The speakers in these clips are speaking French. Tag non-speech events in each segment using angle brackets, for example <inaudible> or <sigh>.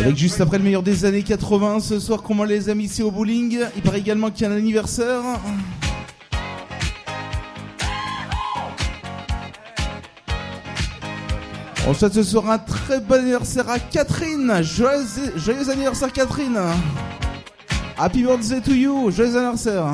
Avec juste après le meilleur des années 80, ce soir, comment les amis, c'est au bowling. Il paraît également qu'il y a un anniversaire. On souhaite ce soir un très bon anniversaire à Catherine. Joyeux, joyeux anniversaire Catherine. Happy birthday to you. Joyeux anniversaire.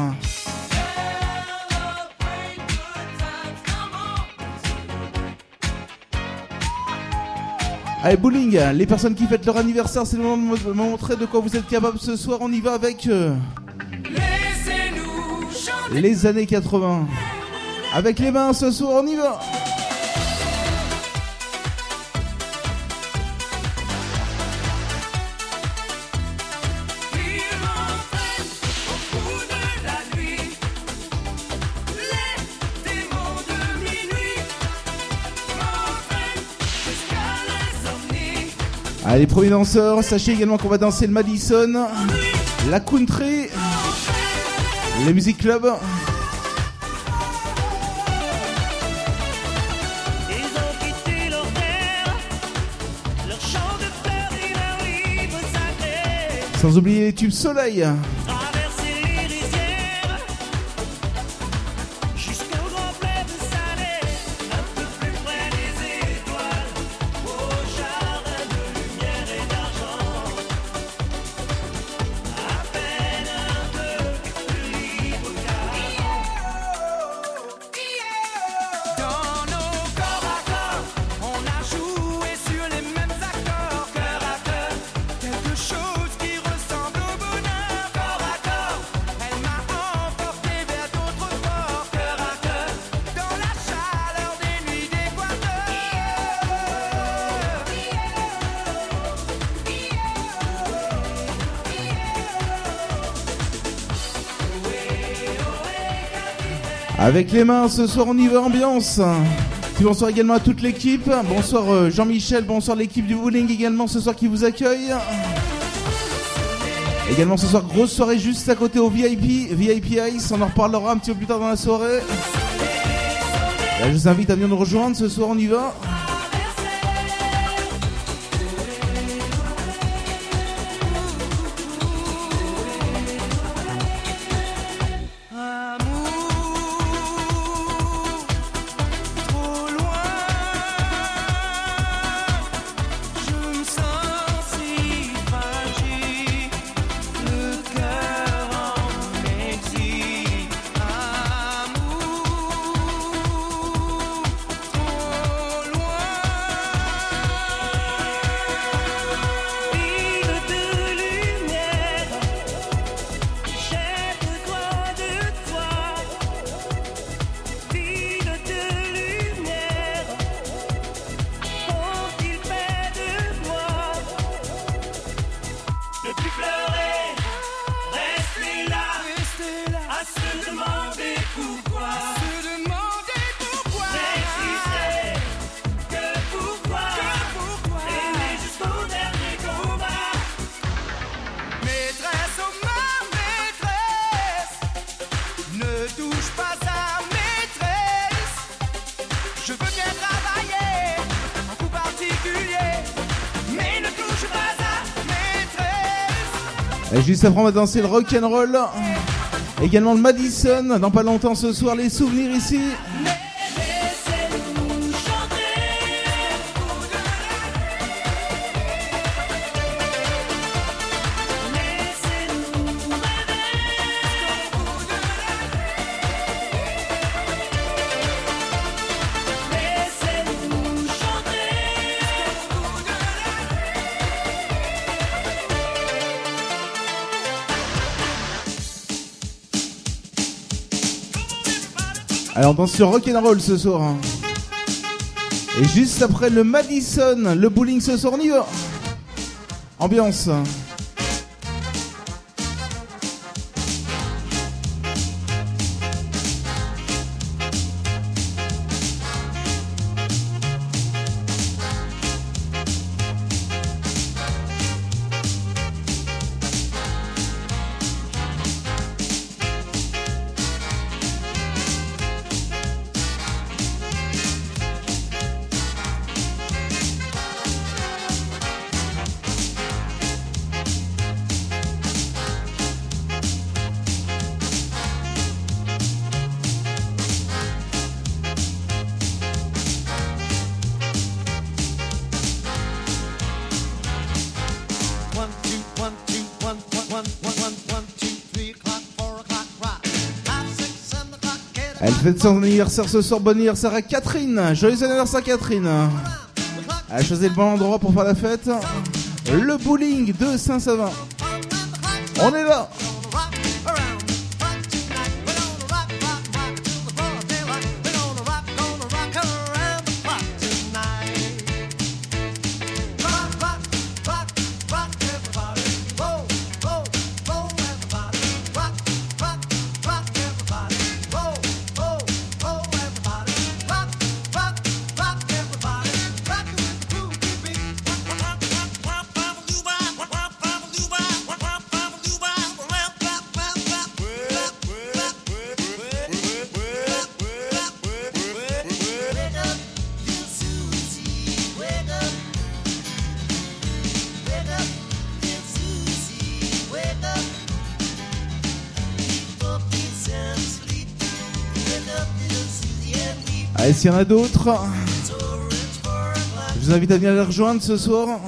Allez, bowling, les personnes qui fêtent leur anniversaire, c'est le moment de me montrer de quoi vous êtes capable ce soir. On y va avec euh, les années 80. Avec les mains ce soir, on y va. Allez, les premiers danseurs, sachez également qu'on va danser le Madison, la country, les music clubs. Sacré. Sans oublier les tubes soleil. Avec les mains, ce soir on y va ambiance. Bonsoir également à toute l'équipe. Bonsoir euh, Jean-Michel, bonsoir l'équipe du bowling également ce soir qui vous accueille. Également ce soir, grosse soirée juste à côté au VIP, VIP Ice. On en reparlera un petit peu plus tard dans la soirée. Je vous invite à venir nous rejoindre. Ce soir, on y va. Juste après, on va danser le rock and roll. Également le Madison. Dans pas longtemps ce soir, les souvenirs ici. pense sur rock'n'roll ce soir. Hein. Et juste après le Madison, le bowling ce soir, on y va. Ambiance. Hein. fête son anniversaire ce soir. Bon anniversaire à Catherine. Joyeux anniversaire Catherine. Elle a choisi le bon endroit pour faire la fête. Le bowling de Saint-Savin. On est là. s'il y en a d'autres, je vous invite à venir les rejoindre ce soir.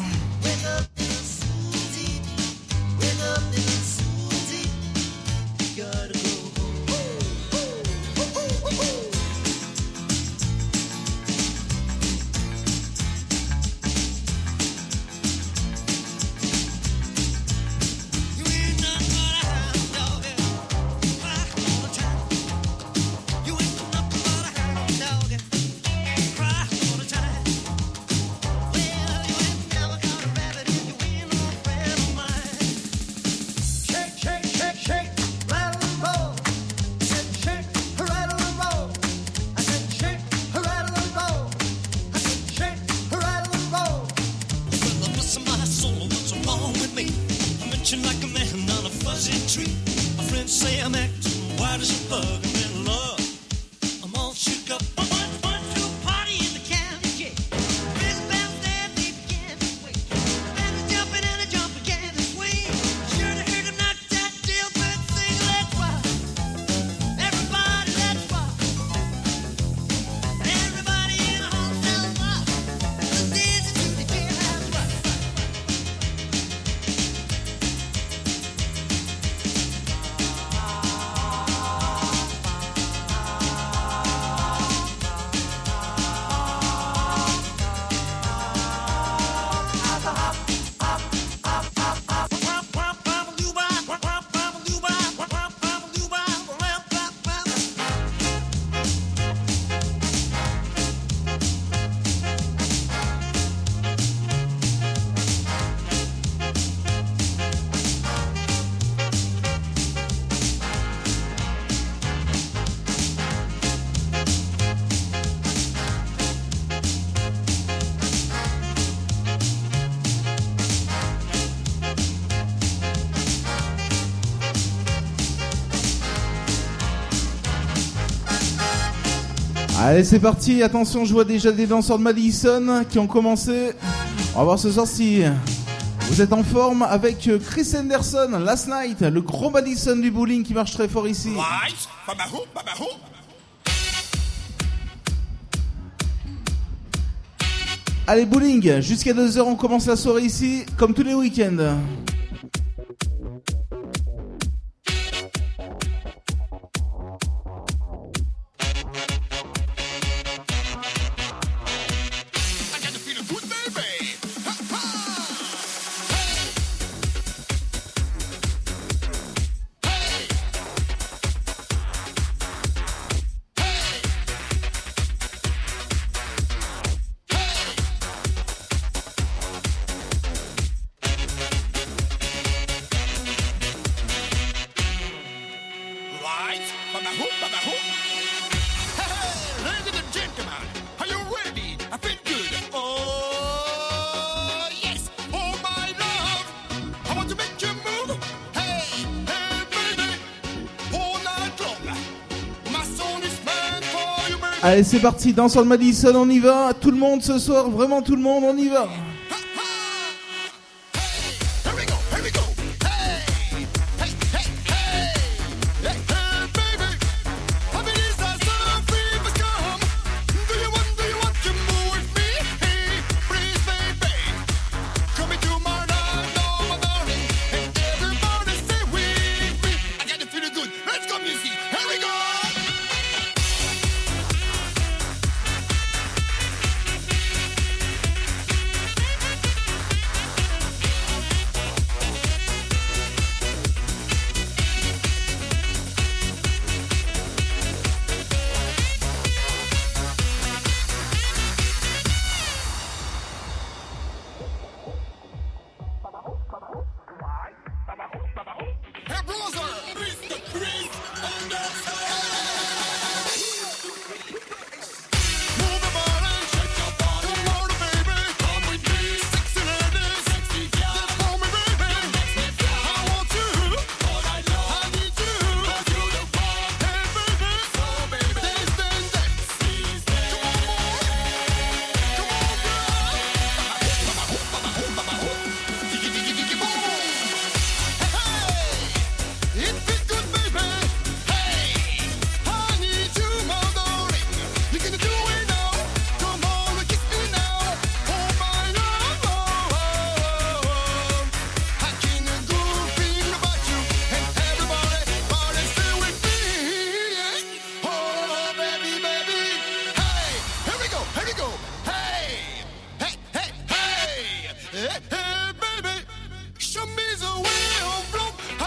Allez, c'est parti. Attention, je vois déjà des danseurs de Madison qui ont commencé. On va voir ce soir si vous êtes en forme avec Chris Henderson, Last Night, le gros Madison du bowling qui marche très fort ici. Allez, bowling, jusqu'à 2h, on commence la soirée ici, comme tous les week-ends. Allez, c'est parti, dans le Madison, on y va. Tout le monde ce soir, vraiment tout le monde, on y va.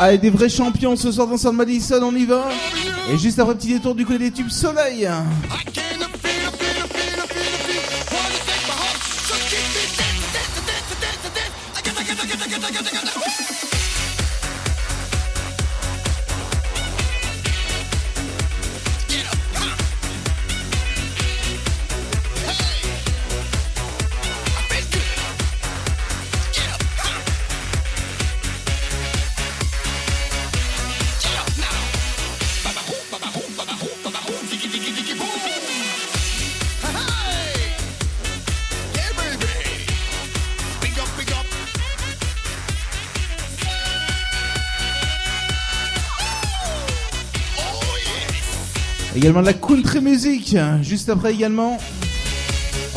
Allez, des vrais champions ce soir dans San Madison, on y va. Et juste après, petit détour du côté des tubes soleil. Également de la country music, hein, juste après également.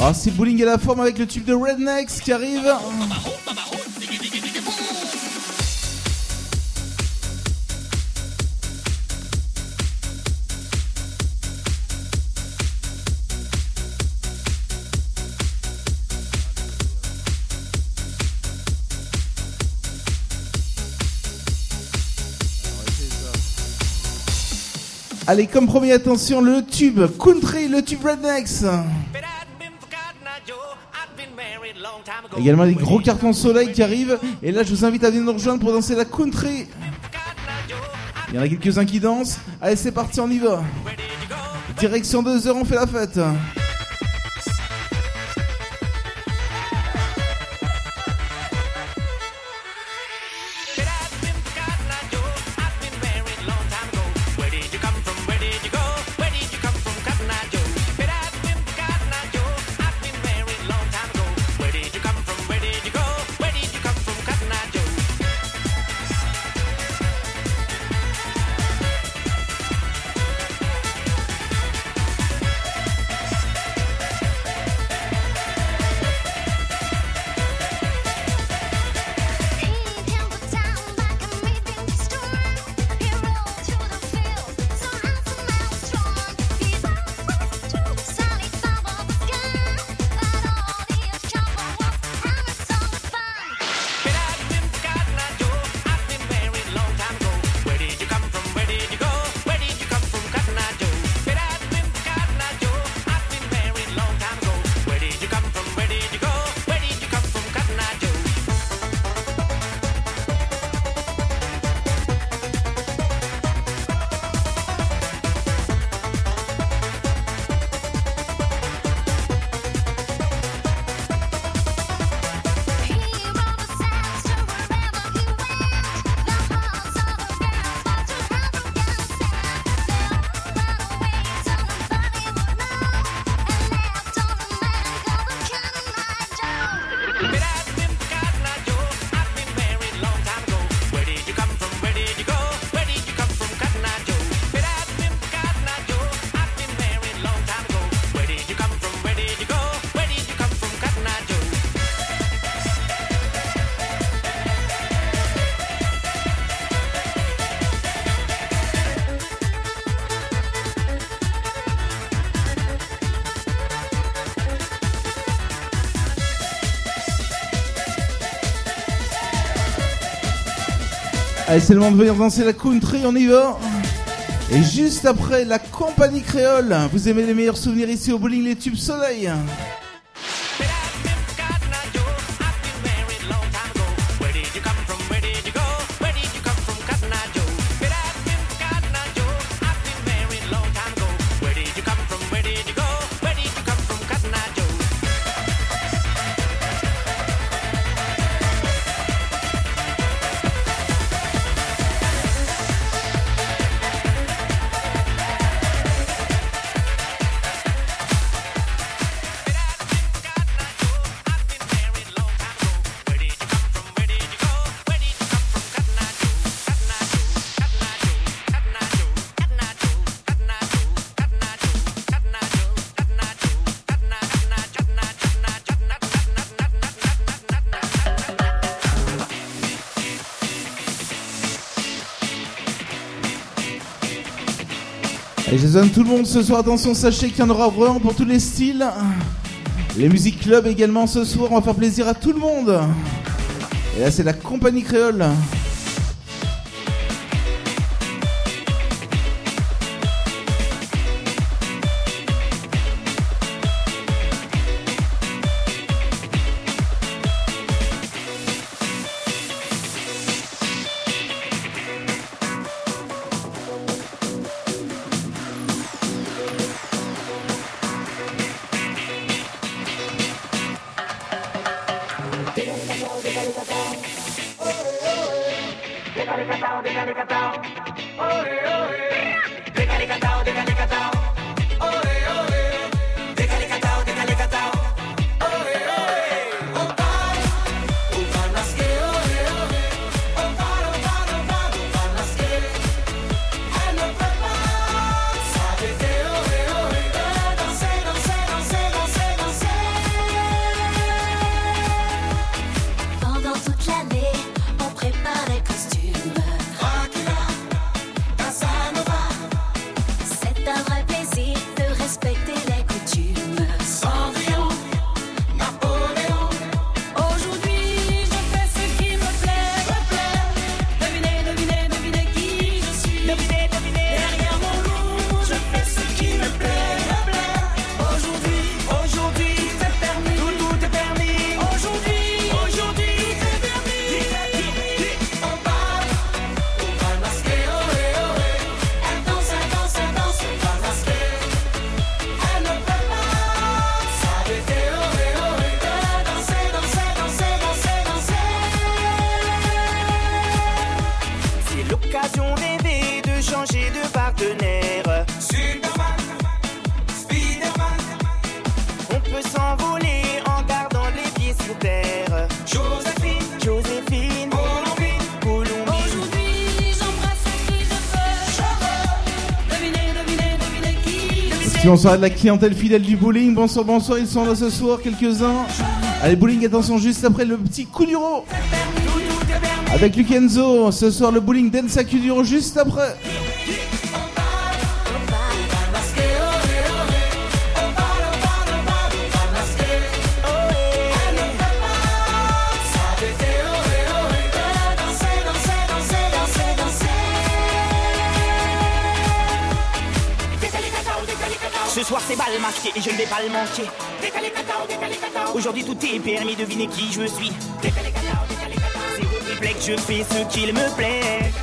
Ah, c'est Bowling à la forme avec le tube de Rednecks qui arrive. Allez, comme promis, attention, le tube country, le tube rednecks. Également les gros cartons soleil qui arrivent. Et là, je vous invite à venir nous rejoindre pour danser la country. Il y en a quelques-uns qui dansent. Allez, c'est parti, on y va. Direction 2 heures, on fait la fête. Allez, c'est le moment de venir danser la country, on y va. Et juste après, la compagnie créole. Vous aimez les meilleurs souvenirs ici au bowling Les Tubes Soleil Et je donne tout le monde ce soir, attention, sachez qu'il y en aura vraiment pour tous les styles. Les musiques club également ce soir, on va faire plaisir à tout le monde. Et là, c'est la compagnie créole. S'arrête de la clientèle fidèle du bowling, bonsoir, bonsoir, ils sont là ce soir, quelques-uns. Allez, bowling, attention, juste après le petit coup d'euro. Avec Lukenzo, ce soir le bowling à Kuduro juste après. Et je ne vais pas le manquer. Aujourd'hui tout est permis, devinez qui je suis. Zéro triplex, je fais ce qu'il me plaît.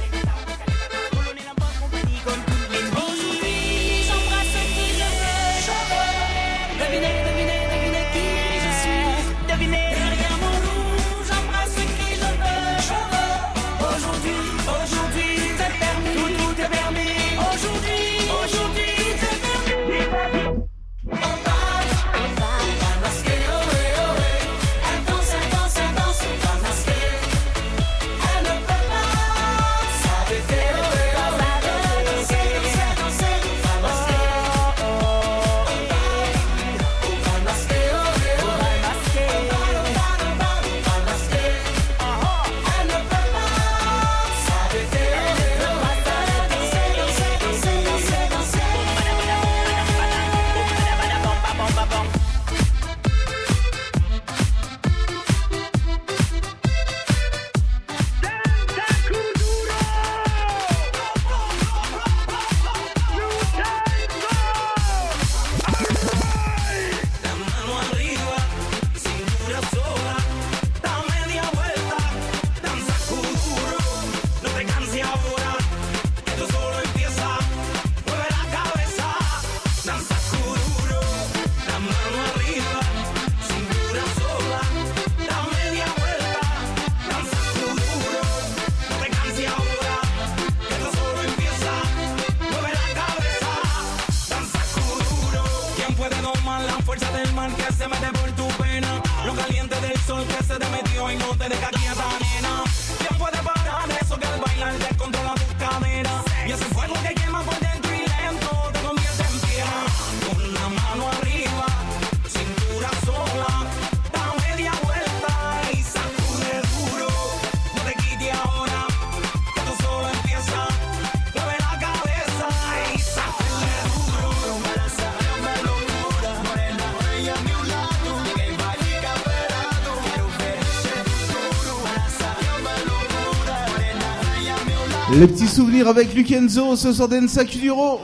Souvenir avec Lukenzo ce soir d'Ensa Kuduro.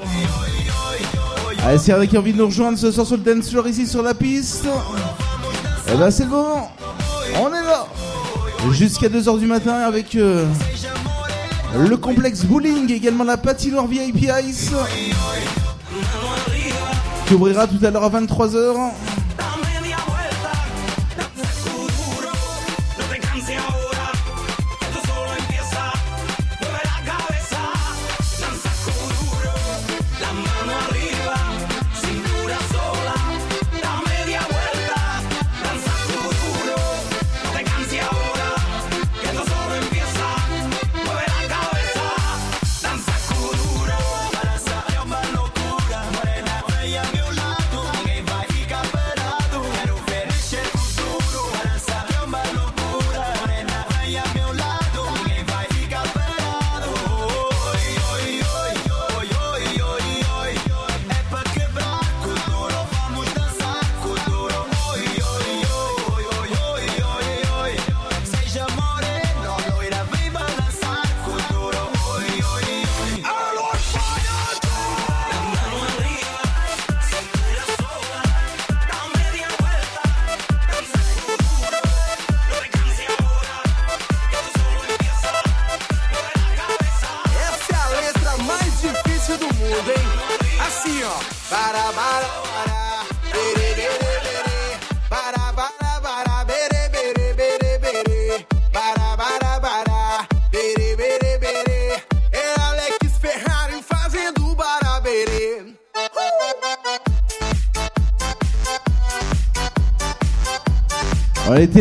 Allez, s'il y en a qui ont envie de nous rejoindre ce soir sur le dance floor ici sur la piste, eh ben c'est le moment. On est là jusqu'à 2h du matin avec euh, le complexe bowling, également la patinoire VIP Ice qui ouvrira tout à l'heure à 23h.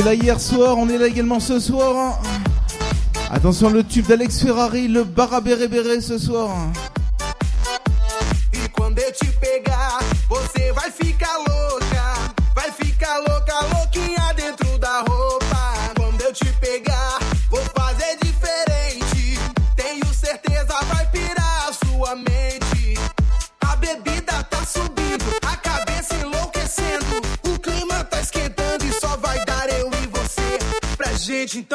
là hier soir, on est là également ce soir. Hein. Attention le tube d'Alex Ferrari, le Barabéré Béré ce soir. Hein.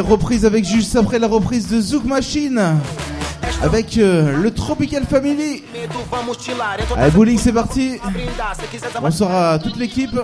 Reprise avec juste après la reprise de Zouk Machine avec euh, le Tropical Family. Allez, bowling, c'est parti. Bonsoir à toute l'équipe.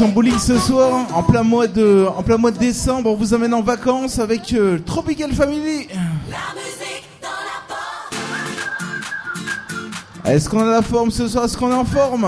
l'émission bowling ce soir, en plein mois de, en plein mois de décembre. On vous emmène en vacances avec euh, Tropical Family. Est-ce qu'on a la forme ce soir? Est-ce qu'on est en forme?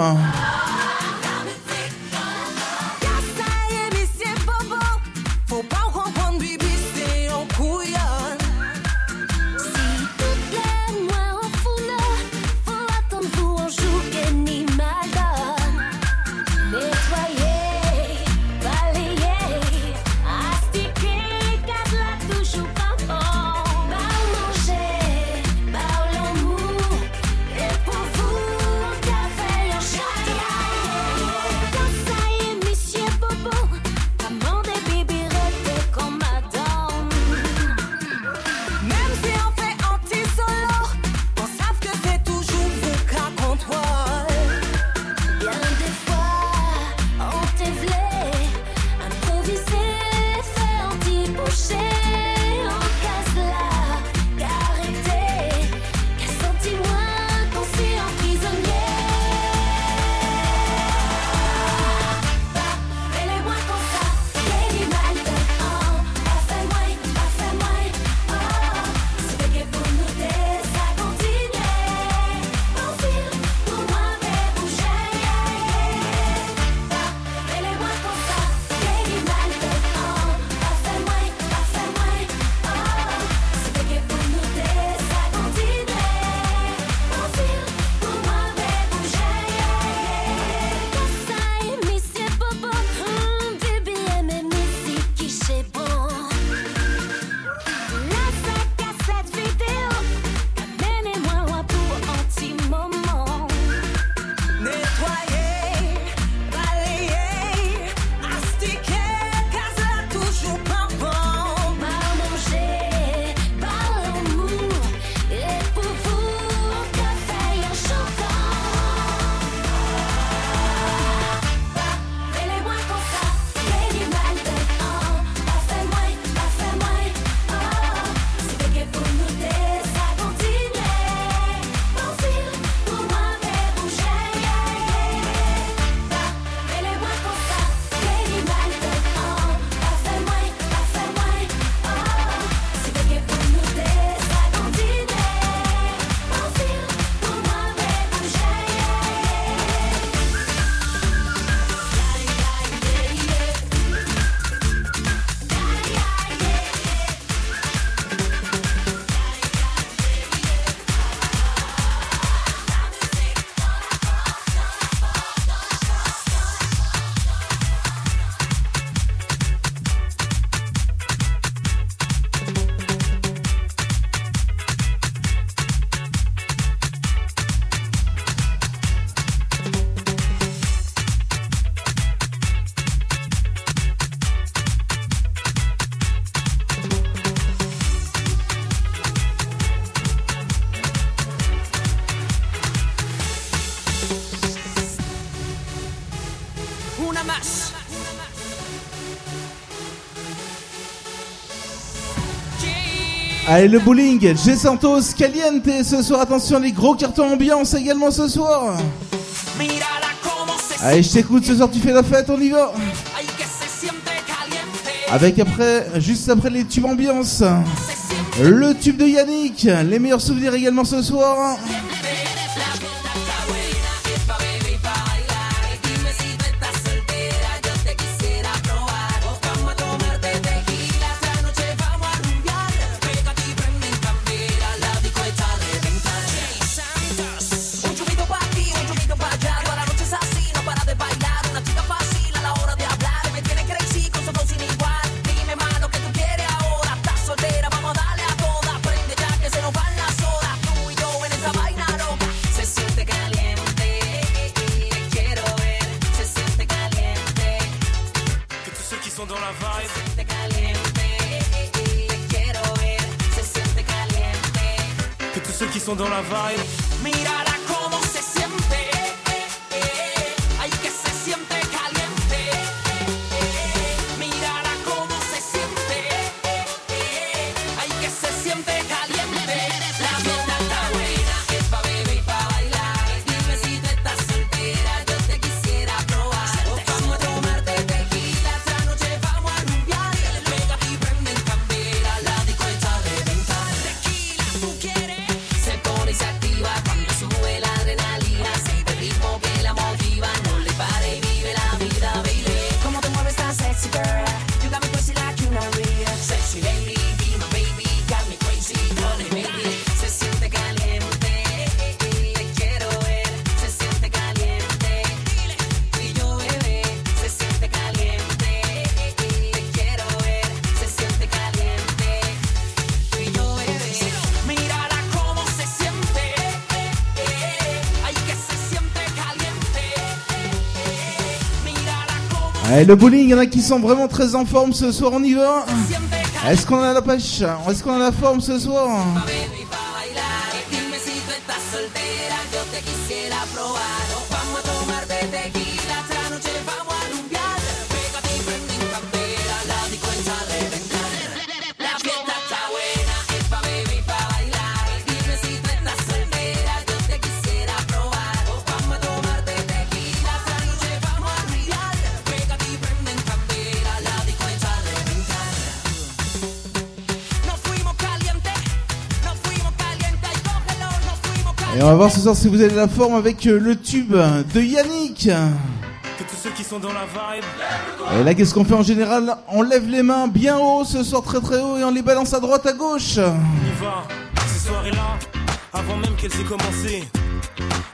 Allez, le bowling, G Santos, Caliente ce soir. Attention, les gros cartons ambiance également ce soir. Allez, je t'écoute ce soir, tu fais la fête, on y va. Avec après, juste après les tubes ambiance, le tube de Yannick, les meilleurs souvenirs également ce soir. Tous ceux qui Allez, le bowling, il y en a qui sont vraiment très en forme ce soir, on y va. Est-ce qu'on a la pêche? Est-ce qu'on a la forme ce soir? Et on va voir ce soir si vous avez la forme avec euh, le tube de Yannick. que tous ceux qui sont dans la vibe, Et là, qu'est-ce qu'on fait en général? On lève les mains bien haut ce soir, très très haut, et on les balance à droite, à gauche. on y va. Ces soirées-là, avant même qu'elles aient commencé,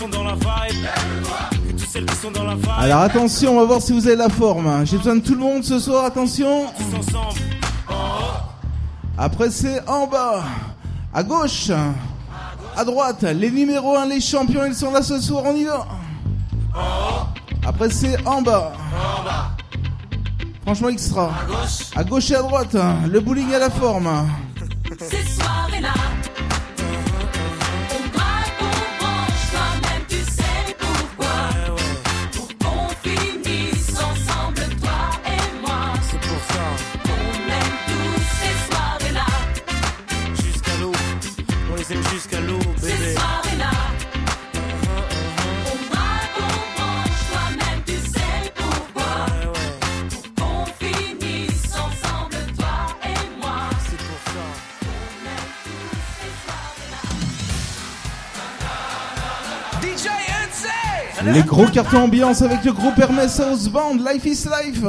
sont dans la vibe, que toutes celles qui sont dans la vibe, Alors attention, on va voir si vous avez la forme. J'ai besoin de tout le monde ce soir, attention. tous ensemble. Après c'est en bas. À gauche, à droite, les numéros 1, les champions, ils sont là ce soir, on y va. Après c'est en bas. Franchement extra. À gauche et à droite, le bowling à la forme. Ces soirées-là, on Les gros cartons ambiance avec le groupe Hermès House Band, Life is Life.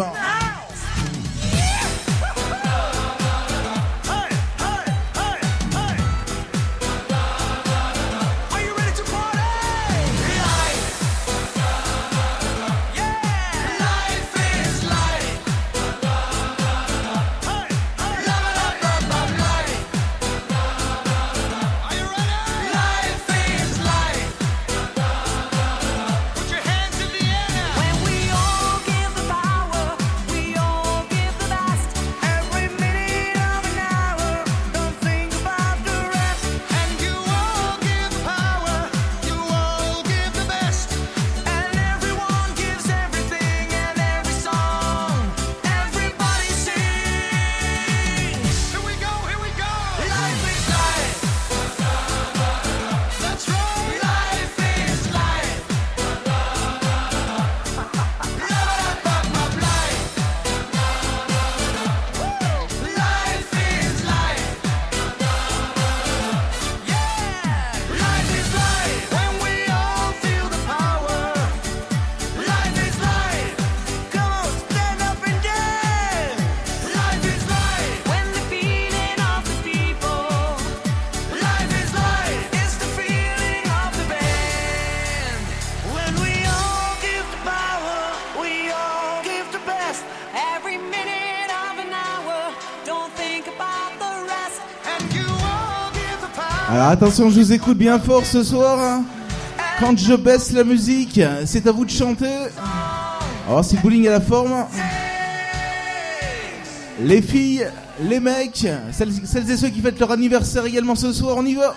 Attention, je vous écoute bien fort ce soir. Quand je baisse la musique, c'est à vous de chanter. Alors c'est bowling à la forme. Les filles, les mecs, celles, celles et ceux qui fêtent leur anniversaire également ce soir, on y va.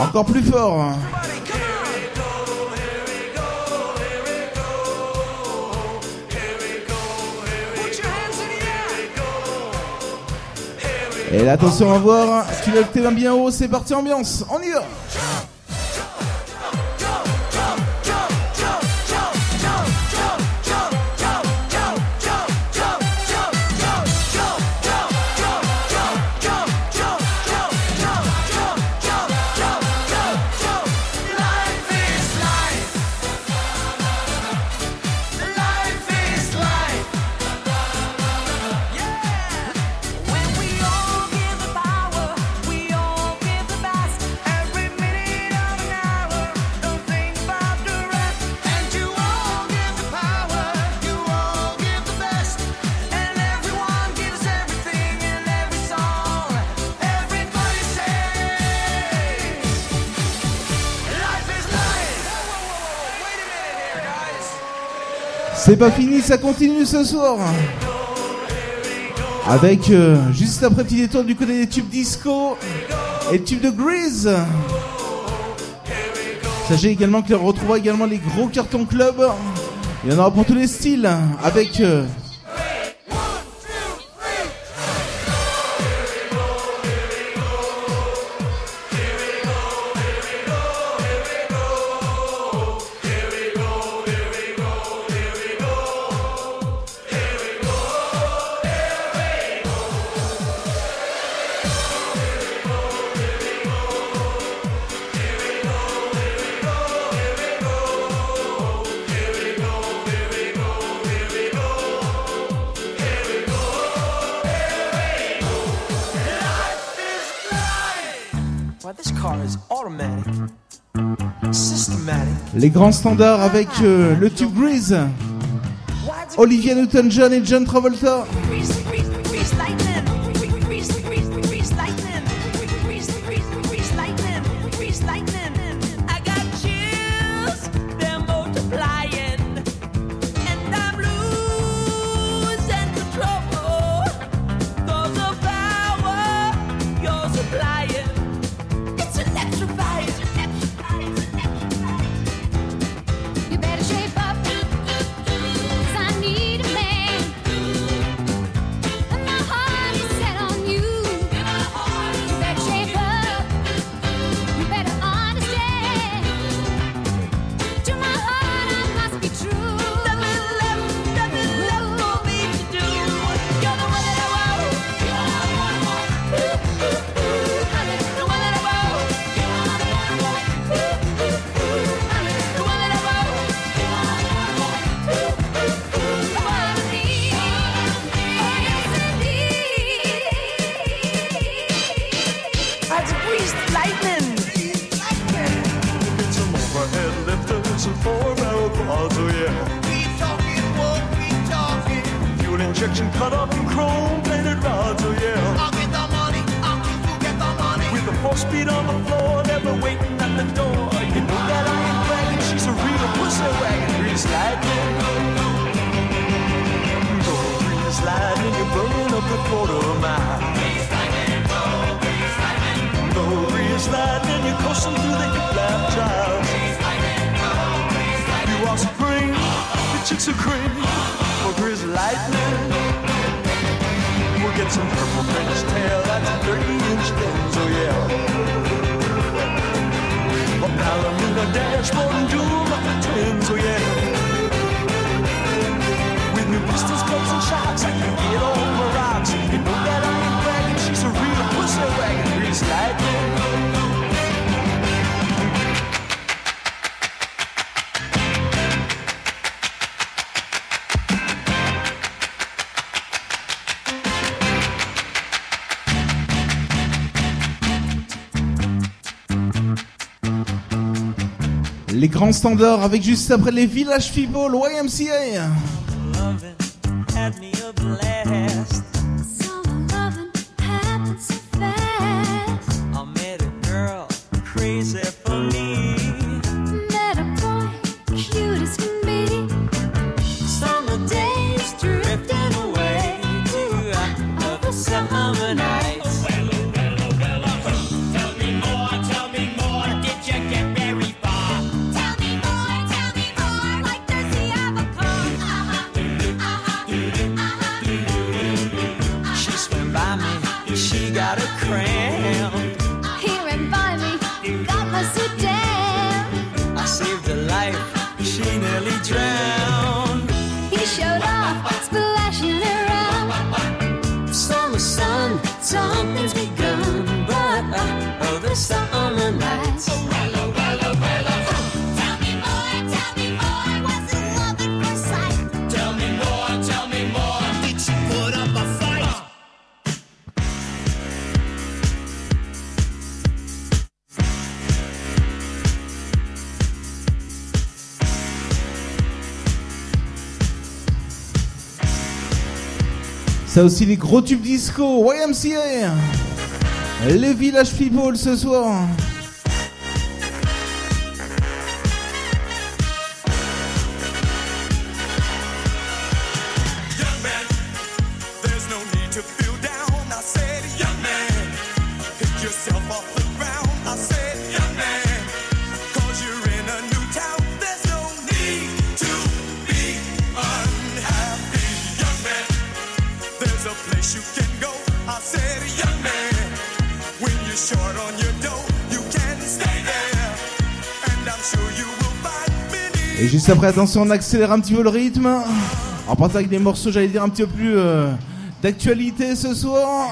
Encore plus fort. Et attention à voir, tu lèves tes mains bien haut, c'est parti ambiance, on y va. C'est pas fini, ça continue ce soir. Avec euh, juste après petit détour du côté des tubes disco et tubes de Grease. Sachez également que retrouvera également les gros cartons club. Il y en aura pour tous les styles avec euh, les grands standards avec euh, le tube it's Olivia Newton-John et John Travolta. chicks are green, or grizz lightning. We'll get some purple French tail, that's a 30 inch things, oh yeah. A Palomino dashboard and jewel like the tins, oh yeah. With new pistols, clubs, and shocks, I can get over rocks. You know that I ain't bragging, she's a real pussy wagon, grizz lightning. Les grands standards avec juste après les villages Fibol YMCA. Ça aussi les gros tubes disco, YMCA, les Village People ce soir. s'apprête à danser, on accélère un petit peu le rythme. En partant avec des morceaux, j'allais dire, un petit peu plus euh, d'actualité ce soir.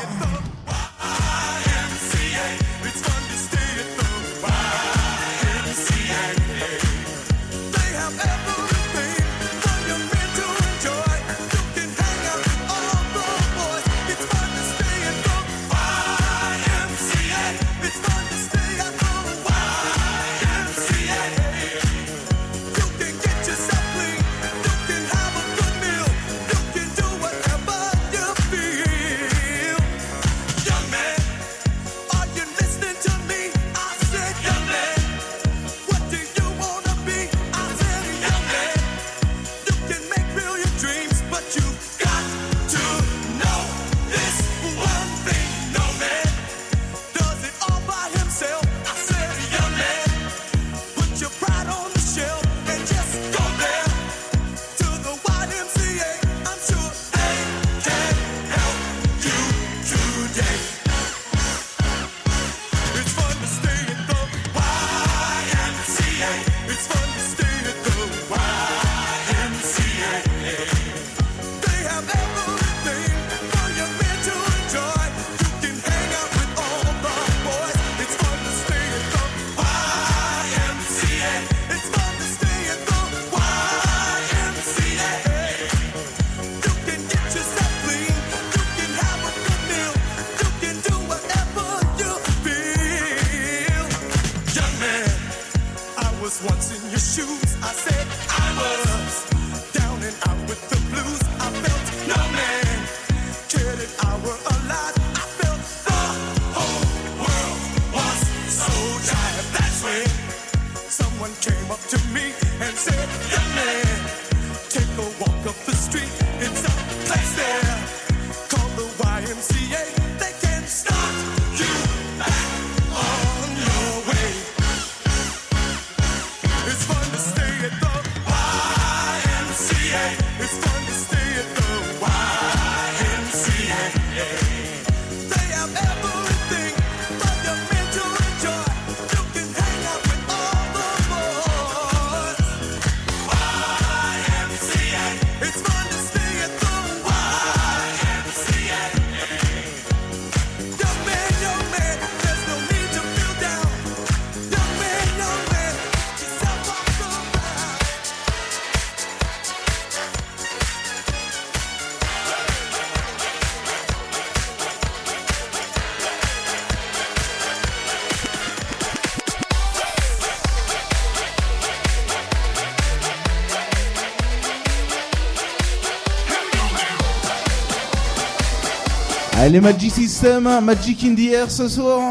Allez, Magic System, Magic in the Air ce soir.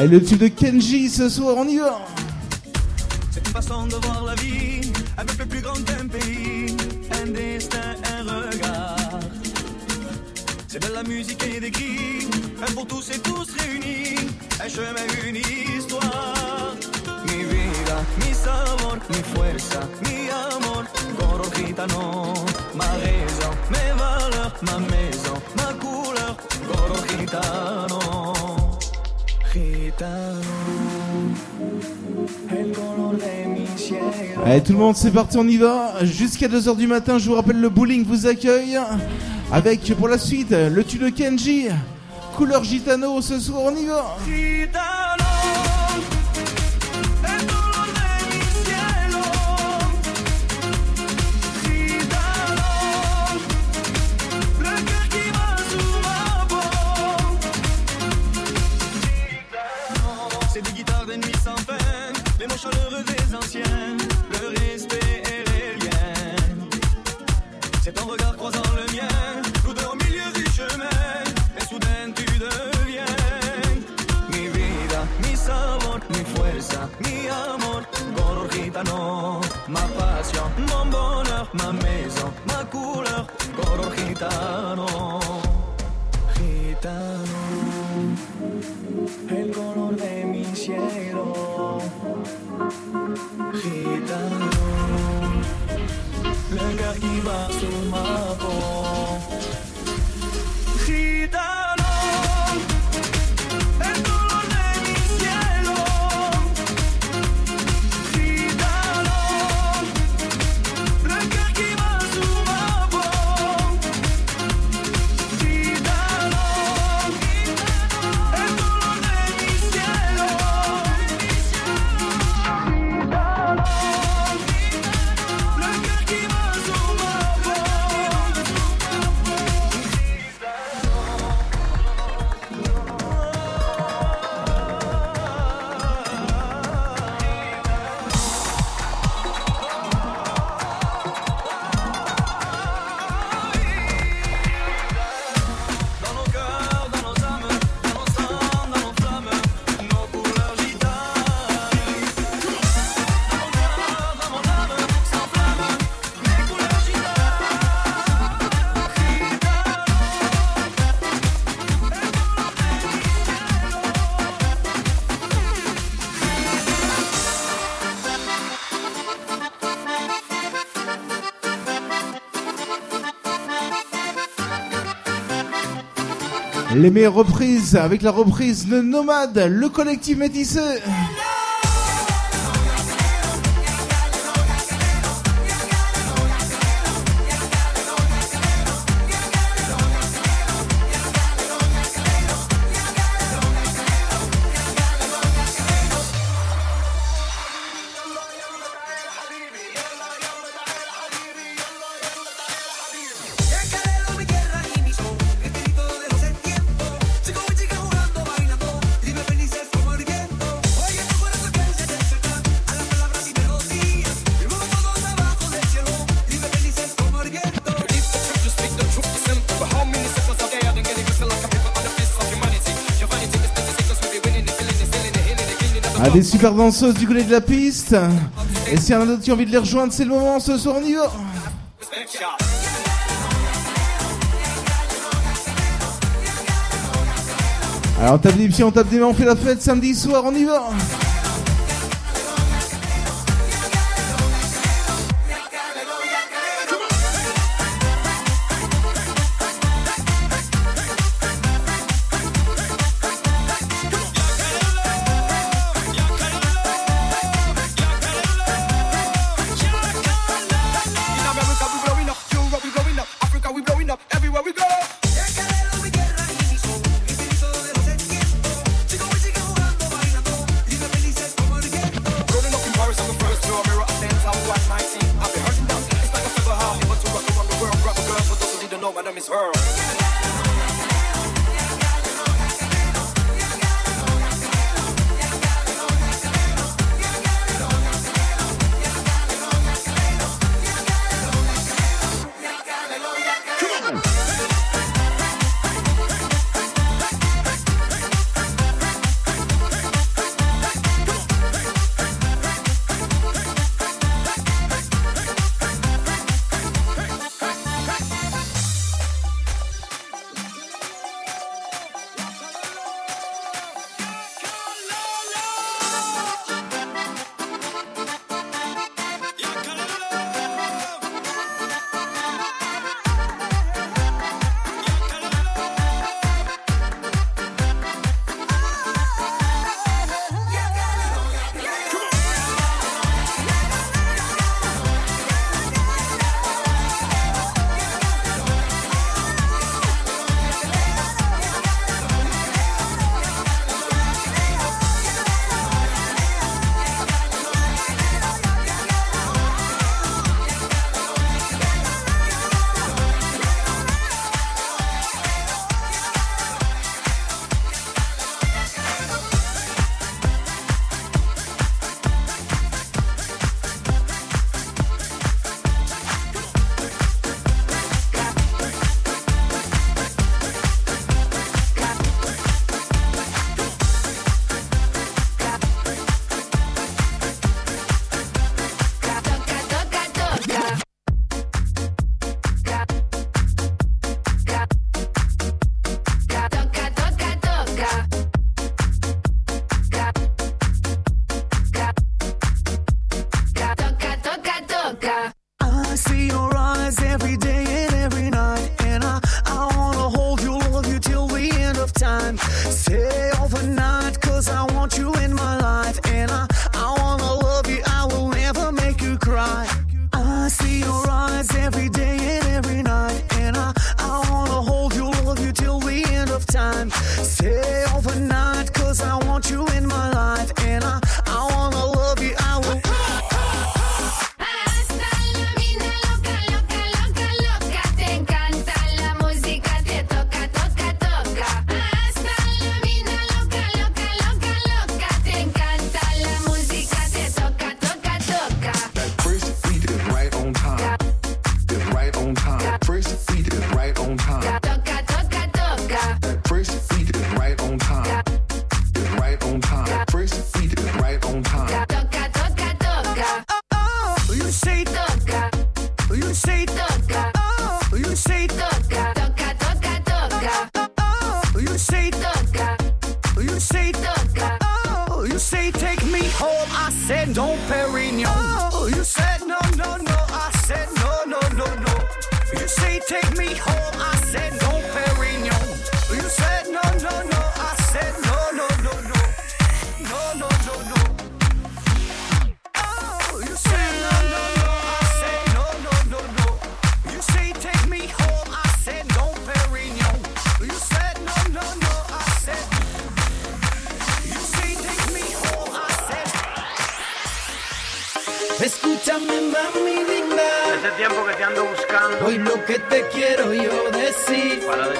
Allez, le tube de Kenji ce soir, on y va. façon de voir la vie, avec le plus grand d'un pays, un destin, un regard. C'est de la musique et des cris, un pour tous et tous réunis, un chemin, une histoire. Mi vida, mi sabor, mi fuerza, mi amor, coro gitano, ma raison, mes valeurs, ma maison, ma couleur, coro gitano, Allez tout le monde c'est parti on y va. Jusqu'à 2h du matin je vous rappelle le bowling vous accueille. Avec pour la suite le tue de Kenji. Couleur gitano ce soir on y va Les meilleures reprises avec la reprise de Nomade, le collectif métissé Ah, des super danseuses du côté de la piste. Et s'il y en a d'autres qui ont envie de les rejoindre, c'est le moment, ce soir on y va. Alors on tape des pieds, on tape des mains, on fait la fête samedi soir, on y va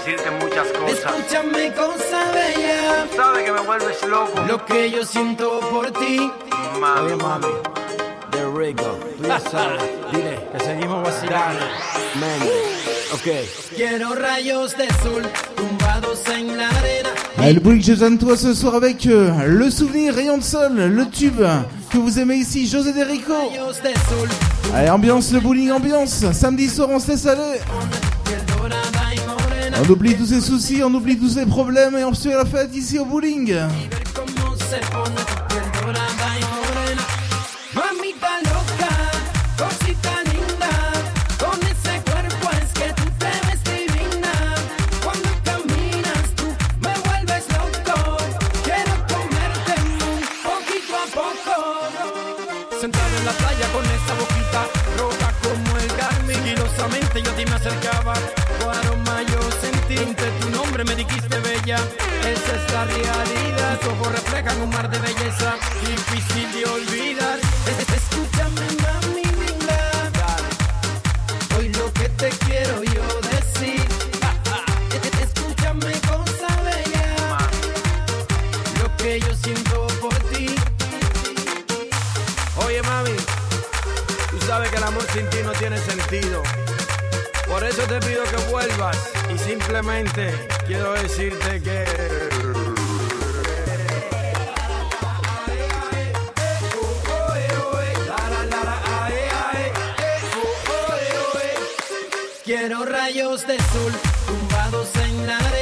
decirte muchas cosas. Escúchame, cosa bella. Sabes que me vuelves loco. Lo que yo siento por ti. Mami. mami, de Rico, tú ya sabes. Dile que seguimos vacilando. Ok. Quiero rayos de sol tumbados en la arena. Le bruit que je donne toi ce soir avec euh, le souvenir Rayon de Sol, le tube que vous aimez ici, José Derico. Rayos de sol Allez, ambiance, le bowling ambiance. Samedi soir, on se laisse aller. On oublie tous ses soucis, on oublie tous ses problèmes et on se fait la fête ici au bowling. Realidad. Ojos reflejan un mar de belleza. Difícil de olvidar. Es- es- Escúchame, mami linda. Hoy lo que te quiero yo decir. Es- Escúchame, cosa bella. Lo que yo siento por ti. Oye, mami, tú sabes que el amor sin ti no tiene sentido. Por eso te pido que vuelvas y simplemente quiero decirte que... de sol tumbados en la arena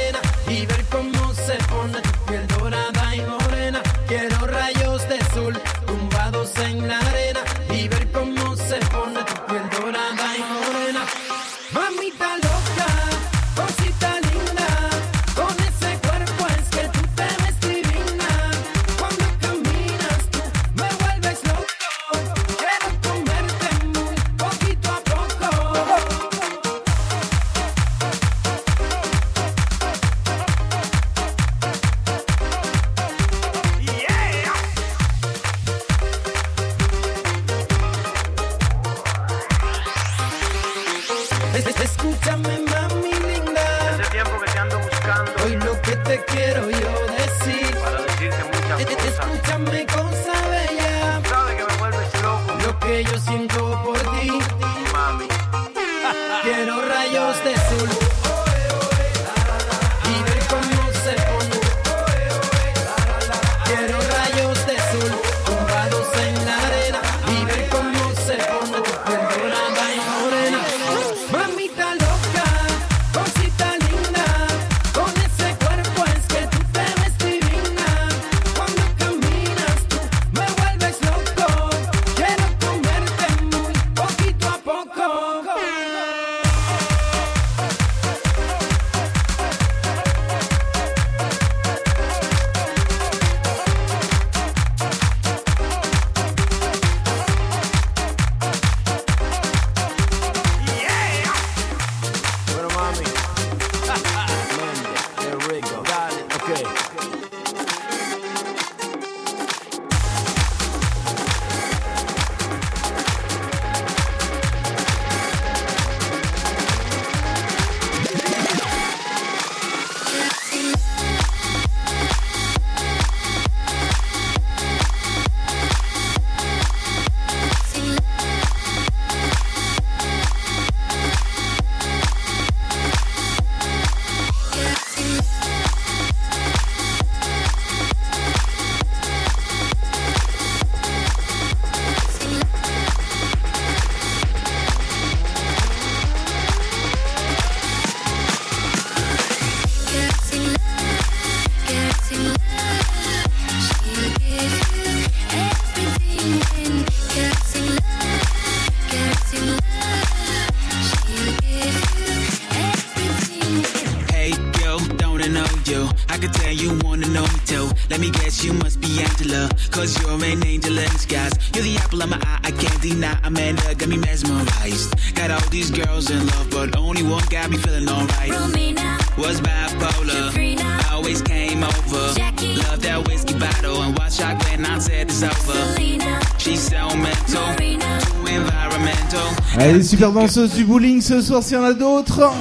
super danseuse du bowling ce soir s'il y en a d'autres.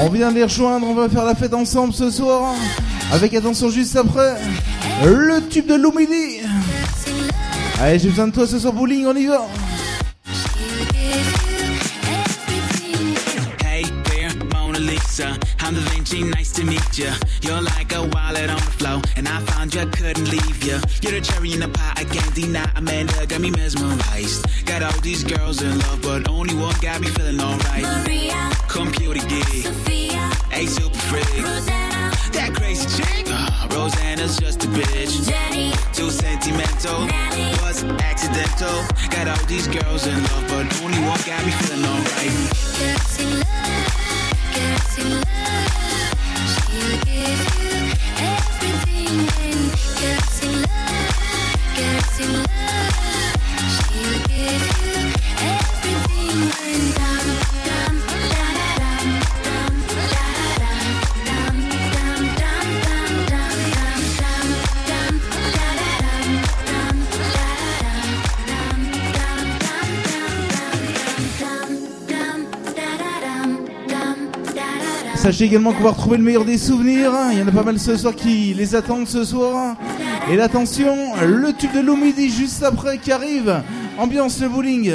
On vient de les rejoindre, on va faire la fête ensemble ce soir. Avec attention juste après, le tube de Lumini. Allez, j'ai besoin de toi ce soir bowling, on y va. Sachez également qu'on va retrouver le meilleur des souvenirs. Il y en a pas mal ce soir qui les attendent ce soir. Et l'attention, le tube de Lumidi juste après qui arrive. Ambiance le bowling.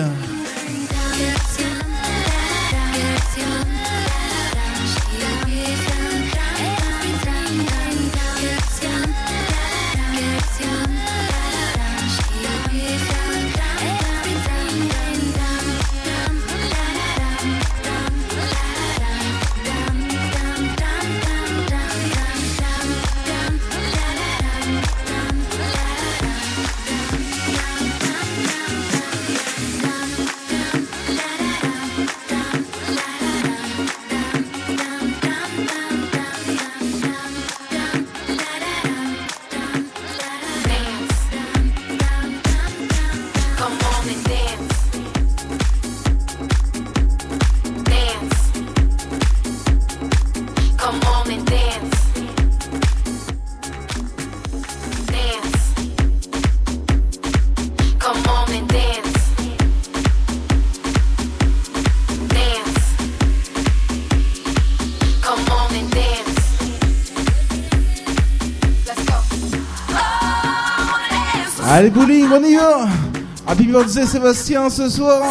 Happy birthday Sébastien ce soir.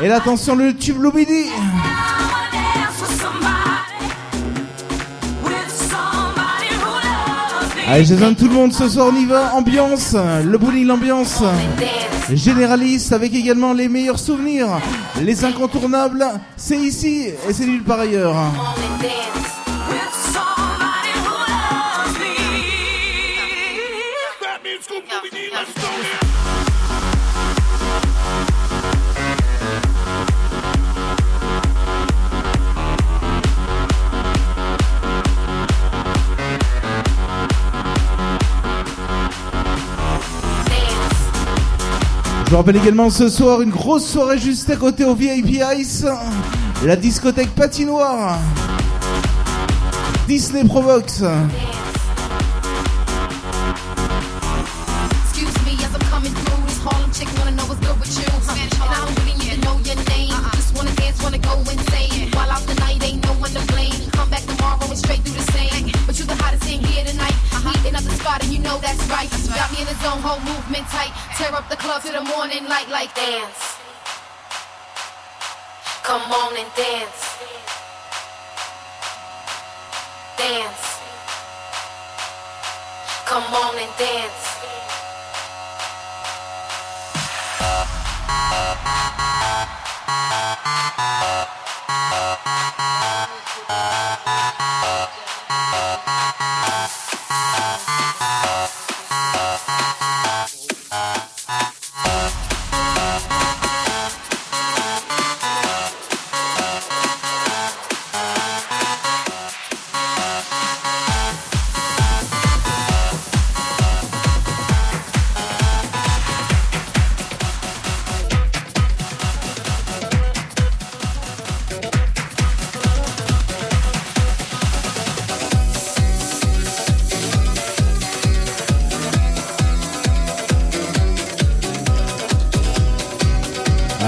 Et l'attention le tube Lumidi. Allez, j'ai besoin de tout le monde ce soir, on y va. Ambiance, le bowling, l'ambiance généraliste avec également les meilleurs souvenirs, les incontournables. C'est ici et c'est nulle part ailleurs. Je vous rappelle également ce soir une grosse soirée juste à côté au VIP Ice, la discothèque patinoire. Disney Provox. As and you know that's right. That's right. Got me in the zone, whole movement tight. Tear up the club to the morning light like dance. Come on and dance. Dance. Come on and dance.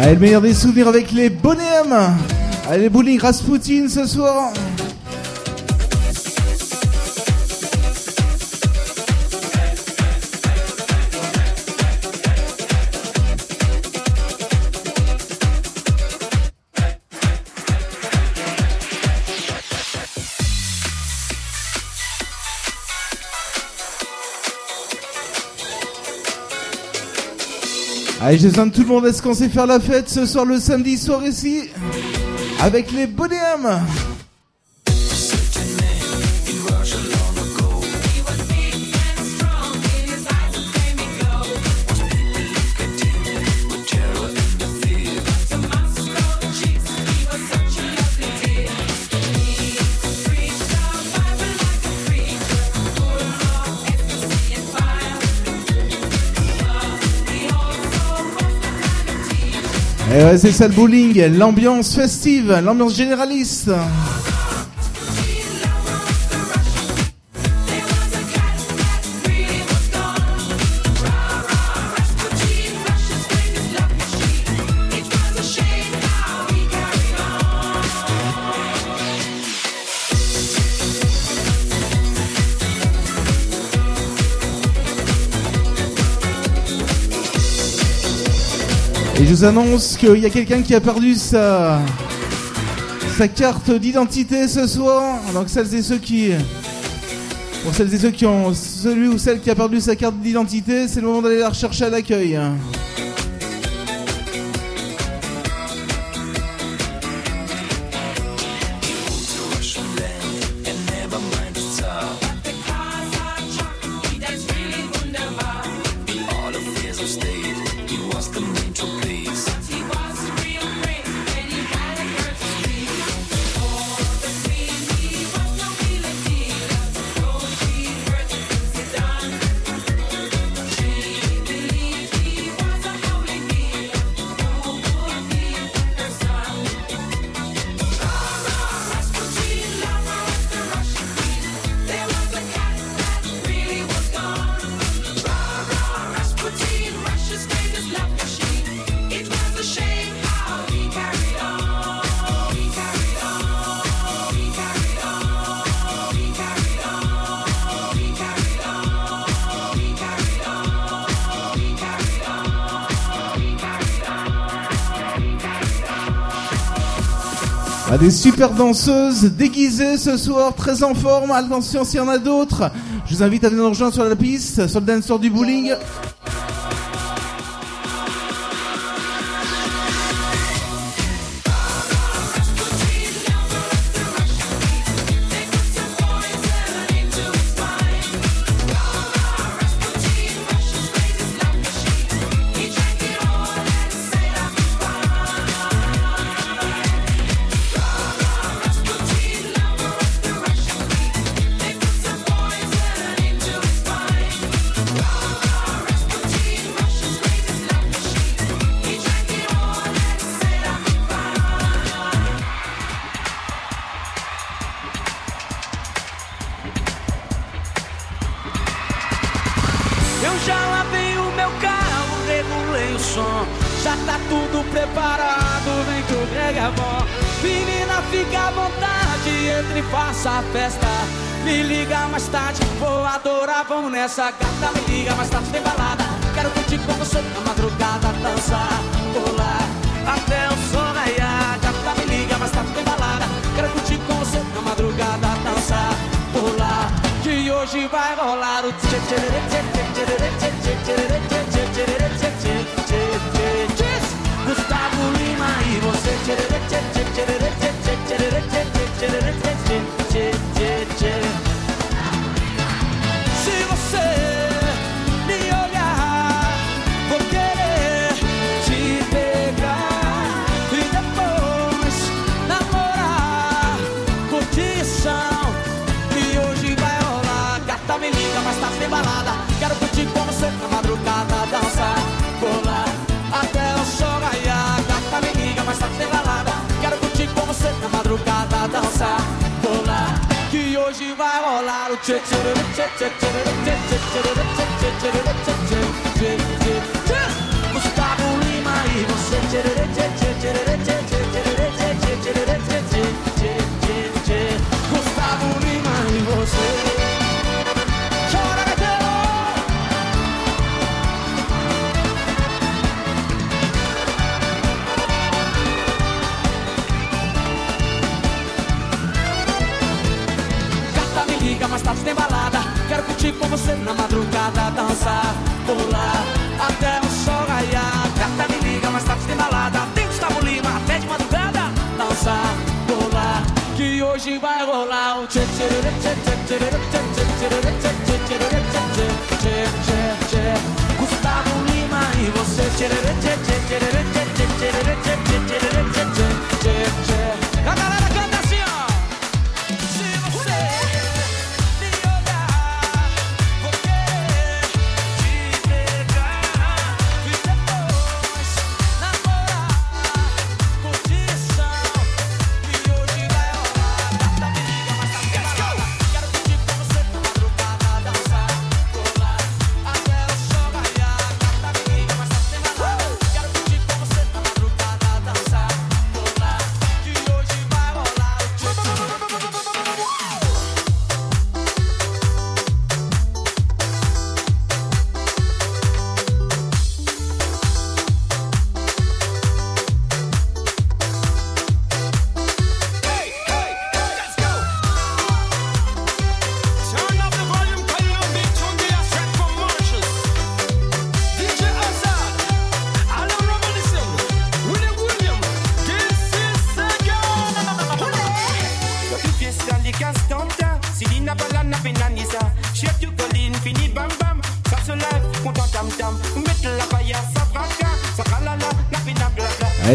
Allez, le meilleur des souvenirs avec les bonhommes. Allez, bowling Rasputin ce soir. Allez, de tout le monde. Est-ce qu'on sait faire la fête ce soir, le samedi soir ici Avec les bonhommes. C'est ça le bowling, l'ambiance festive, l'ambiance généraliste. Annonce qu'il y a quelqu'un qui a perdu sa, sa carte d'identité ce soir. Donc celles et ceux qui... Pour celles et ceux qui ont... Celui ou celle qui a perdu sa carte d'identité, c'est le moment d'aller la rechercher à l'accueil. Des super danseuses déguisées ce soir, très en forme. Attention s'il y en a d'autres. Je vous invite à venir nous rejoindre sur la piste, sur le du bowling. casa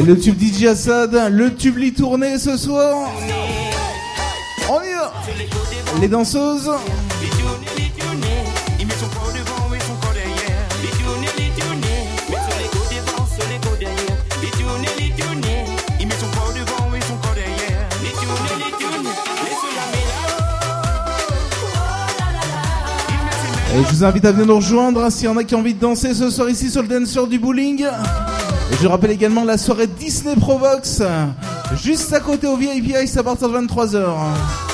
le tube DJ Assad, le tube lit tourné ce soir. On y va Les danseuses Et je vous invite à venir nous rejoindre hein, s'il y en a qui ont envie de danser ce soir ici sur le dancer du bowling. Je rappelle également la soirée Disney Provox, juste à côté au VIP Ice à partir de 23h.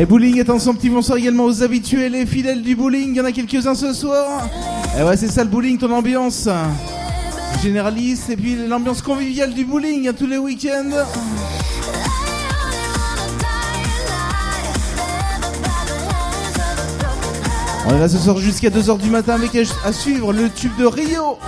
Et bowling, attention, petit bonsoir également aux habitués, les fidèles du bowling. Il y en a quelques-uns ce soir. Et ouais, c'est ça le bowling, ton ambiance. Généraliste, et puis l'ambiance conviviale du bowling à tous les week-ends. On est là ce soir jusqu'à 2h du matin avec à suivre le tube de Rio.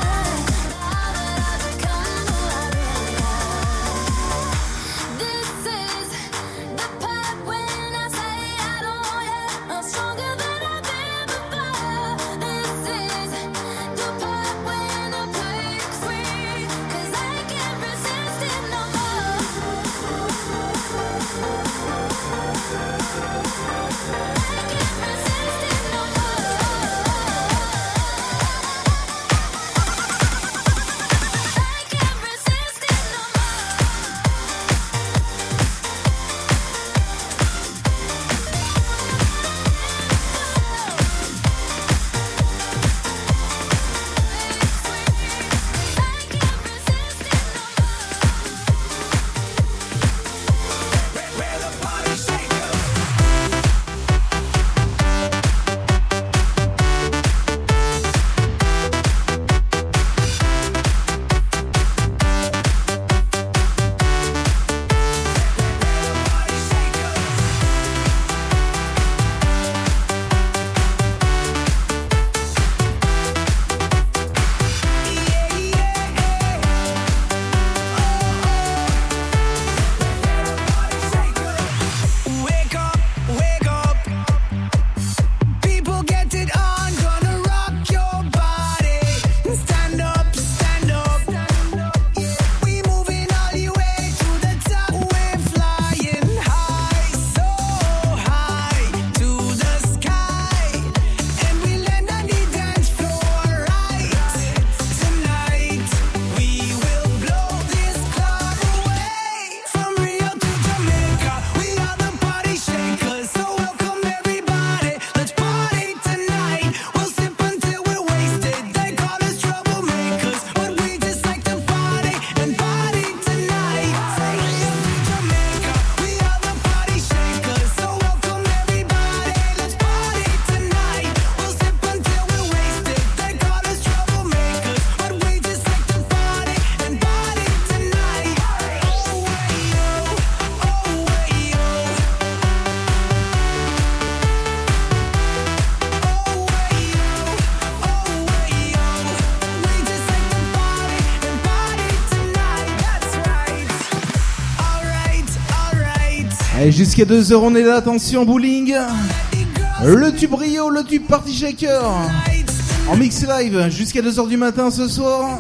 Jusqu'à 2h, on est là, attention, bowling. Le tube Rio, le tube Party Shaker. En mix live jusqu'à 2h du matin ce soir.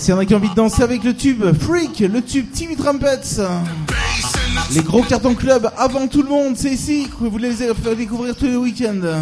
s'il y en a qui ont envie de danser avec le tube Freak, le tube Timmy Trumpets. Les gros cartons club avant tout le monde, c'est ici que vous les faire découvrir tous les week-ends.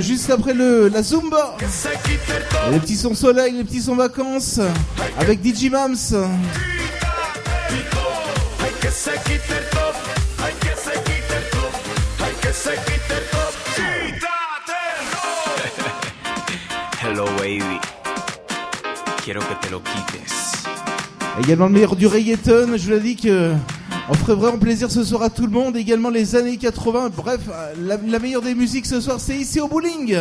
juste après le, la Zumba. Les petits sons soleil, les petits sons vacances avec DJ Mams. Hello baby, quiero que te lo quites. Également le meilleur du reggaeton, je vous l'ai dit que on ferait vraiment plaisir ce soir à tout le monde, également les années 80. Bref, euh, la, la meilleure des musiques ce soir, c'est ici au bowling.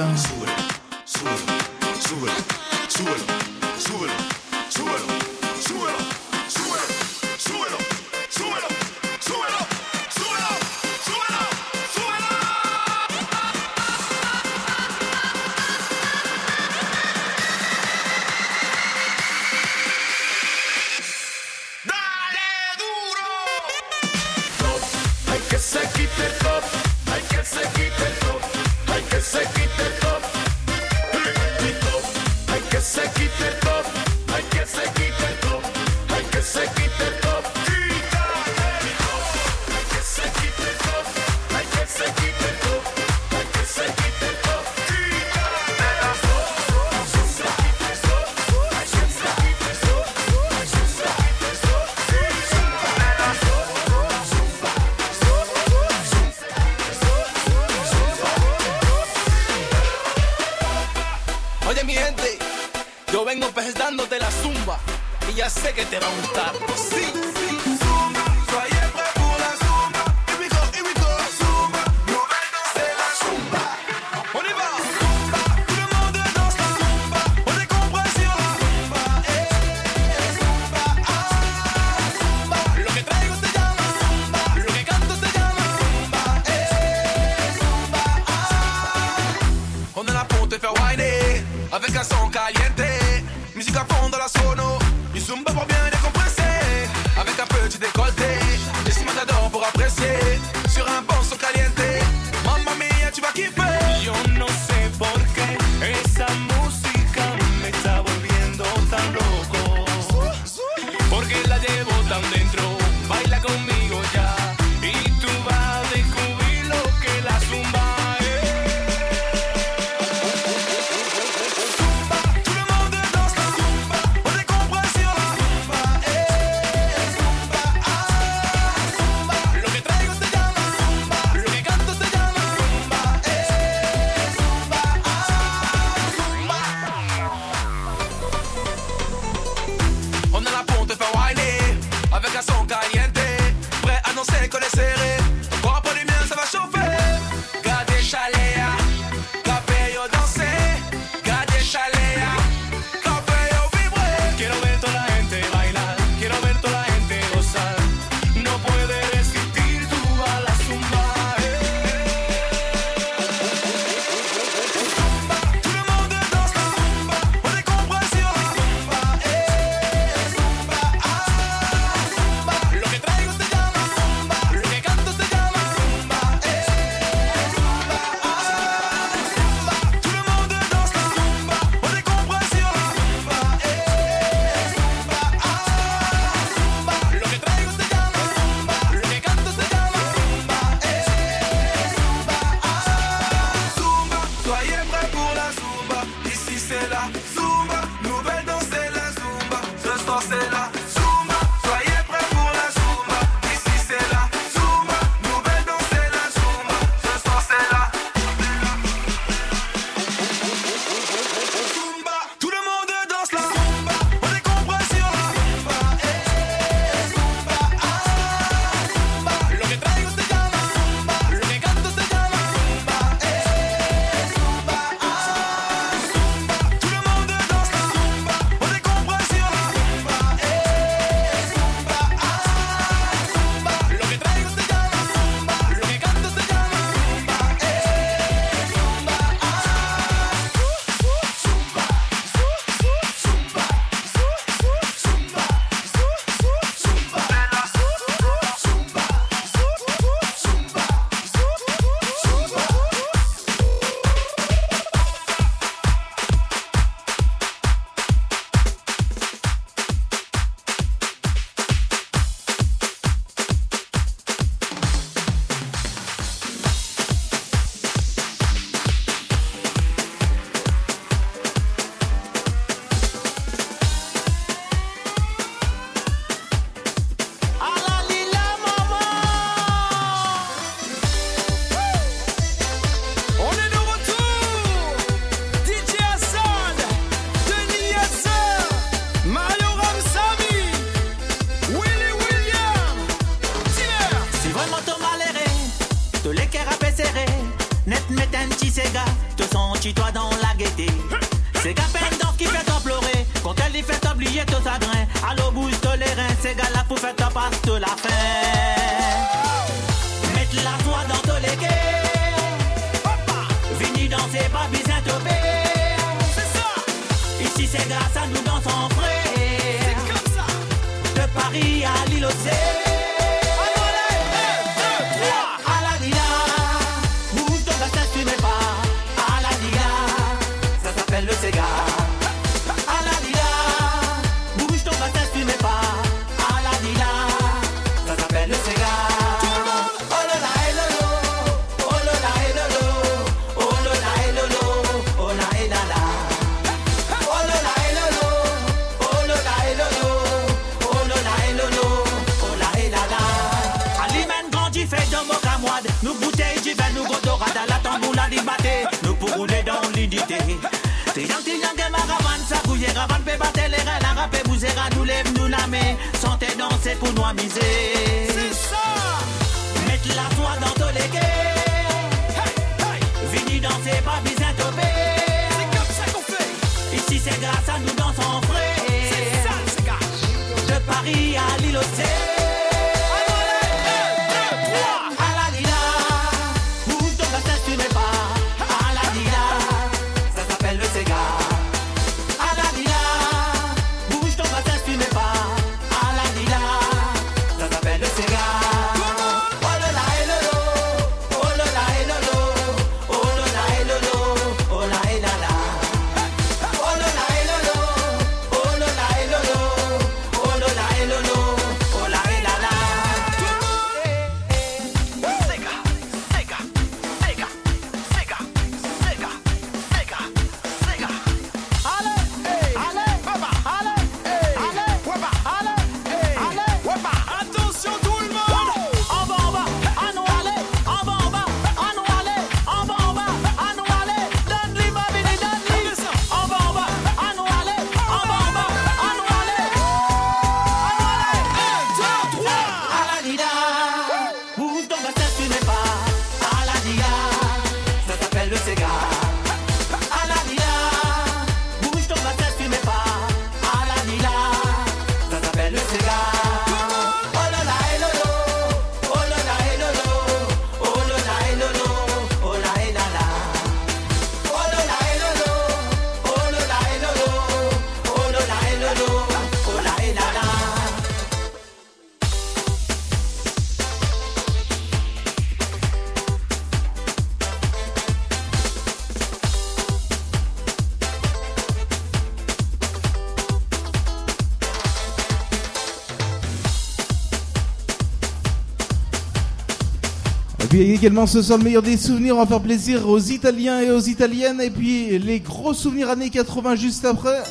également ce soir le meilleur des souvenirs. On va faire plaisir aux Italiens et aux Italiennes. Et puis les gros souvenirs années 80 juste après.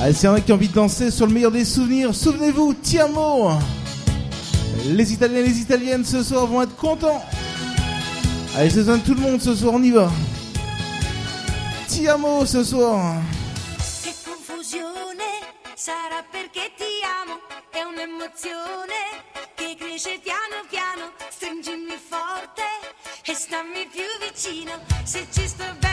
Allez, s'il y en a qui ont envie de danser sur le meilleur des souvenirs, souvenez-vous, Tiamo Les Italiens et les Italiennes ce soir vont être contents. Allez, c'est besoin de tout le monde ce soir, on y va. Tiamo ce soir. e stammi più vicino se ci sto bene.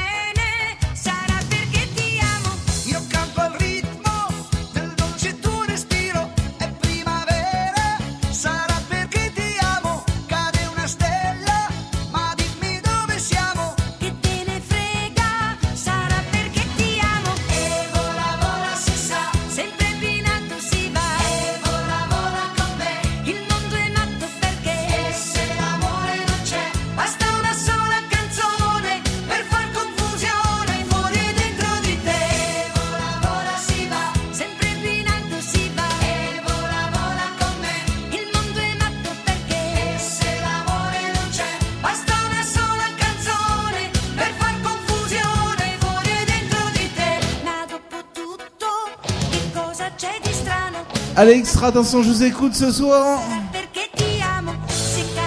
Alex, attention, je vous écoute ce soir.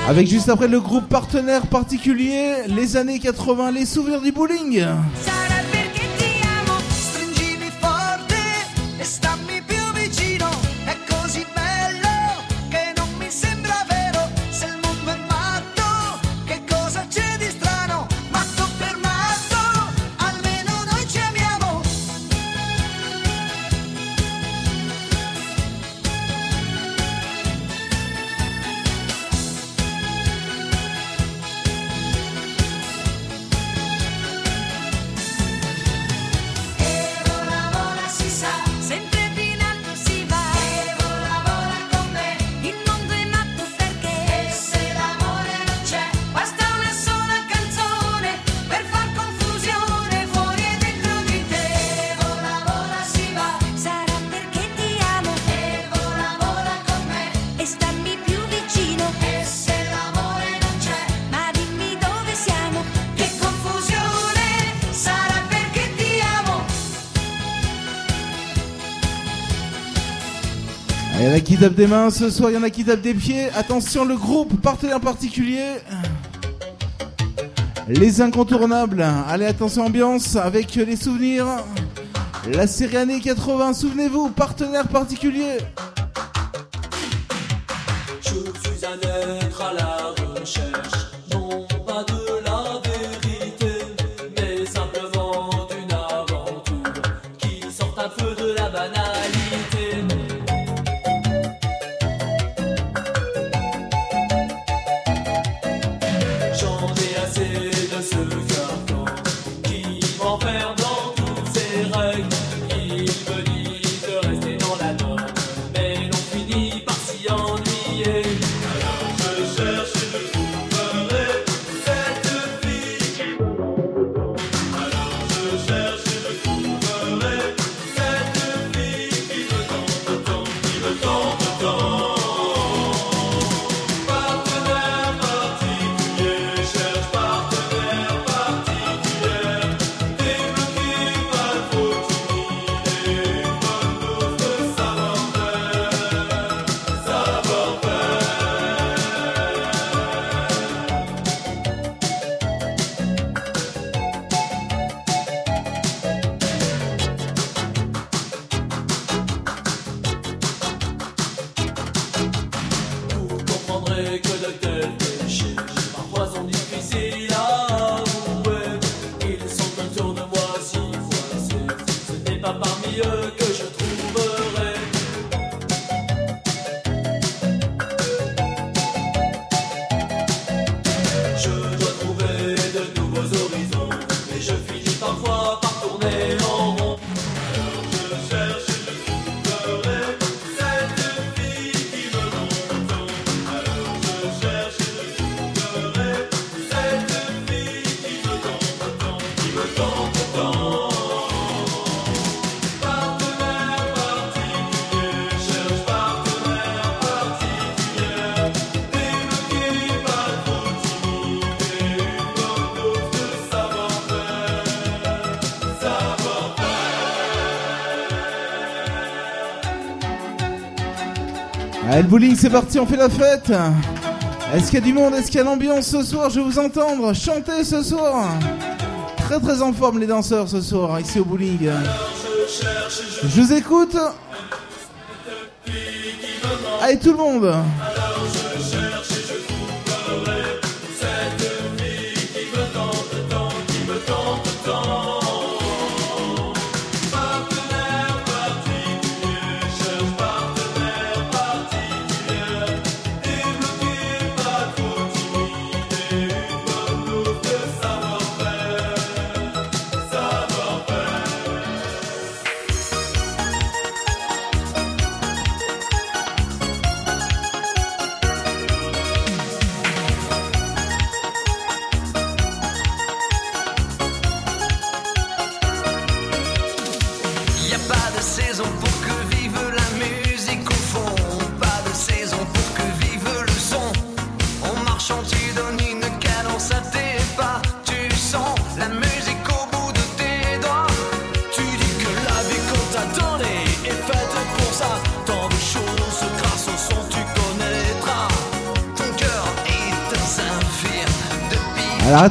Avec juste après le groupe partenaire particulier, les années 80, les souvenirs du bowling. tapent des mains, ce soir il y en a qui tapent des pieds. Attention, le groupe partenaire particulier. Les incontournables. Allez, attention, ambiance avec les souvenirs. La série années 80, souvenez-vous, partenaire particulier. le bowling, c'est parti, on fait la fête. Est-ce qu'il y a du monde? Est-ce qu'il y a l'ambiance ce soir? Je vais vous entendre chanter ce soir. Très très en forme les danseurs ce soir ici au bowling. Je vous écoute. Allez tout le monde.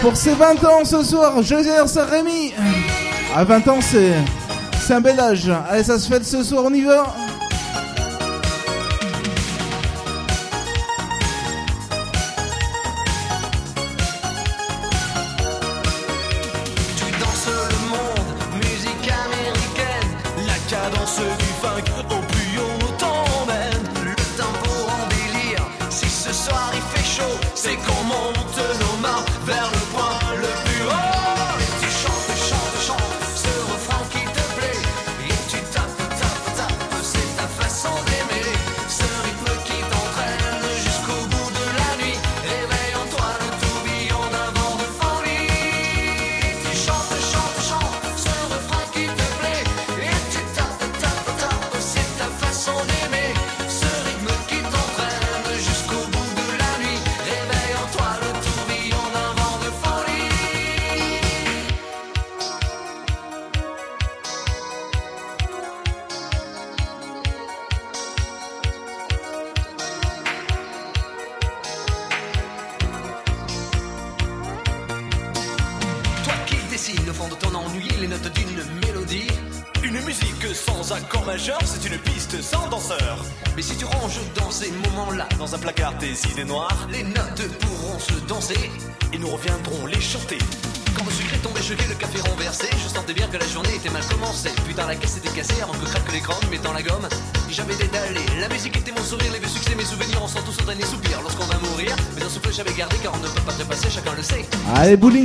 Pour ses 20 ans ce soir, José Saint-Rémy. À 20 ans, c'est un bel âge. Allez, ça se fête ce soir, on y va.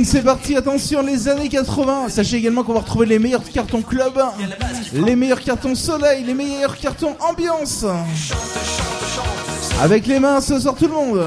c'est parti, attention les années 80. Sachez également qu'on va retrouver les meilleurs cartons club, les meilleurs cartons soleil, les meilleurs cartons ambiance. Avec les mains ce soir tout le monde.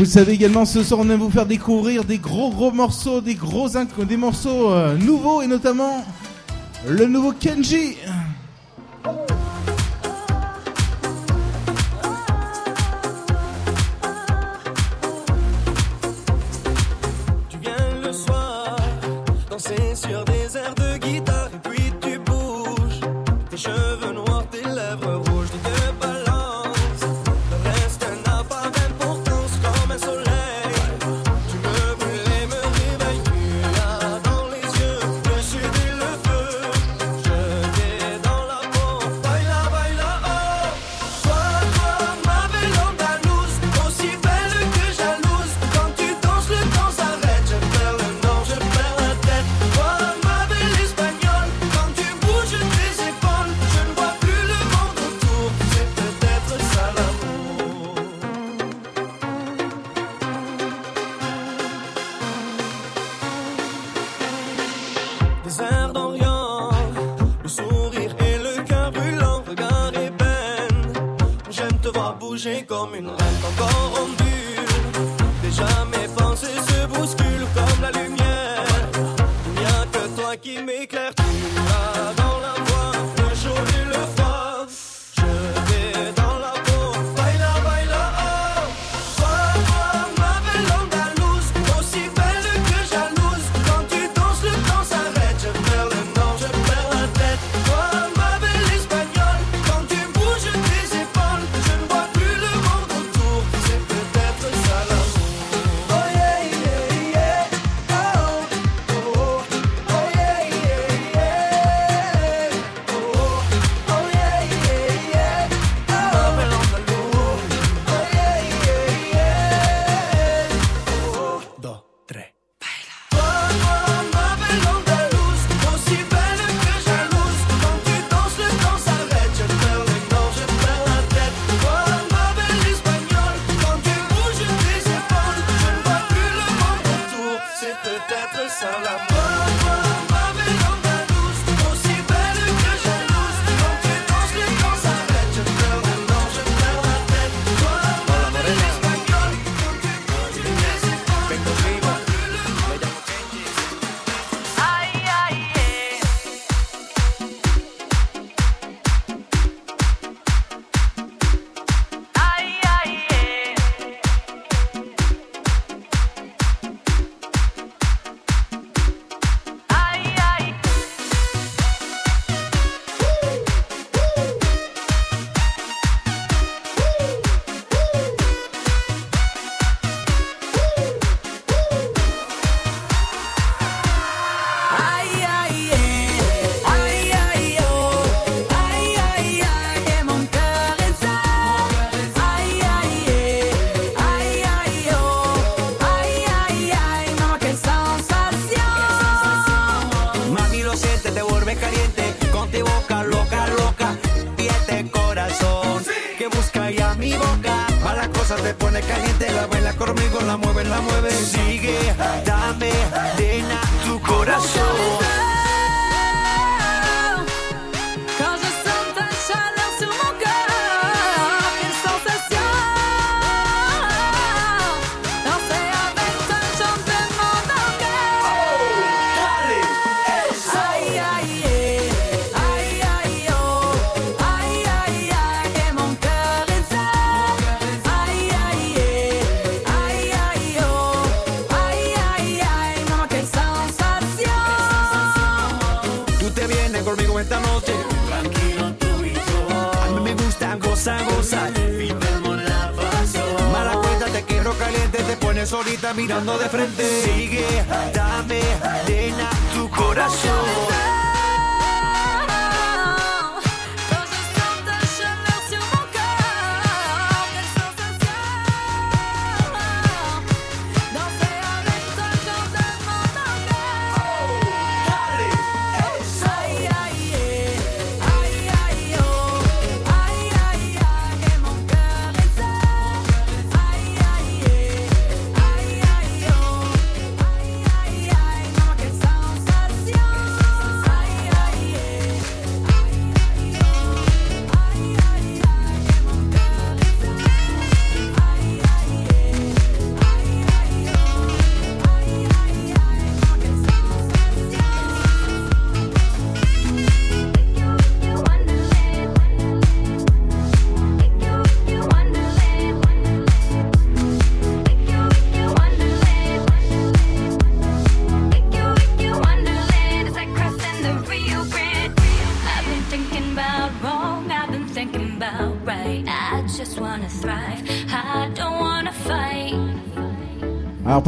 vous le savez également, ce soir, on aime vous faire découvrir des gros gros morceaux, des gros des morceaux euh, nouveaux et notamment le nouveau Kenji.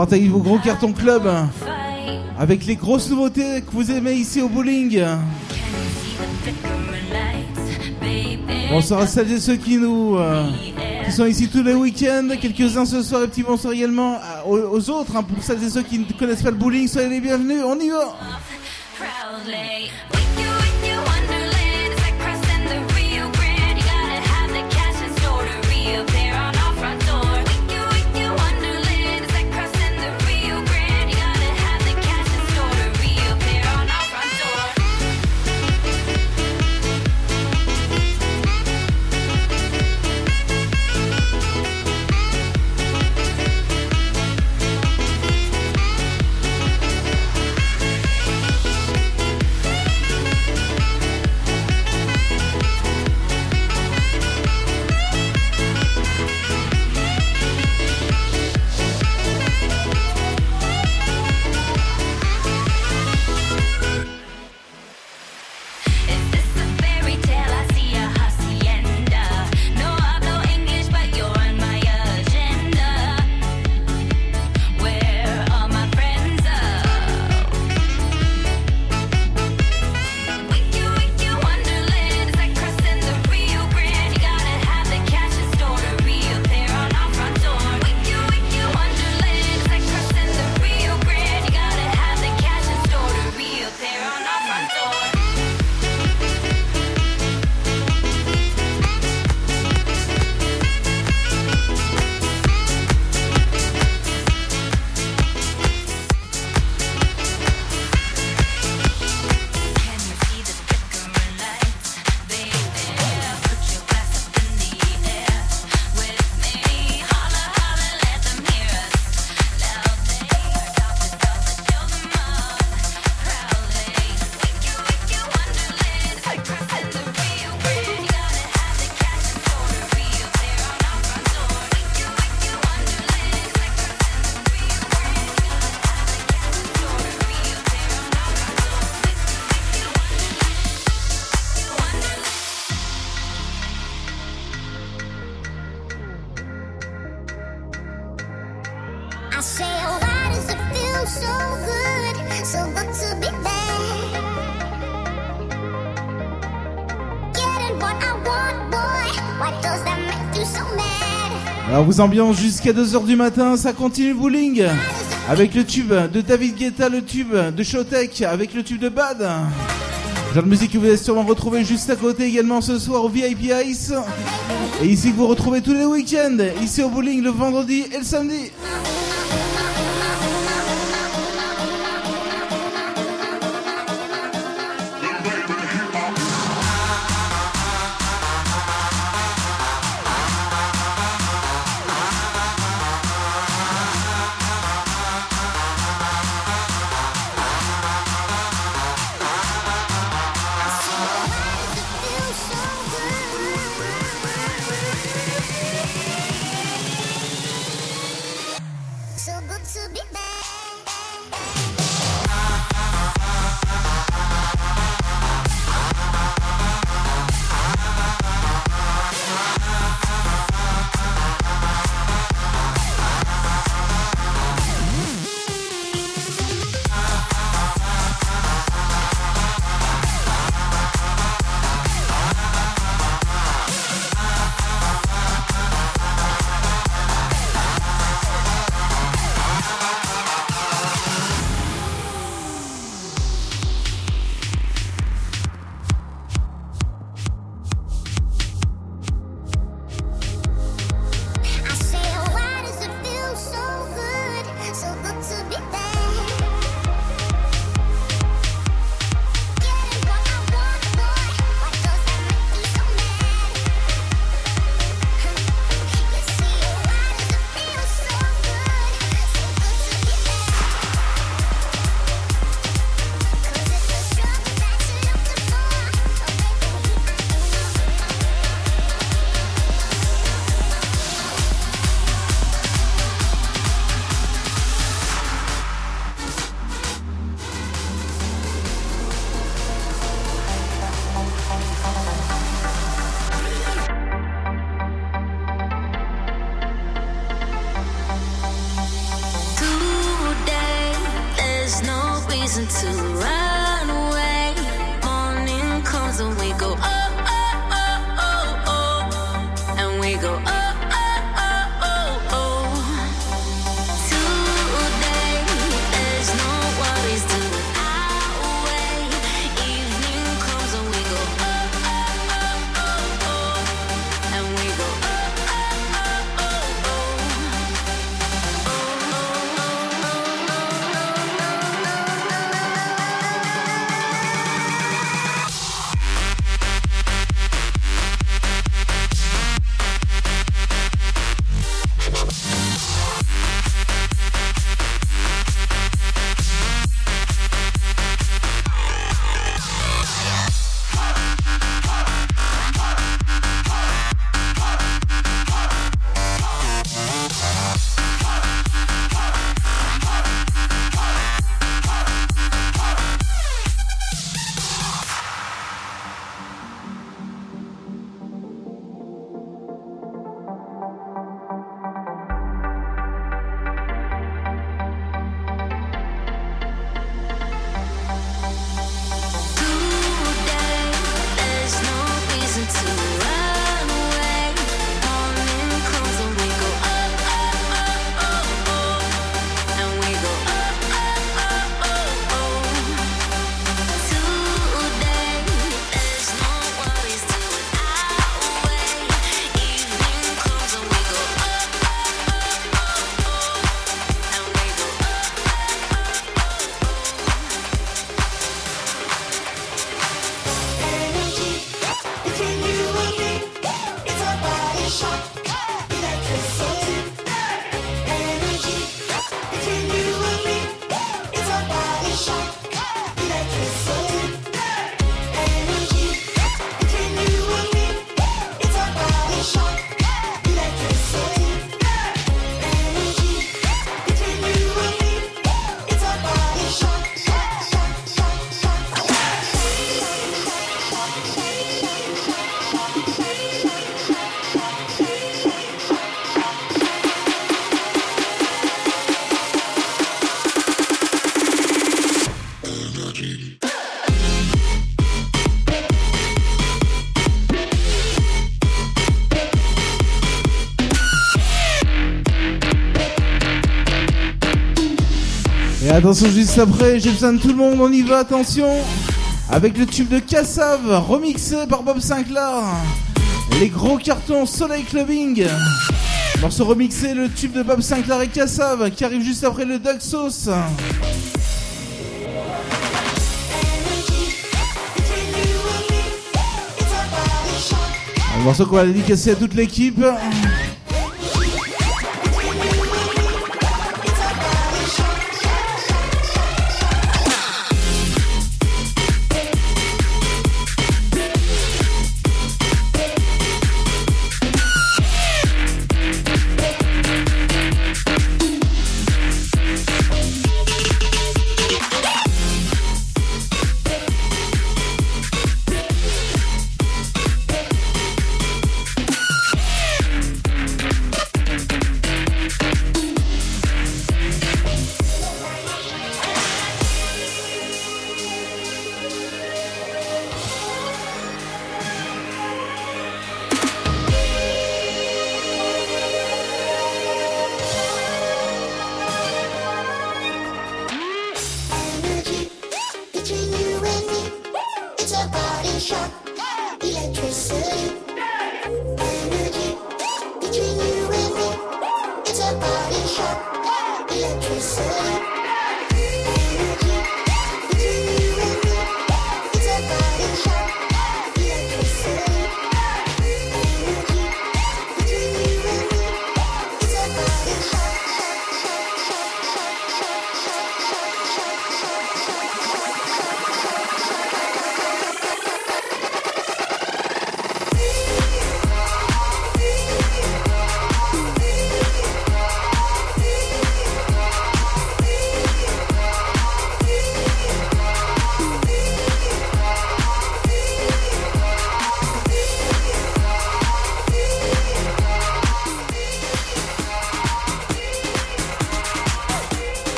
partagez vos gros cartons club avec les grosses nouveautés que vous aimez ici au bowling. Bonsoir à celles et ceux qui nous euh, qui sont ici tous les week-ends, quelques-uns ce soir et petit bonsoir aux, autres. Hein. Pour celles et ceux qui ne connaissent pas le bowling, soyez les bienvenus. On y va. Alors vous ambiance jusqu'à 2h du matin, ça continue le bowling avec le tube de David Guetta, le tube de Showtech, avec le tube de Bad. Genre de musique que vous allez sûrement retrouver juste à côté également ce soir au VIP Ice. Et ici que vous retrouvez tous les week-ends, ici au bowling le vendredi et le samedi. Attention, juste après, j'ai besoin de tout le monde, on y va, attention Avec le tube de Cassav, remixé par Bob Sinclair. Les gros cartons Soleil Clubbing. Morceau remixé, le tube de Bob Sinclair et Cassav, qui arrive juste après le Duck Sauce. Un morceau qu'on va dédicacer à toute l'équipe.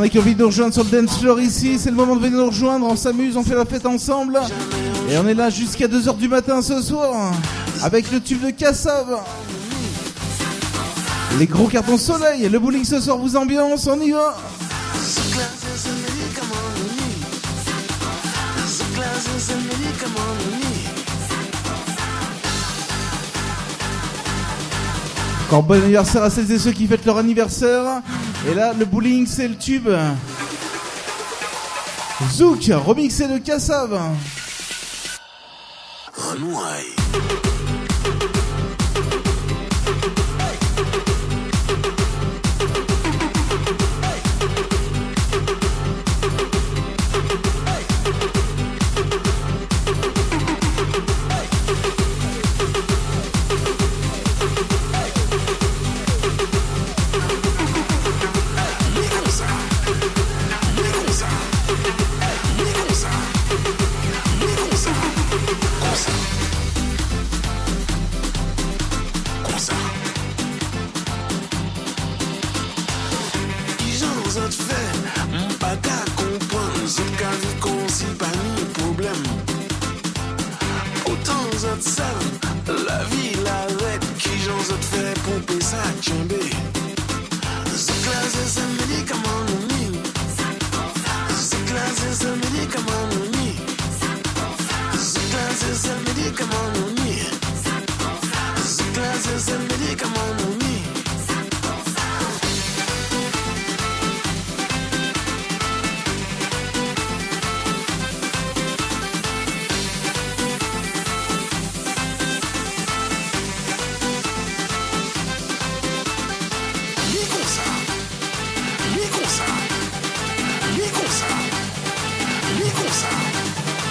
En a qui ont envie de nous rejoindre sur le dance floor ici, c'est le moment de venir nous rejoindre. On s'amuse, on fait la fête ensemble. Et on est là jusqu'à 2h du matin ce soir. Avec le tube de Cassav. Les gros cartons soleil. Le bowling ce soir vous ambiance, on y va. Encore bon anniversaire à celles et ceux qui fêtent leur anniversaire. Et là, le bowling, c'est le tube. Zouk, remixé de Cassav.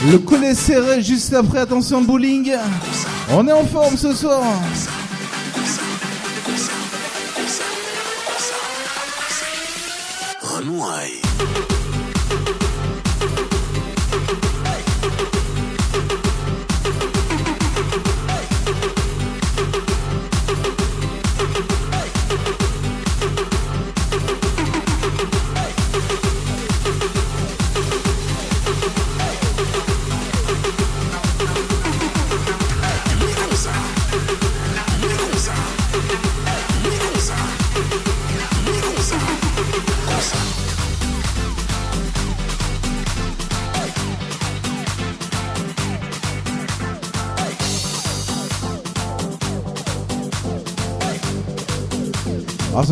Le collet serré juste après, attention bowling. On est en forme ce soir.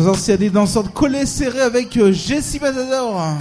anciens des danseurs de collet serré avec euh, Jessie Matador.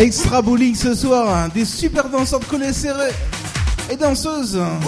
Extra bowling ce soir, hein. des super danseurs de et danseuses. Hein.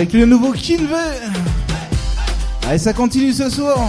avec le nouveau Kinve. Allez, ça continue ce soir.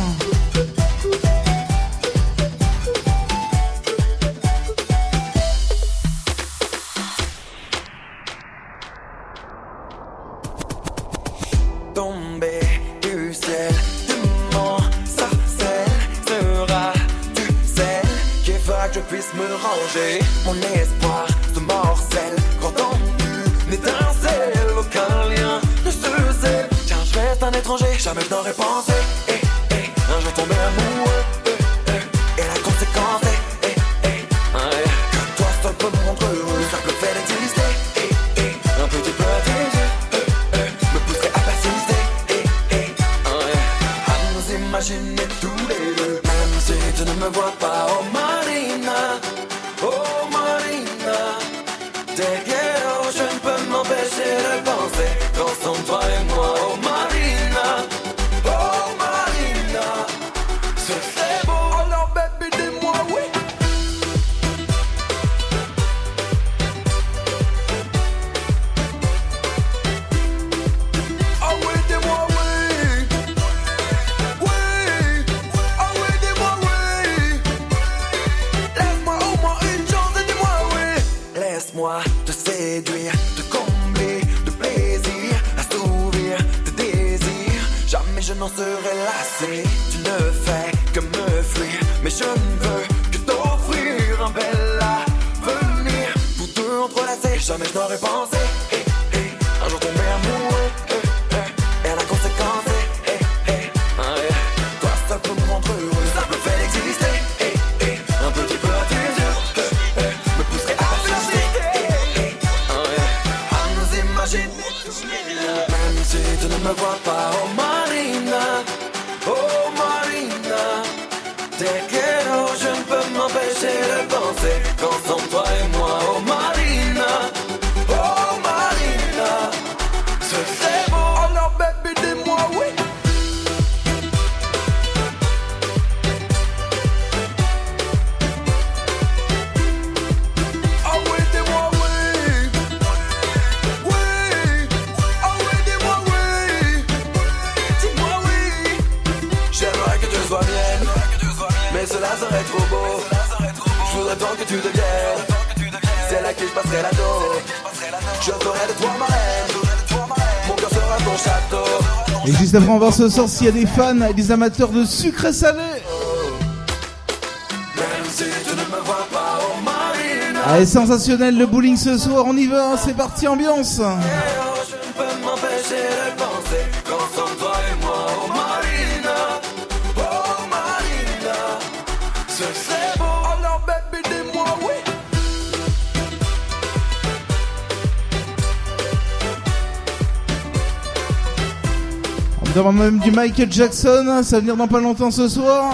ce soir, s'il y a des fans et des amateurs de sucre et salé. Ah, Allez, sensationnel le bowling ce soir, on y va, hein, c'est parti ambiance. aurons même du Michael Jackson, ça va venir dans pas longtemps ce soir.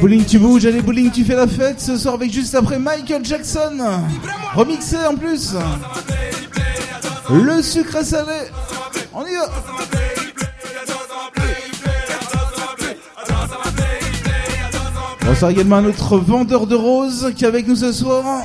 Bowling, tu bouges, allez Bowling, tu fais la fête ce soir avec juste après Michael Jackson. Remixé en plus. Le sucre salé. On y va. Bonsoir également à notre vendeur de roses qui est avec nous ce soir.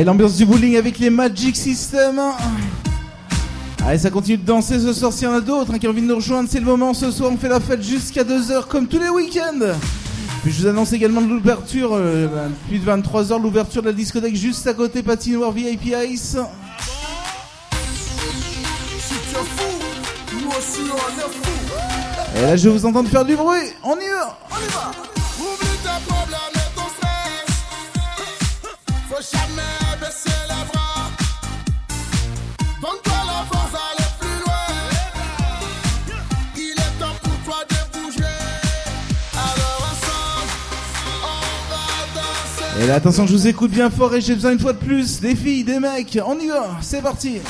Allez, l'ambiance du bowling avec les Magic System. Allez, ça continue de danser ce soir. S'il y en a d'autres hein, qui ont envie de nous rejoindre, c'est le moment. Ce soir, on fait la fête jusqu'à 2h, comme tous les week-ends. Puis je vous annonce également l'ouverture, euh, ben, plus de 23h, l'ouverture de la discothèque juste à côté, patinoire VIP Ice. Et là, je vais vous entendre faire du bruit. On y Attention, je vous écoute bien fort et j'ai besoin une fois de plus des filles, des mecs. On y va, c'est parti.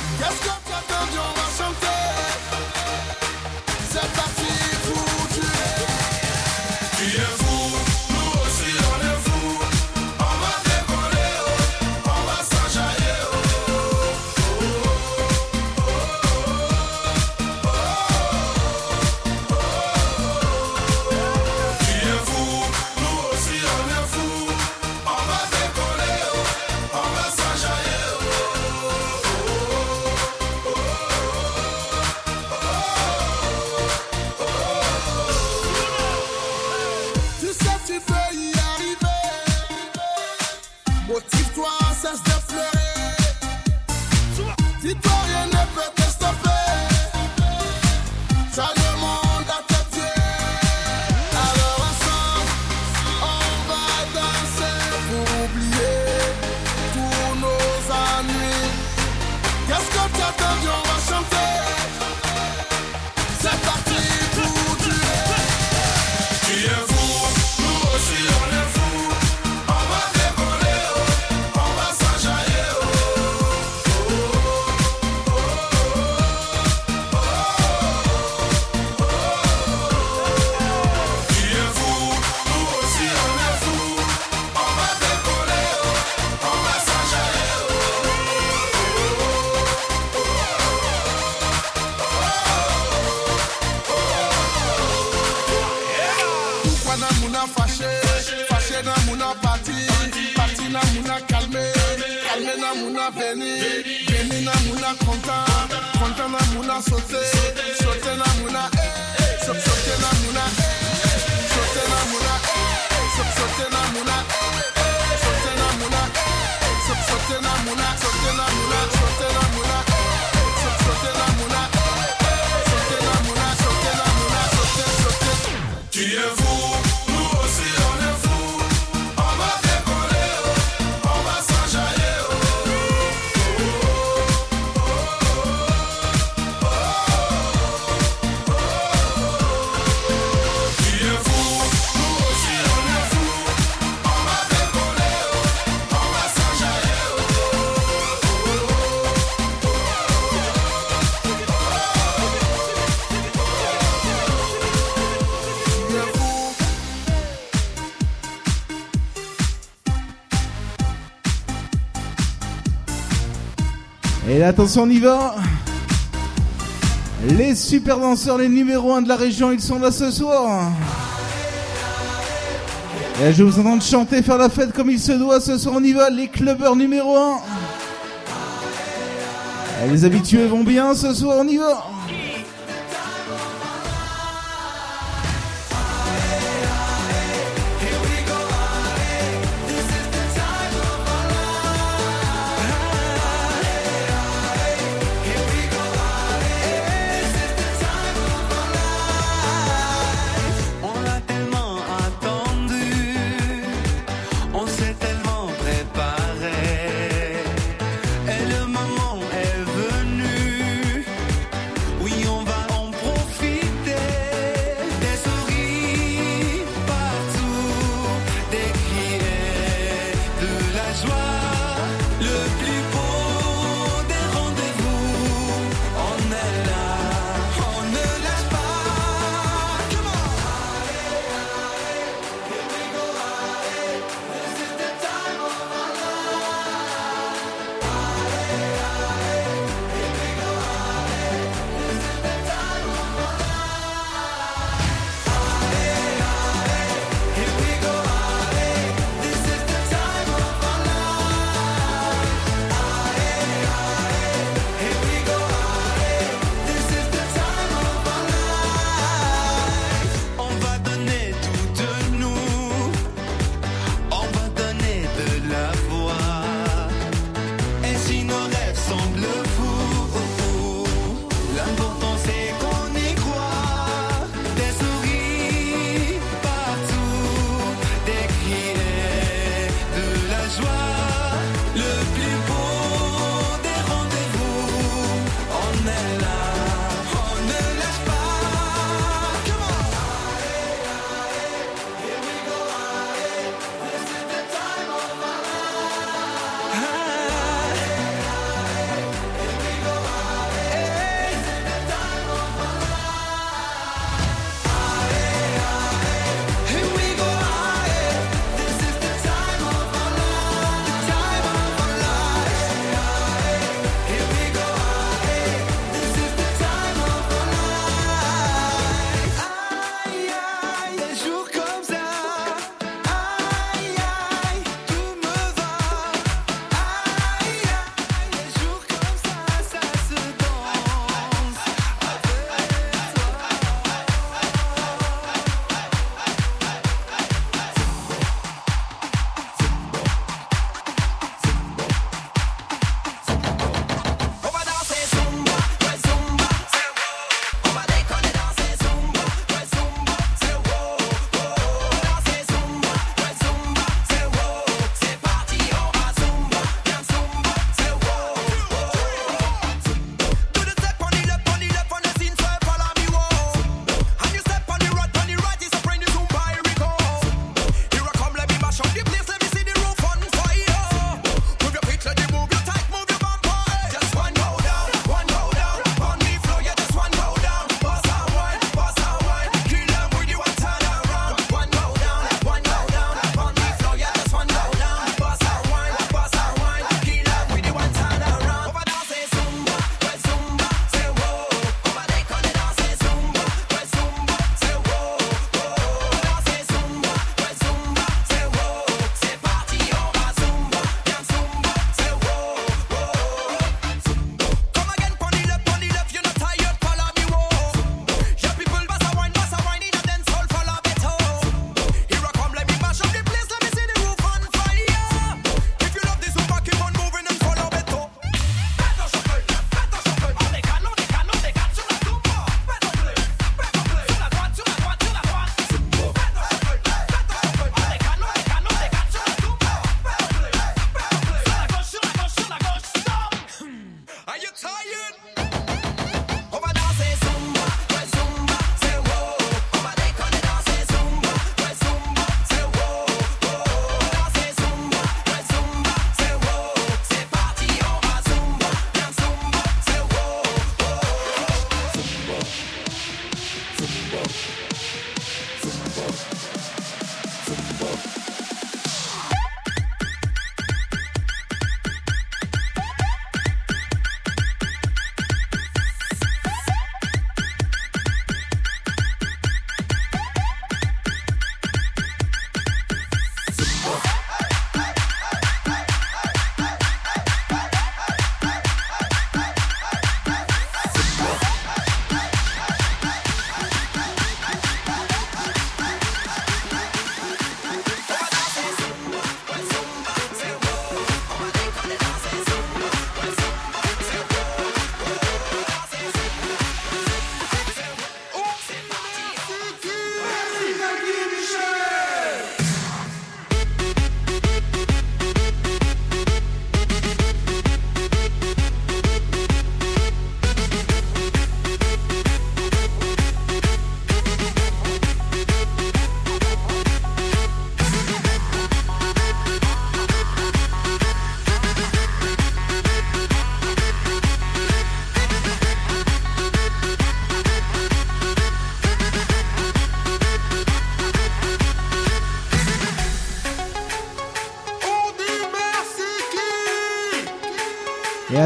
Attention, on y va. Les super danseurs, les numéros 1 de la région, ils sont là ce soir. Et je vous entends chanter, faire la fête comme il se doit. Ce soir, on y va. Les clubbers numéro 1. Les habitués vont bien. Ce soir, on y va.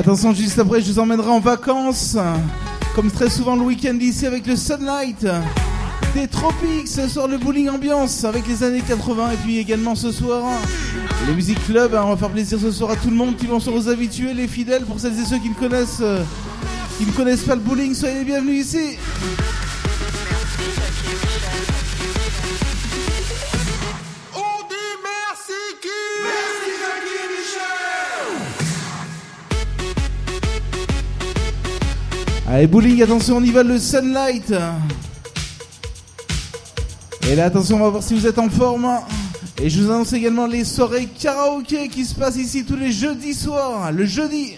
Attention, juste après, je vous emmènerai en vacances. Comme très souvent le week-end ici avec le Sunlight. Des tropiques sur le bowling ambiance avec les années 80 et puis également ce soir hein, le music club. Hein, on va faire plaisir ce soir à tout le monde qui vont sur vos habitués, les fidèles pour celles et ceux qui ne connaissent euh, qui ne connaissent pas le bowling. Soyez les bienvenus ici. Allez, bowling, attention, on y va, le sunlight. Et là, attention, on va voir si vous êtes en forme. Et je vous annonce également les soirées karaoké qui se passent ici tous les jeudis soirs. Le jeudi,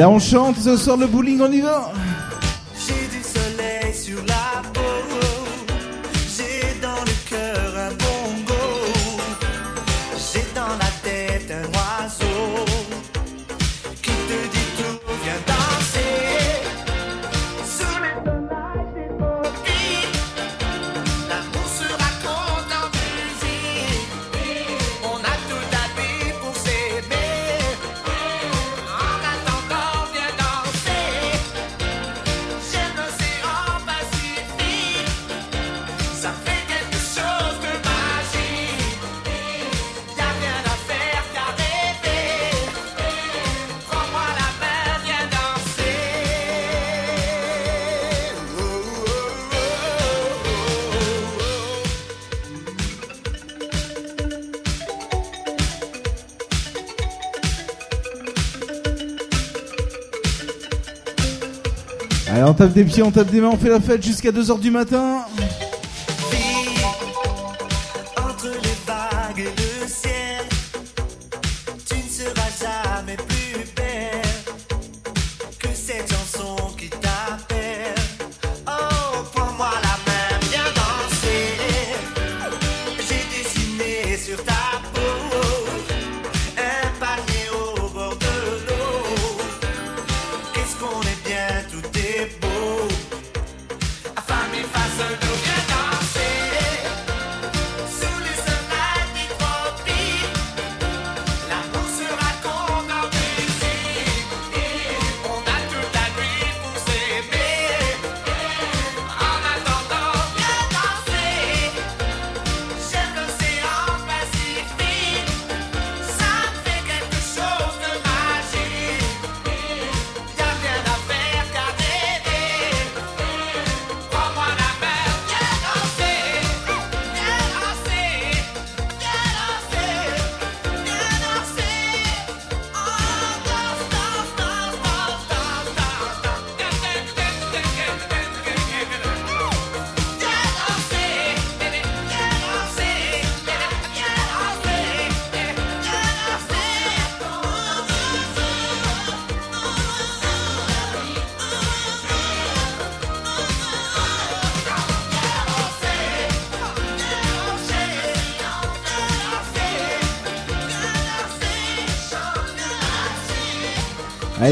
là, on chante, ce soir le bowling, on y va. tape des pieds, on tape des mains, on fait la fête jusqu'à 2h du matin.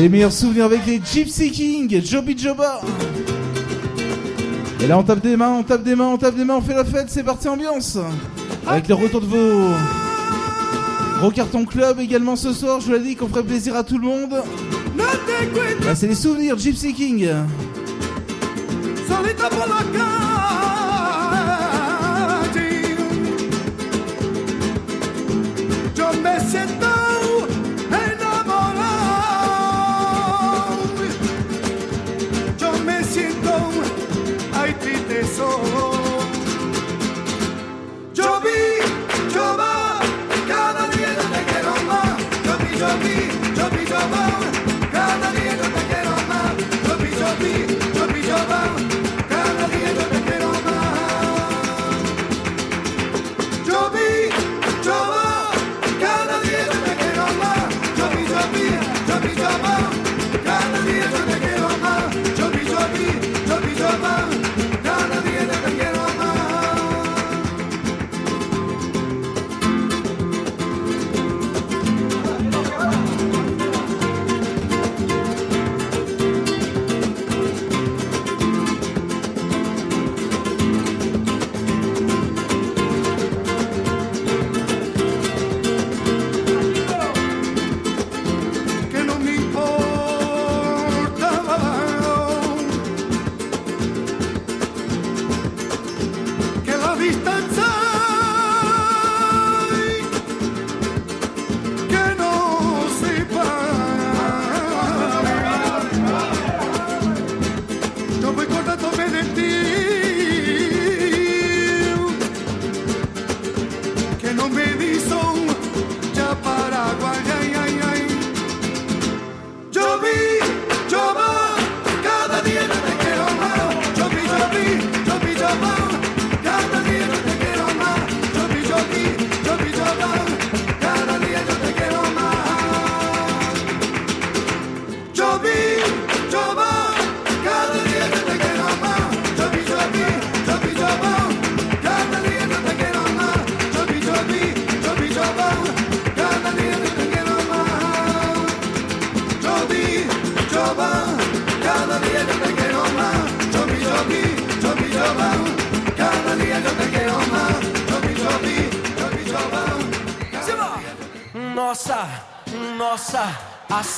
Les meilleurs souvenirs avec les Gypsy King, Joby Joba. Et là, on tape des mains, on tape des mains, on tape des mains, on fait la fête, c'est parti ambiance. Avec le retour de vos gros cartons club également ce soir, je vous l'ai dit qu'on ferait plaisir à tout le monde. Là, bah, c'est les souvenirs Gypsy King. Yo vi, yo cada día yo te quiero más. Yo vi, yo vi, cada día yo te quiero más. Yo vi, yo.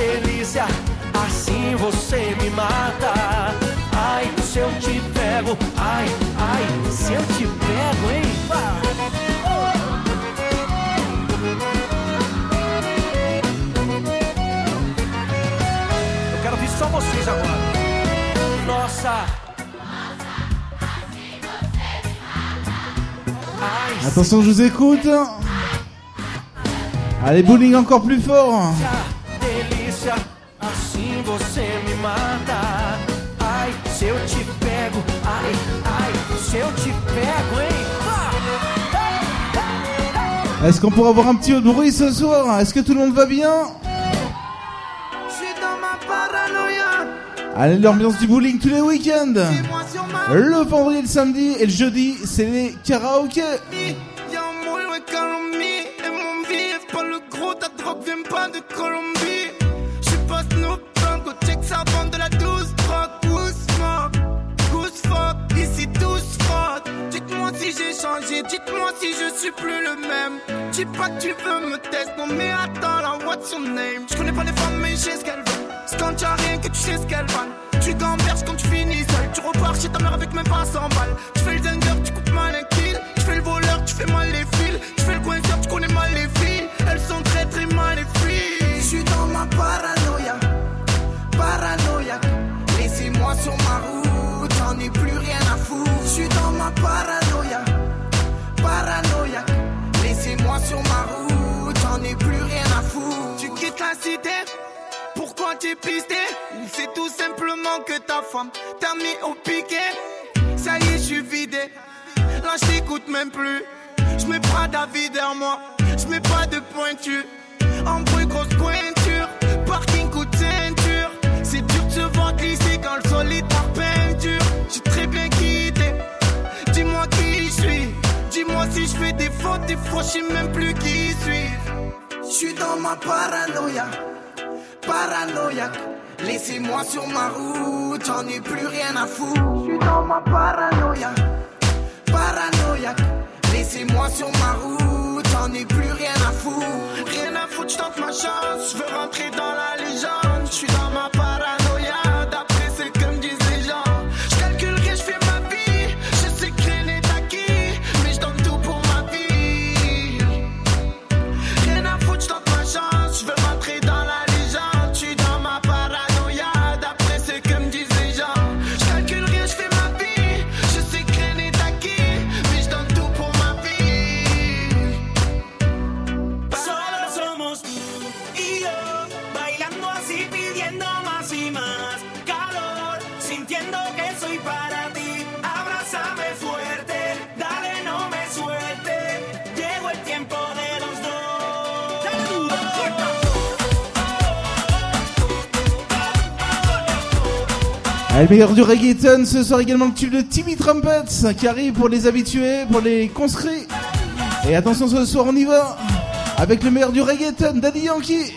delícia, assim você me mata. Ai, se eu te pego, ai, ai, se eu te pego, hein? Eu quero ouvir só vocês agora. Nossa. Attention, je vous écoute. Allez, bowling encore plus fort. Se eu te pego, hein? Est-ce qu'on pourrait avoir un petit bruit ce soir? Est-ce que tout le monde va bien? Allez, l'ambiance du bowling tous les week-ends. Le vendredi et le samedi et le jeudi, c'est les karaokés. Mais attends what's your name? J'connais pas les femmes, mais je sais ce qu'elles veulent. C'est quand t'as rien que tu sais ce qu'elles valent. Mis au piquet Ça y est, je suis vidé. Là, je même plus. Je mets pas David derrière moi. Je mets pas de pointure. En bruit, grosse pointure. Parking, coup de ceinture. C'est dur de se voir glisser quand le sol est par peinture. J'ai très bien quitté. Dis-moi qui je suis. Dis-moi si je fais des fautes. Des fois, je sais même plus qui suis. Je suis dans ma paranoïa paranoïaque. Laissez-moi sur ma route, j'en ai plus rien à foutre. Je suis dans ma paranoïa, paranoïaque. Laissez-moi sur ma route, j'en ai plus rien à foutre. Rien à foutre, je tente ma chance, je veux rentrer dans la légende. Je suis dans ma paranoïa, Ah, le meilleur du reggaeton, ce soir également le tube de Timmy Trumpets qui arrive pour les habitués, pour les conscrits. Et attention ce soir on y va avec le meilleur du reggaeton, Daddy Yankee.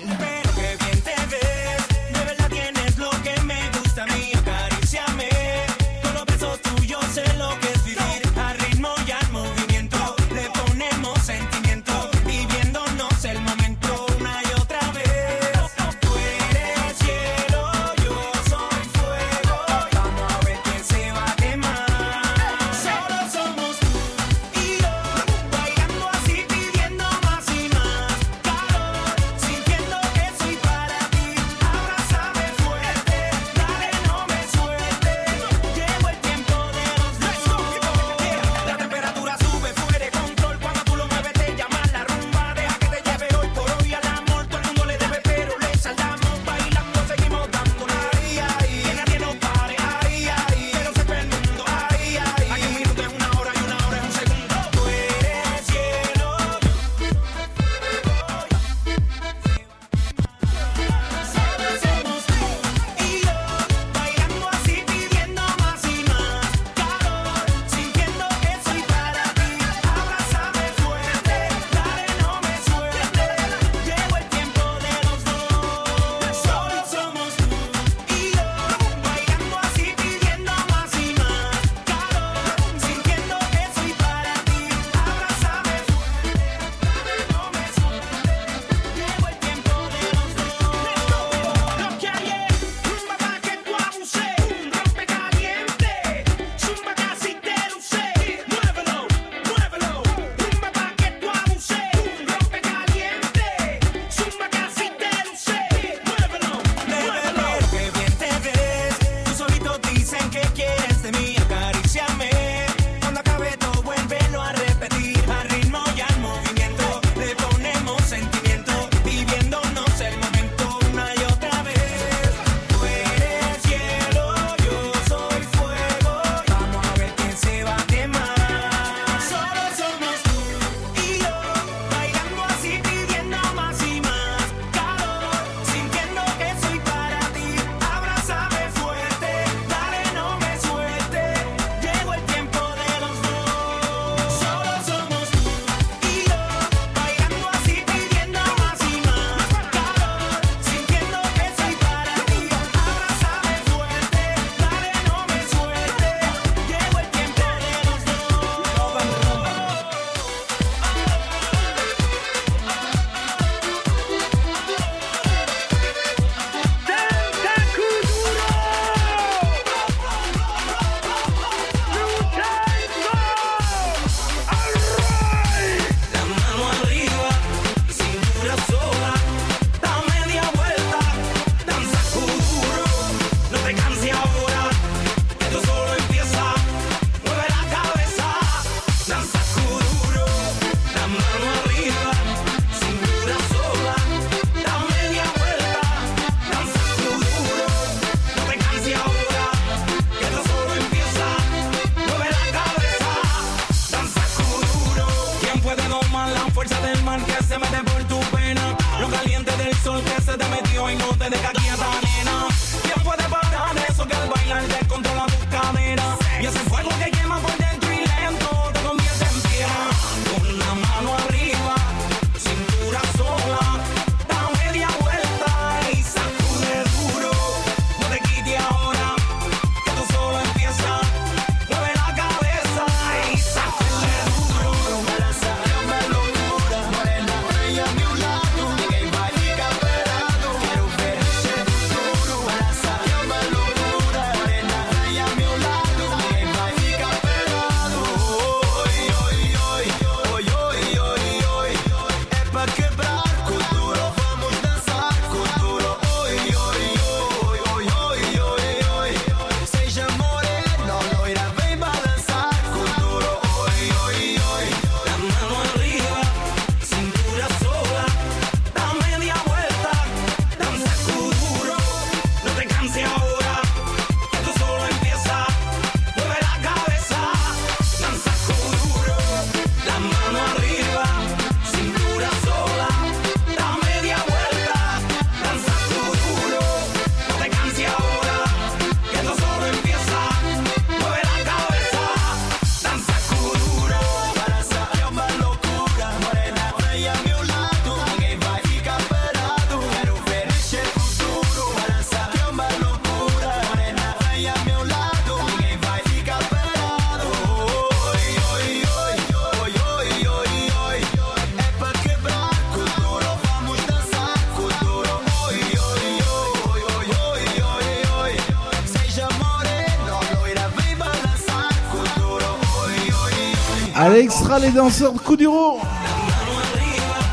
Extra les danseurs de coup Kuduro.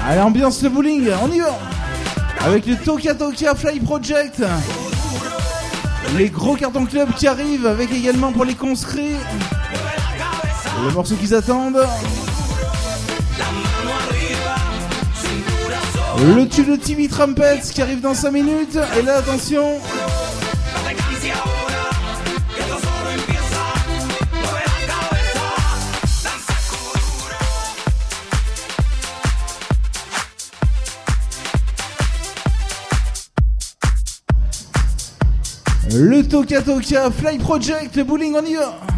Allez, ambiance le bowling, on y va. Avec le Toka Toka Fly Project. Les gros cartons club qui arrivent, avec également pour les conscrits. Le morceau qu'ils attendent. Le tube de TV Trumpets qui arrive dans 5 minutes. Et là, attention, Toka Toka, Fly Project, Bowling, on y va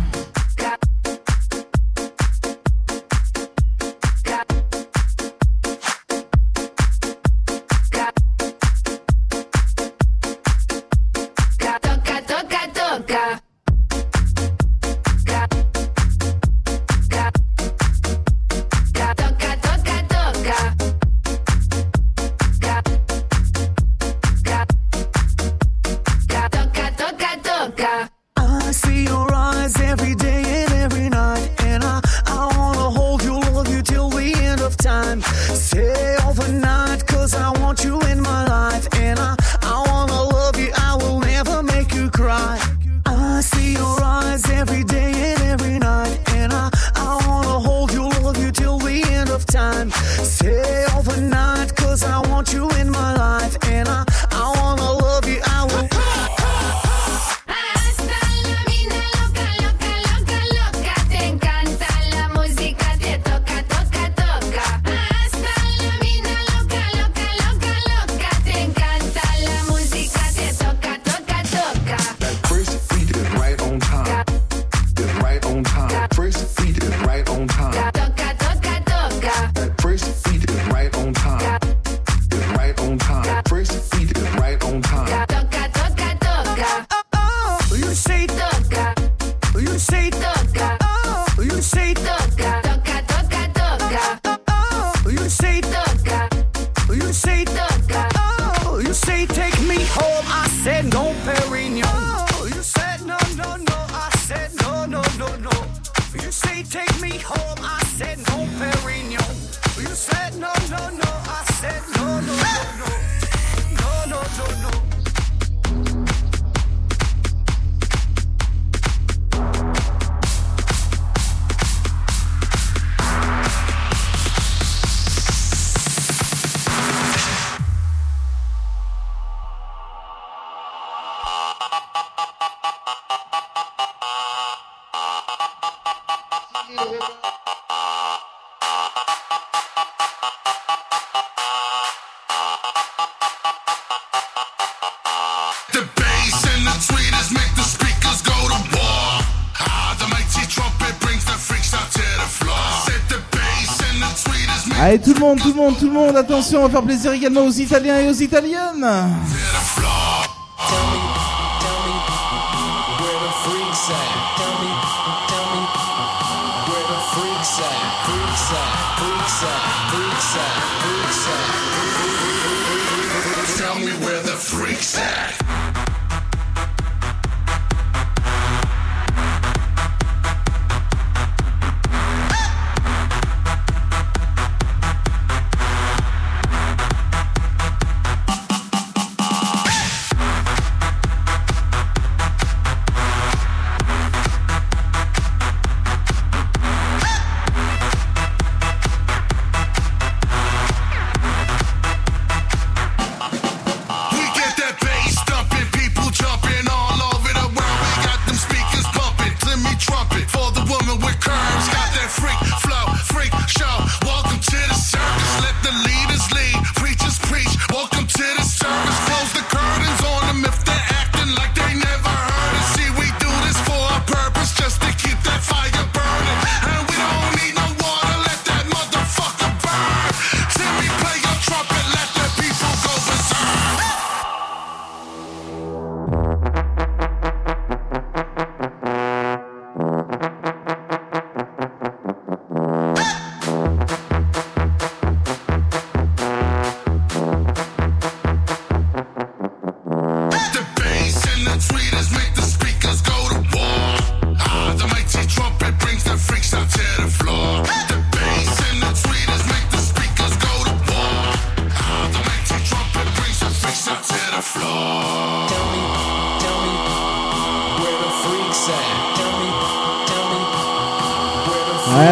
Allez tout le monde, tout le monde, tout le monde, attention, on va faire plaisir également aux Italiens et aux Italiennes.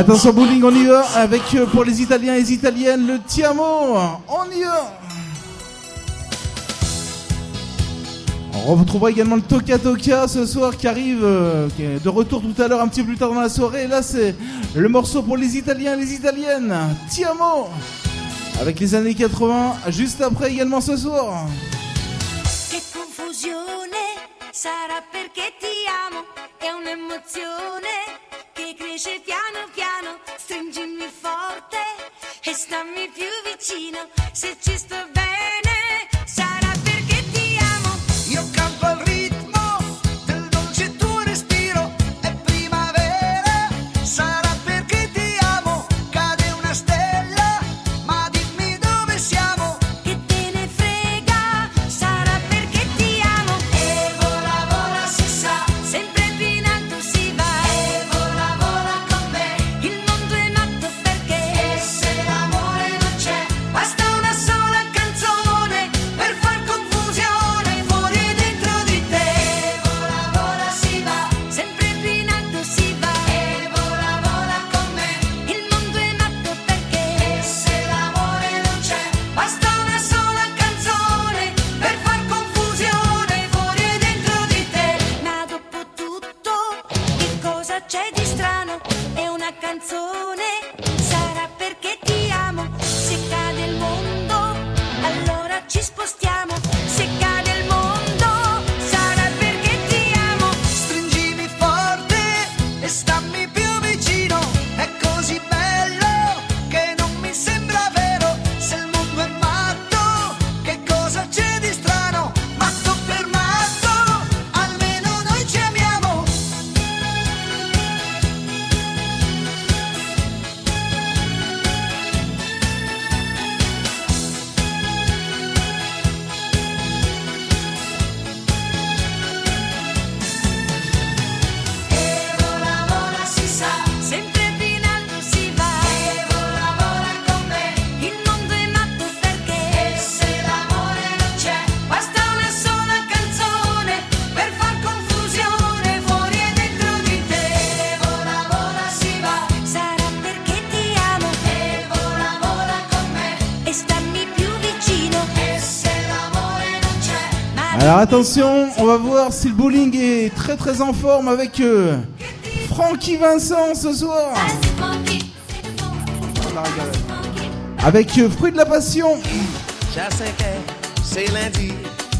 Attention bowling, on y va avec euh, pour les Italiens et les Italiennes le Tiamo. On y va. On retrouvera également le Toka Toka ce soir qui arrive euh, qui est de retour tout à l'heure un petit peu plus tard dans la soirée. Là c'est le morceau pour les Italiens et les Italiennes. Tiamo. Avec les années 80 juste après également ce soir. Attention, on va voir si le bowling est très très en forme avec euh, Francky Vincent ce soir. Avec euh, Fruit de la Passion. C'est lundi,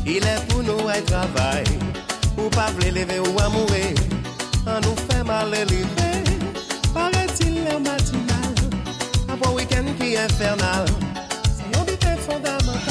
il est pour nous un travail. Ou pas lever ou à mourir, on nous fait mal élevé. Paraît-il le matinal, après week-end qui est infernal. C'est un but fondamental.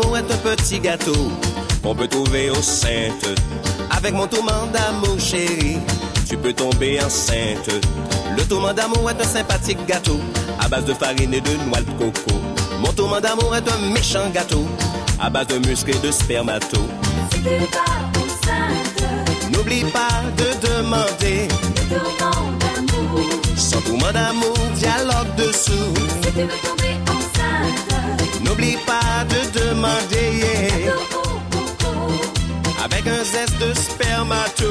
Le tourment d'amour est un petit gâteau qu'on peut trouver au Sainte. Avec mon tourment d'amour, chérie, tu peux tomber enceinte. Le tourment d'amour est un sympathique gâteau à base de farine et de noix de coco. Mon tourment d'amour est un méchant gâteau à base de muscles et de spermato. N'oublie pas de demander Sans tourment d'amour, dialogue dessous. N'oublie pas de demander yeah. Avec un zeste de spermato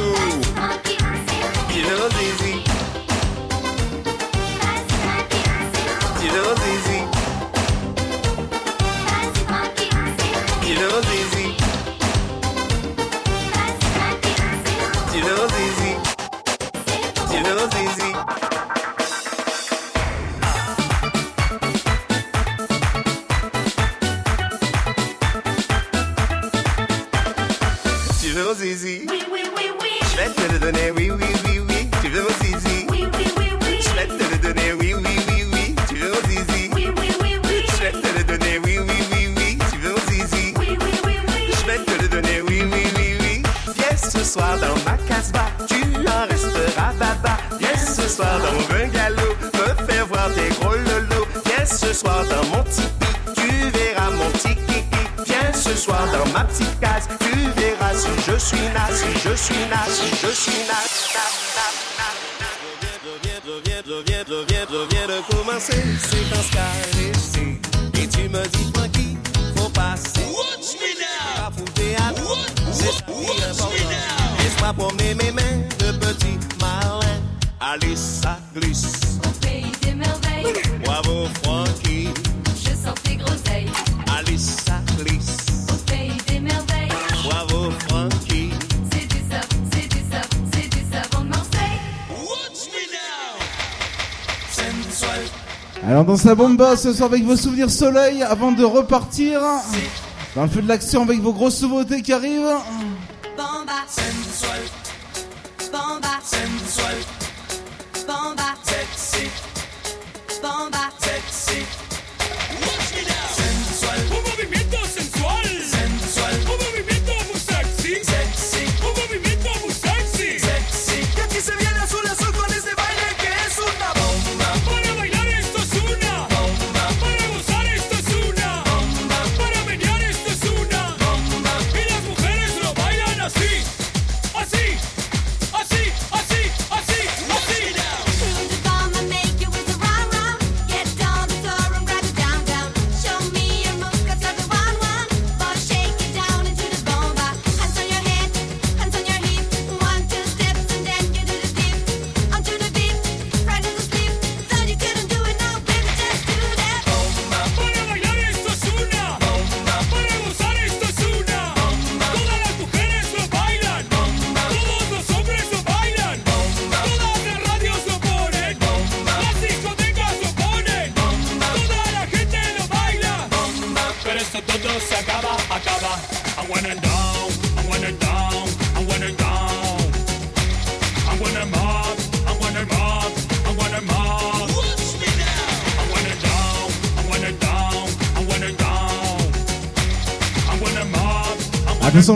Bossa Bomba ce soir avec vos souvenirs soleil avant de repartir dans le feu de l'action avec vos grosses nouveautés qui arrivent.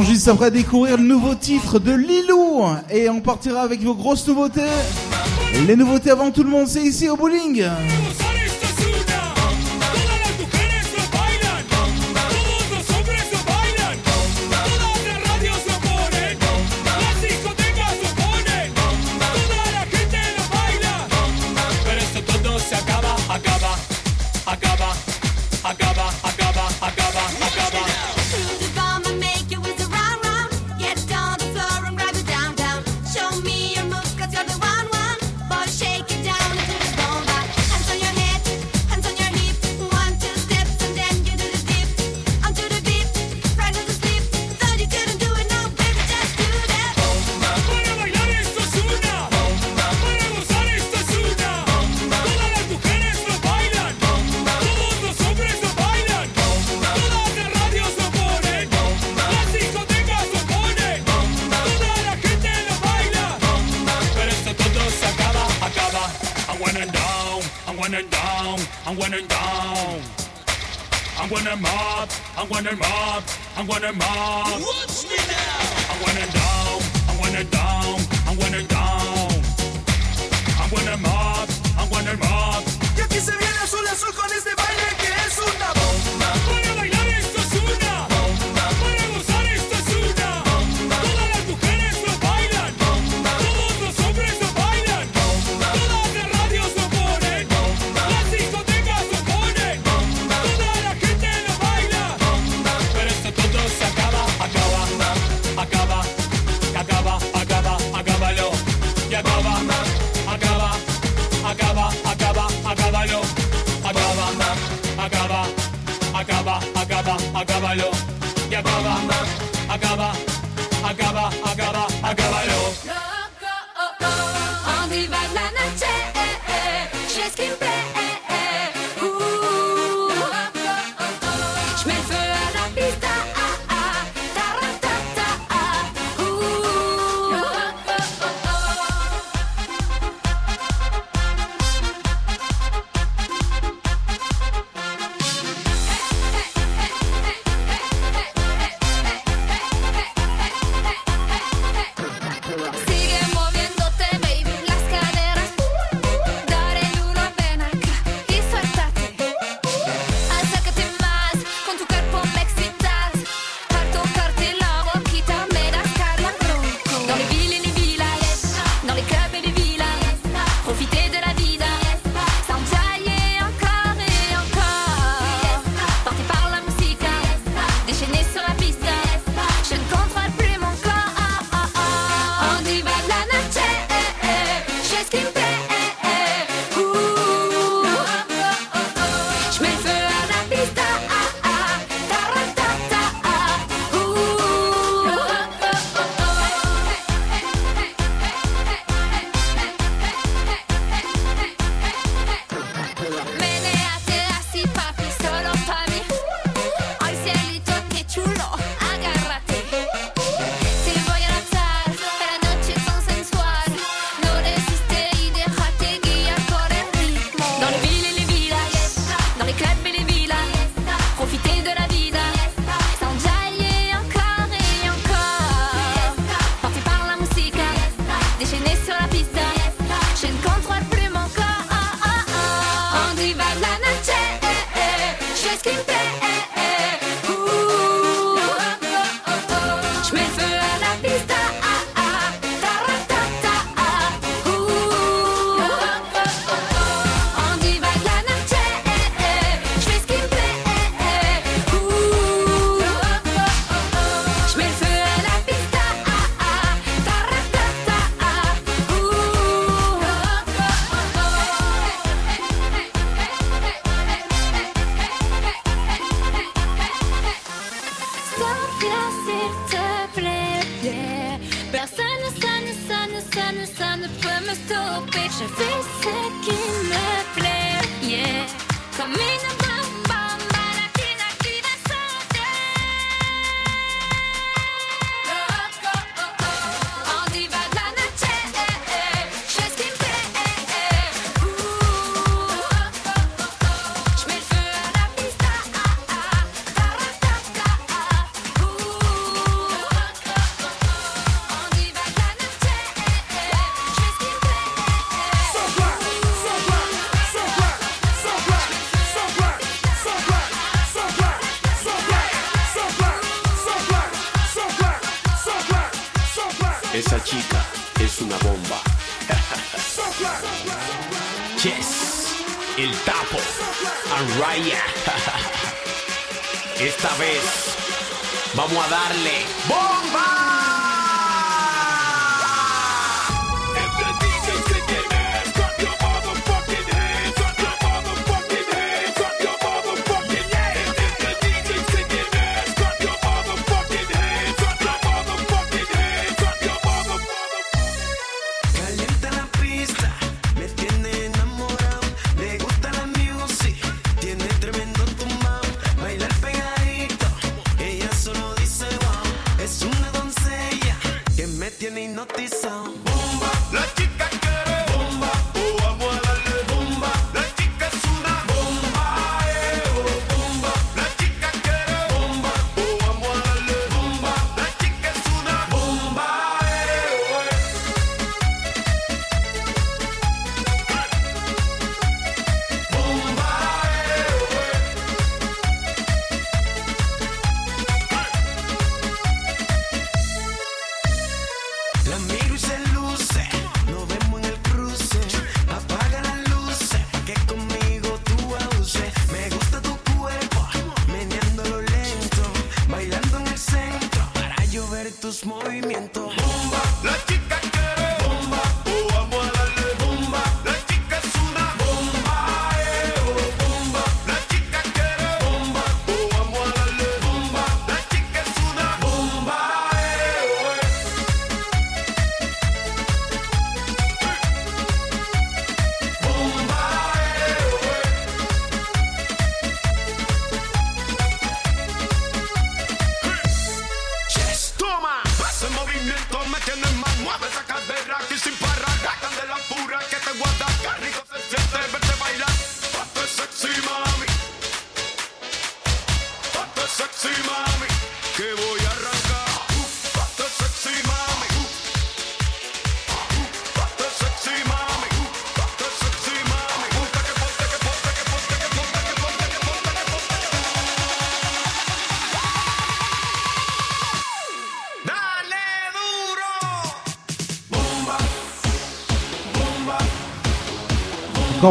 juste après découvrir le nouveau titre de Lilou et on partira avec vos grosses nouveautés. Les nouveautés avant tout le monde, c'est ici au bowling.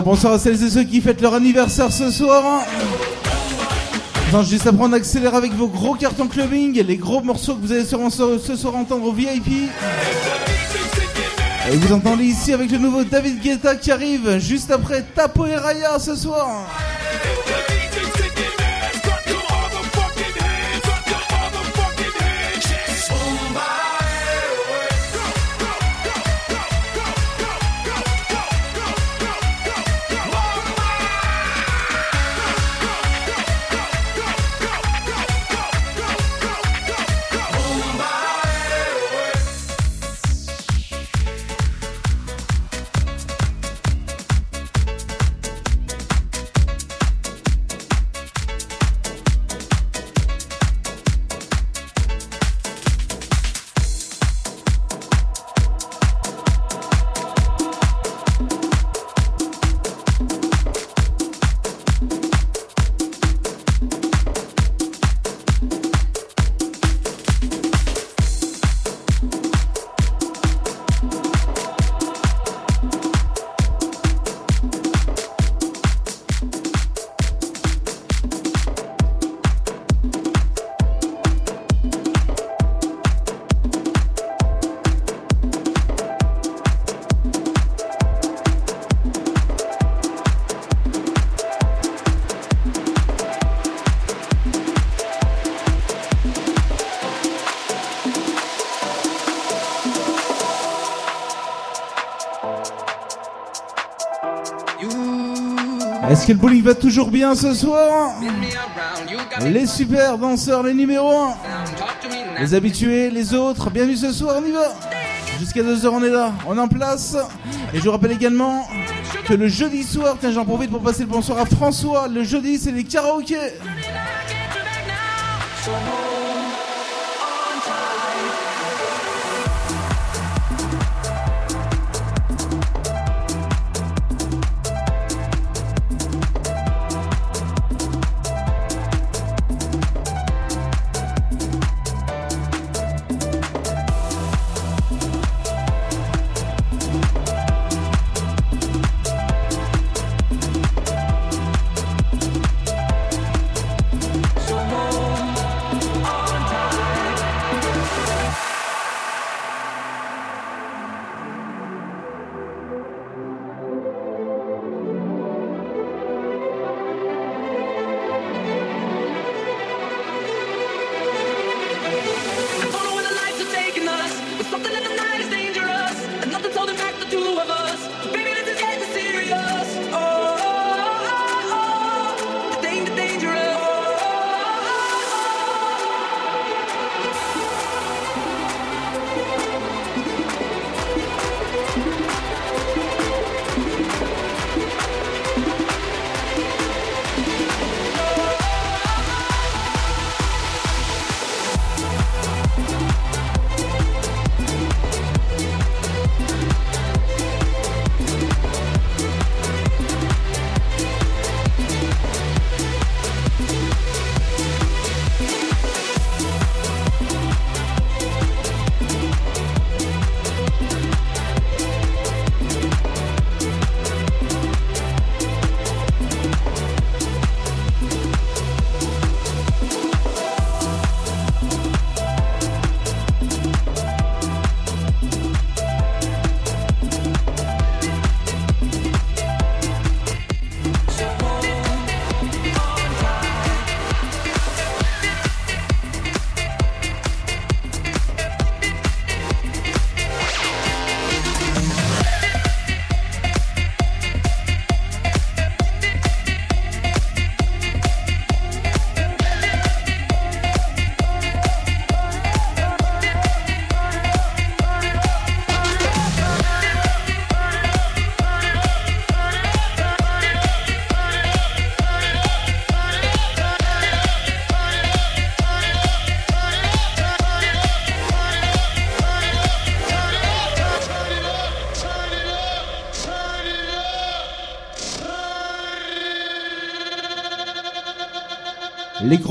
Bonsoir à celles et ceux qui fêtent leur anniversaire ce soir. Hein. Juste après on accélère avec vos gros cartons clubbing, les gros morceaux que vous allez ce soir entendre au VIP. Et vous entendez ici avec le nouveau David Guetta qui arrive juste après Tapo et Raya ce soir. Est-ce que le bowling va toujours bien ce soir Les super danseurs, les numéros 1. Les habitués, les autres, bienvenue ce soir, on y va. Jusqu'à 2h, on est là, on en place. Et je vous rappelle également que le jeudi soir, tiens, j'en profite pour passer le bonsoir à François. Le jeudi, c'est les karaokés.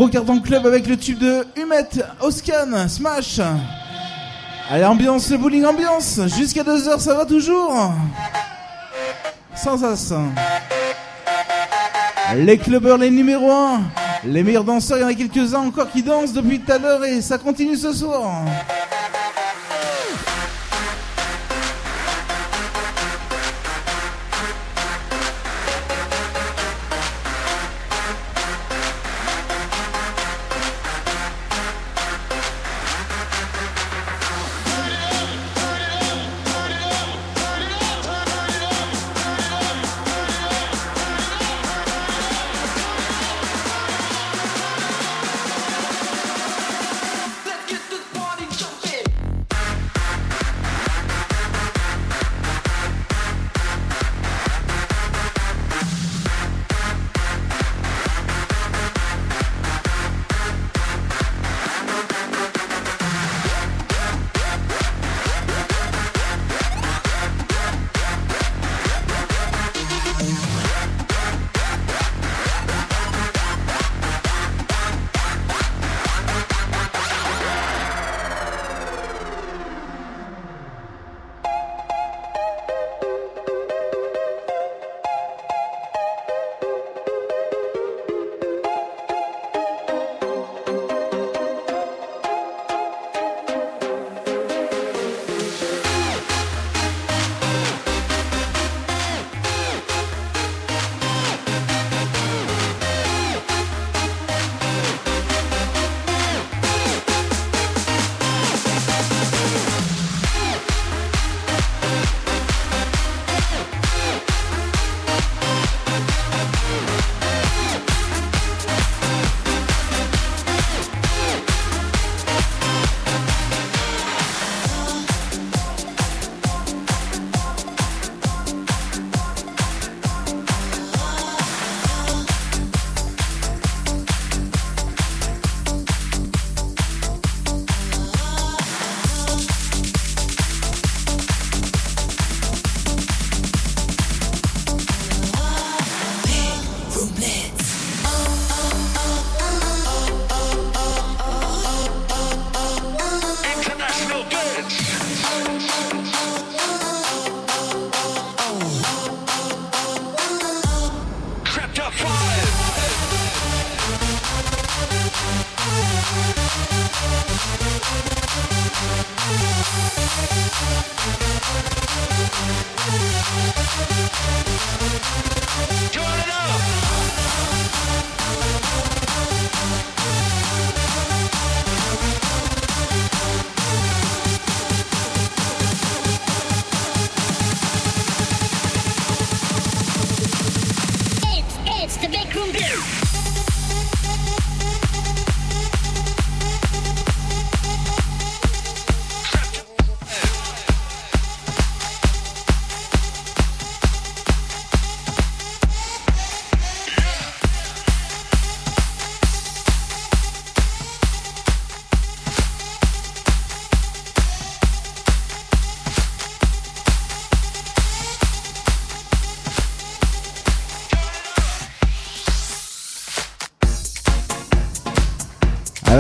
Cartons club avec le tube de Humet, Oscan, Smash. Allez, ambiance, le bowling ambiance. Jusqu'à 2h, ça va toujours. Sans as. Les clubbers, les numéros 1. Les meilleurs danseurs, il y en a quelques-uns encore qui dansent depuis tout à l'heure et ça continue ce soir.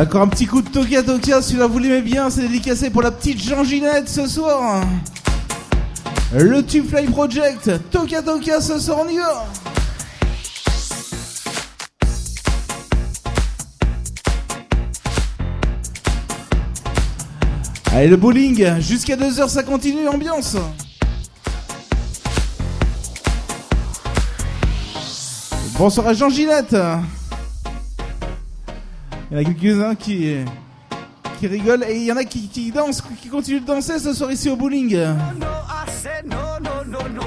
Encore un petit coup de Tokia Tokia, celui-là vous l'aimez bien, c'est dédicacé pour la petite Jean Ginette ce soir. Le Tube Fly Project, Tokia Tokia ce soir, on y va. Allez, le bowling, jusqu'à 2h, ça continue, ambiance. Bonsoir à Jean Ginette. Il y en a quelques-uns qui, qui rigolent et il y en a qui, qui dansent, qui continuent de danser ce soir ici au bowling. No, I said no, no, no, no.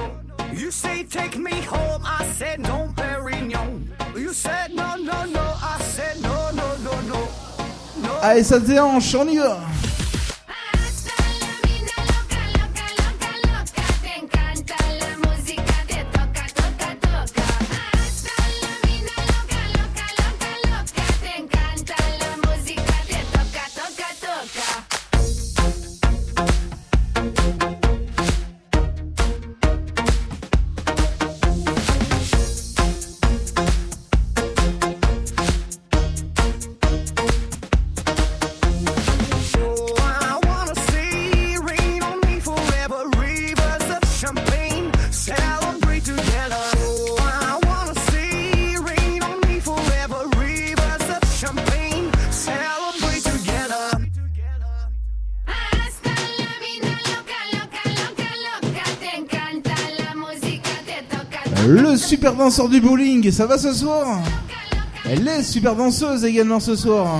You say take me home. I said no, Perignon. You said no, no, no. I said no, no, no, no. Allez, ça se déhanche, on y va. Super danseur du bowling, ça va ce soir? Elle est super danseuse également ce soir.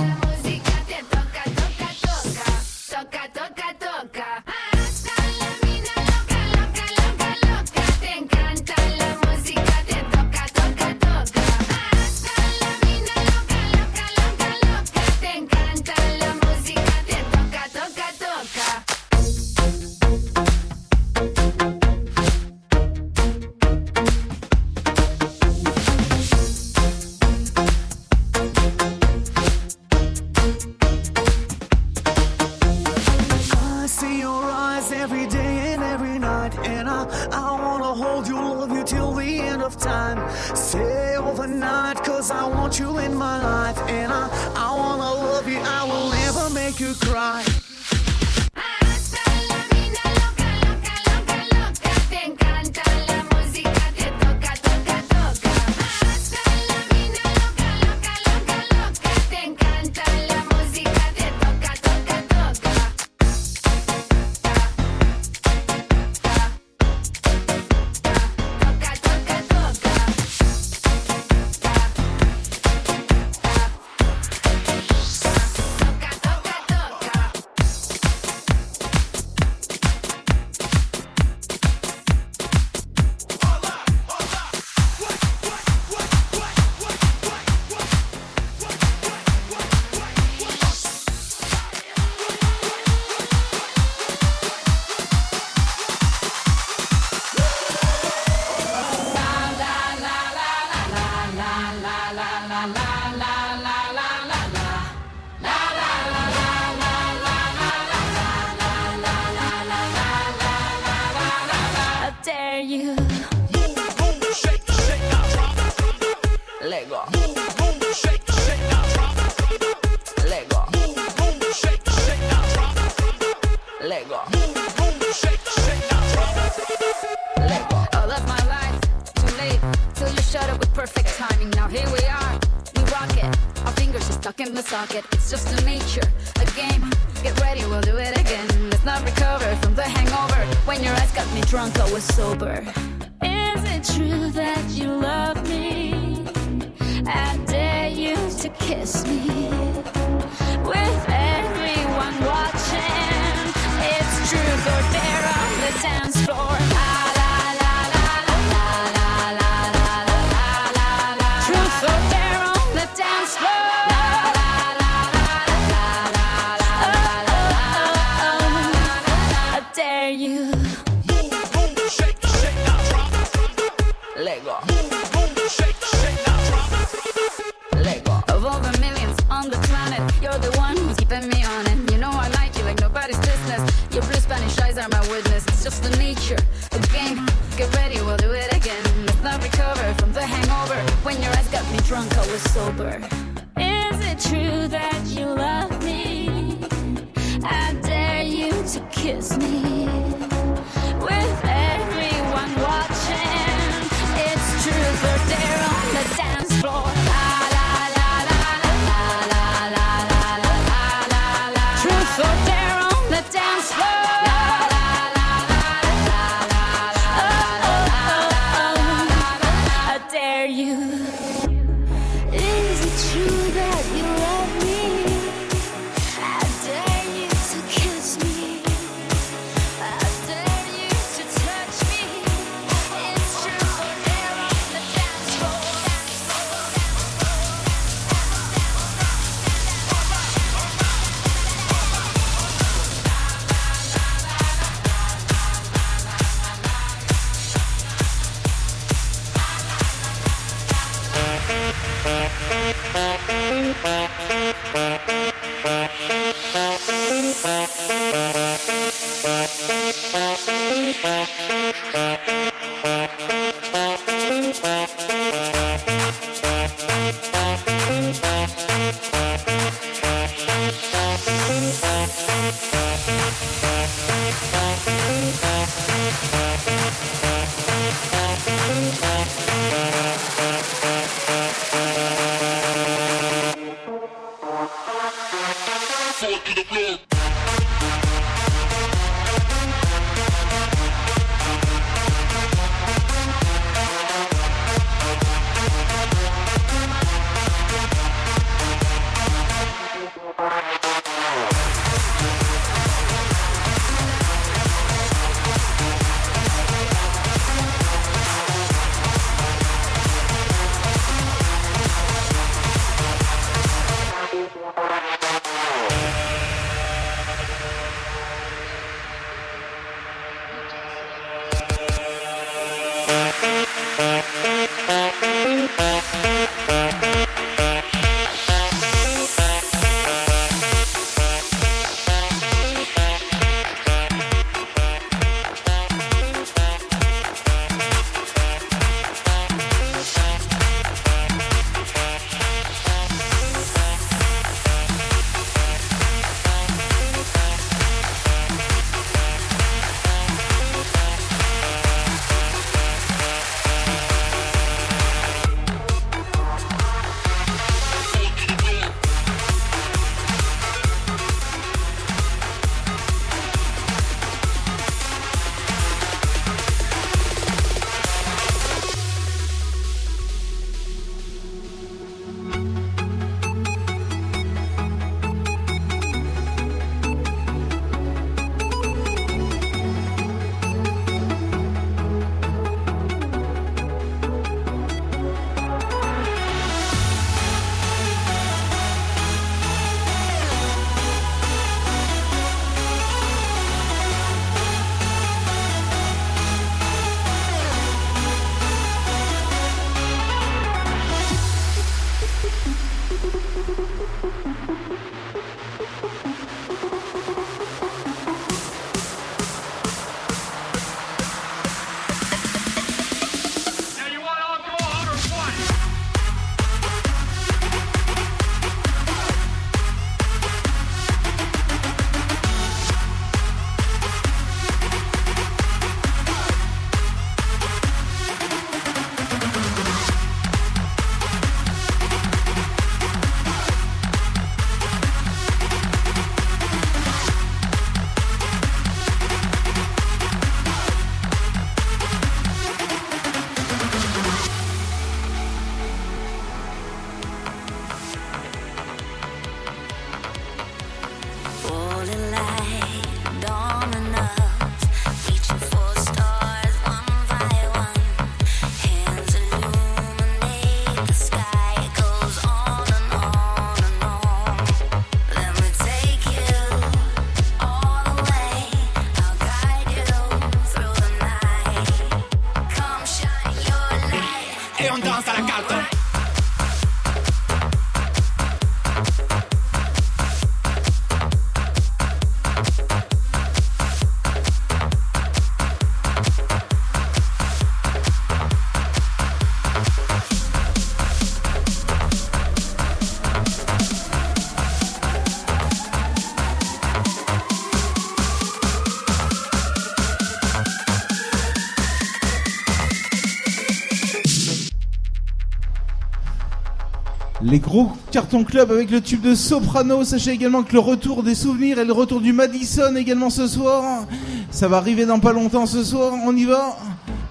Gros cartons club avec le tube de Soprano. Sachez également que le retour des souvenirs et le retour du Madison également ce soir. Ça va arriver dans pas longtemps ce soir. On y va.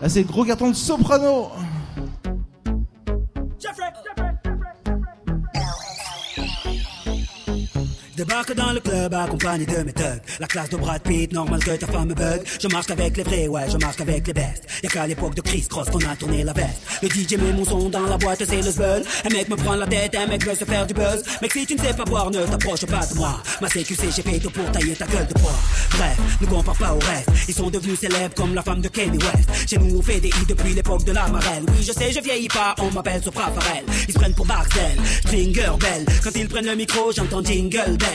Là, c'est le gros carton de Soprano. Débarque dans le club accompagné de mes thugs. La classe de Brad Pitt, normal que ta femme me bug. Je marche avec les vrais, ouais, je marche avec les bestes. Y'a qu'à l'époque de Chris Cross qu'on a tourné la veste. Le DJ met mon son dans la boîte, c'est le zbeul. Un mec me prend la tête, un mec veut se faire du buzz. Mec, si tu ne sais pas boire, ne t'approche pas de moi. Ma CQC, j'ai fait tout pour tailler ta gueule de bois. Bref, ne compare pas au reste. Ils sont devenus célèbres comme la femme de Kanye West. Chez nous, on fait des hits depuis l'époque de la marelle. Oui, je sais, je vieillis pas, on m'appelle Sopra Farel. Ils se prennent pour Barcel, Stringer Bell. Quand ils prennent le micro, j'entends Jingle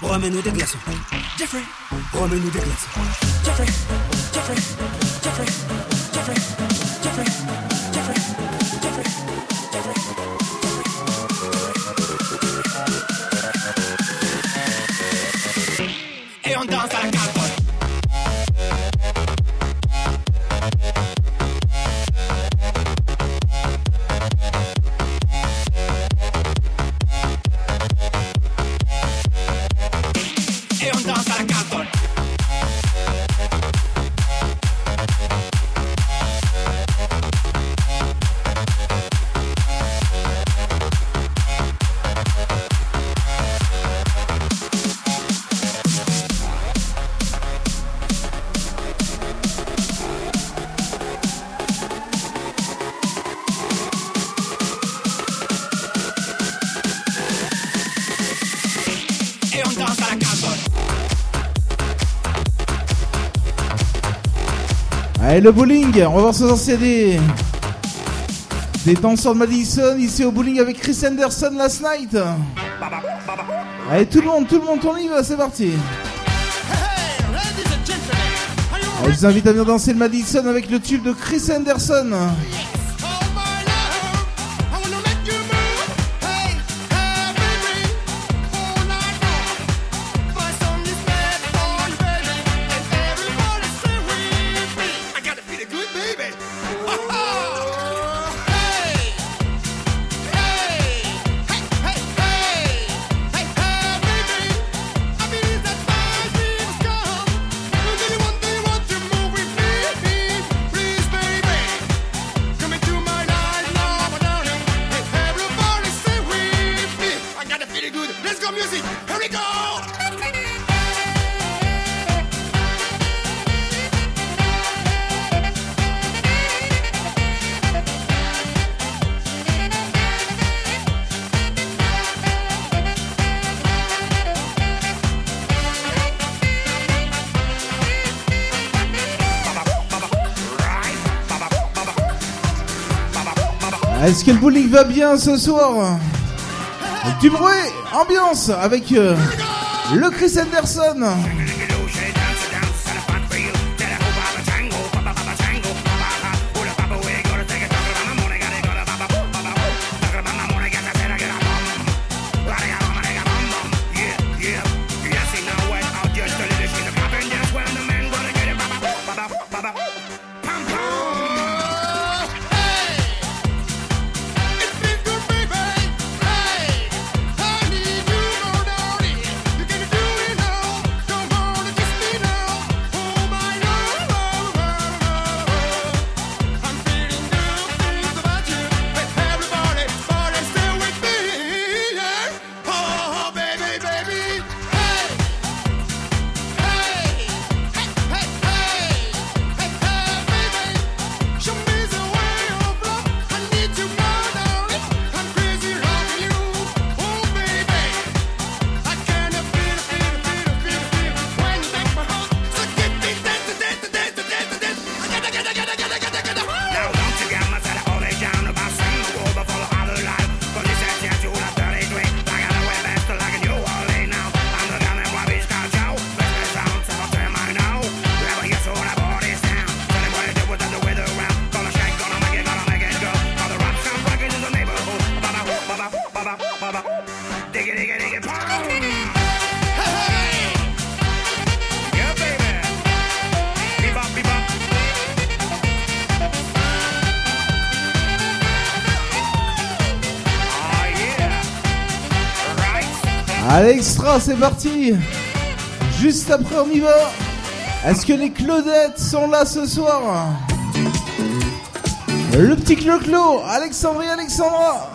remets-nous des glaçons. Jeffrey, remets-nous des glaçons. Jeffrey, Jeffrey, Jeffrey, Jeffrey, Jeffrey, Jeffrey, Jeffrey, Jeffrey. Et on danse à Allez, le bowling, on va voir ce a des... danseurs de Madison ici au bowling avec Chris Anderson last night. Allez, tout le monde, tout le monde, on y va, c'est parti. Allez, je vous invite à venir danser le Madison avec le tube de Chris Anderson. Est-ce que le bowling va bien ce soir Du bruit, ambiance avec euh, le Chris Anderson. C'est parti. Juste après, on y va. Est-ce que les Claudettes sont là ce soir? Le petit Clo-Clo, Alexandrie, Alexandra.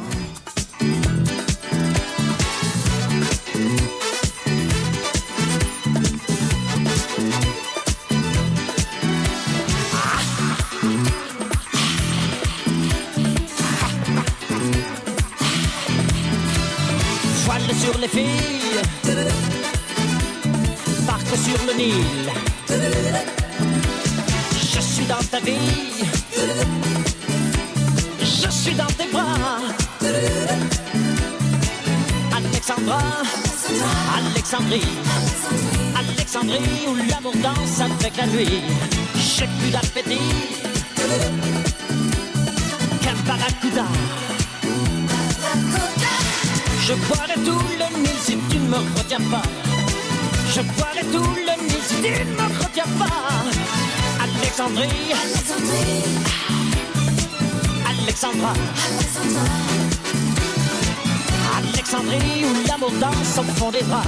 Nuit. J'ai plus d'appétit qu'un. Je boirai tout le Nil si tu ne me retiens pas. Je boirai tout le Nil si tu ne me retiens pas. Alexandrie, Alexandra, Alexandrie où l'amour danse au fond des bras.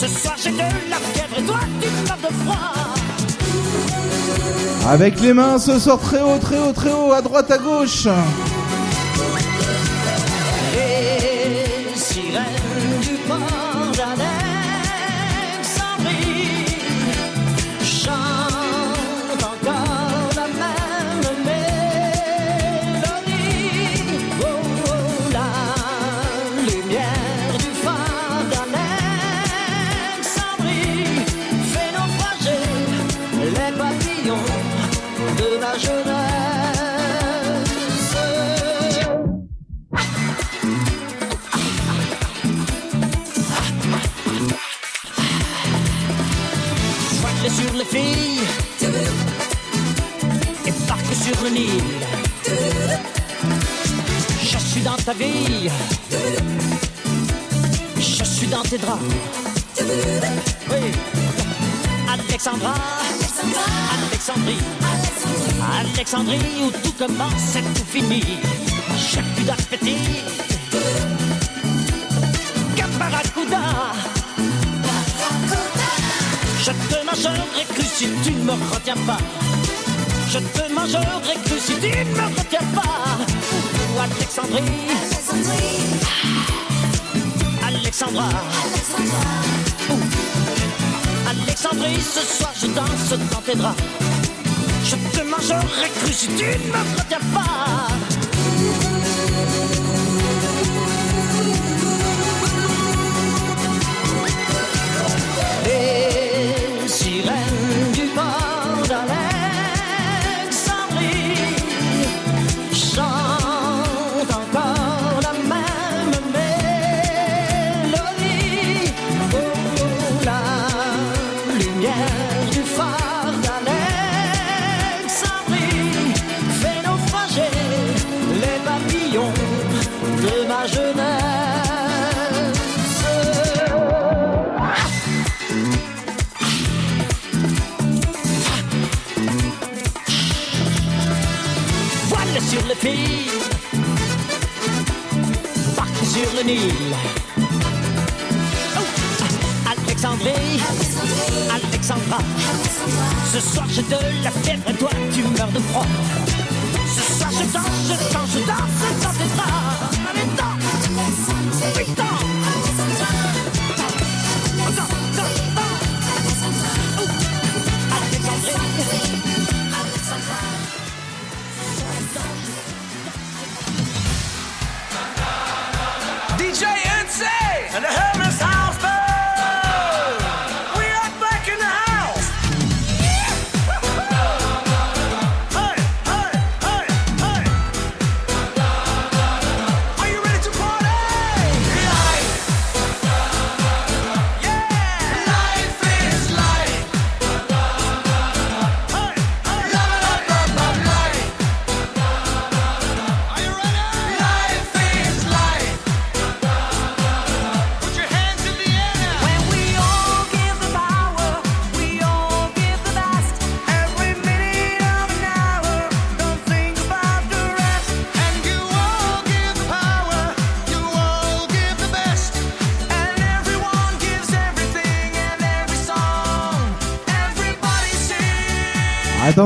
Ce soir j'ai de la fièvre et toi tu meurs de froid. Avec les mains ce soir très haut, très haut, très haut, à droite, à gauche. Alexandrie où tout finit. J'ai plus d'appétit qu'un barracuda. Je te mangerai cru si tu ne me retiens pas. Je te mangerai cru si tu ne me retiens pas. Ou Alexandrie, Alexandra, Ouh. Alexandrie, ce soir je danse dans tes draps. Mangerai cru si tu ne me retiens pas. Nil. Oh, Alexandrie, Alexandra, ce soir j'ai de la fièvre et toi tu meurs de froid. Ce soir je danse, je danse, je danse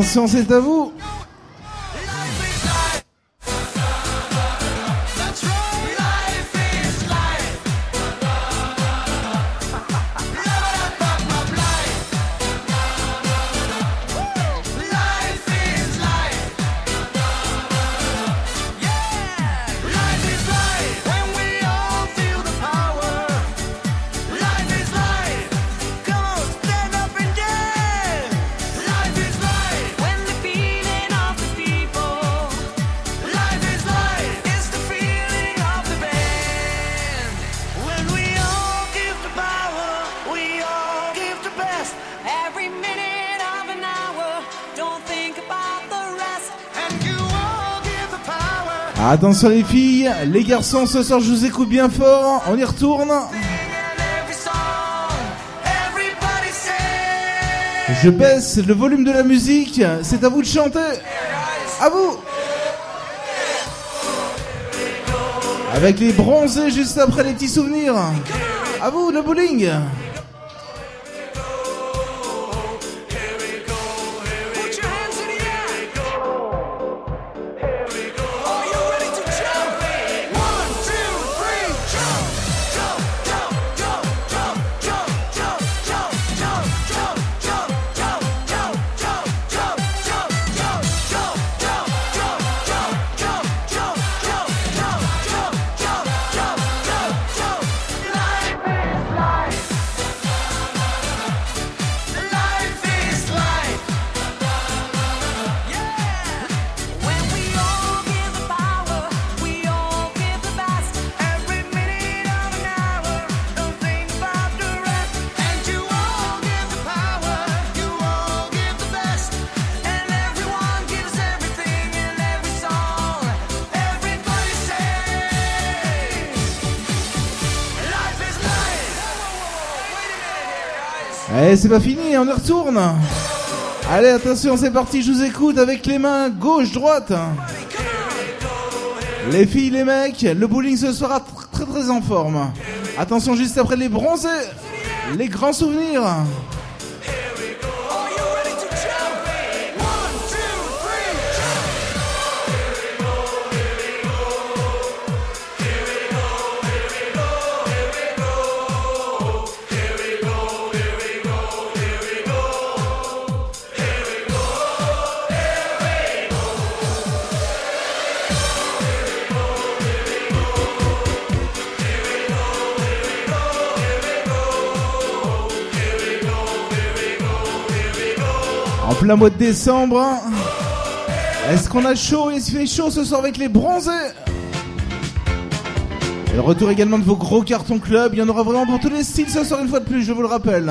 Attention, c'est à vous. Power. Attention les filles, les garçons, ce soir je vous écoute bien fort. On y retourne. Je baisse le volume de la musique. C'est à vous de chanter. À vous. Avec les bronzés juste après les petits souvenirs. À vous le bowling. C'est pas fini, on y retourne. Allez, attention, c'est parti, je vous écoute avec les mains gauche, droite. Les filles, les mecs, le bowling ce sera tr- très très en forme. Attention, juste après les bronzés, les grands souvenirs. Plein mois de décembre. Est-ce qu'on a chaud Est-ce qu'il fait chaud ce soir avec les bronzés Et le retour également de vos gros cartons club. Il y en aura vraiment pour tous les styles ce soir une fois de plus, je vous le rappelle.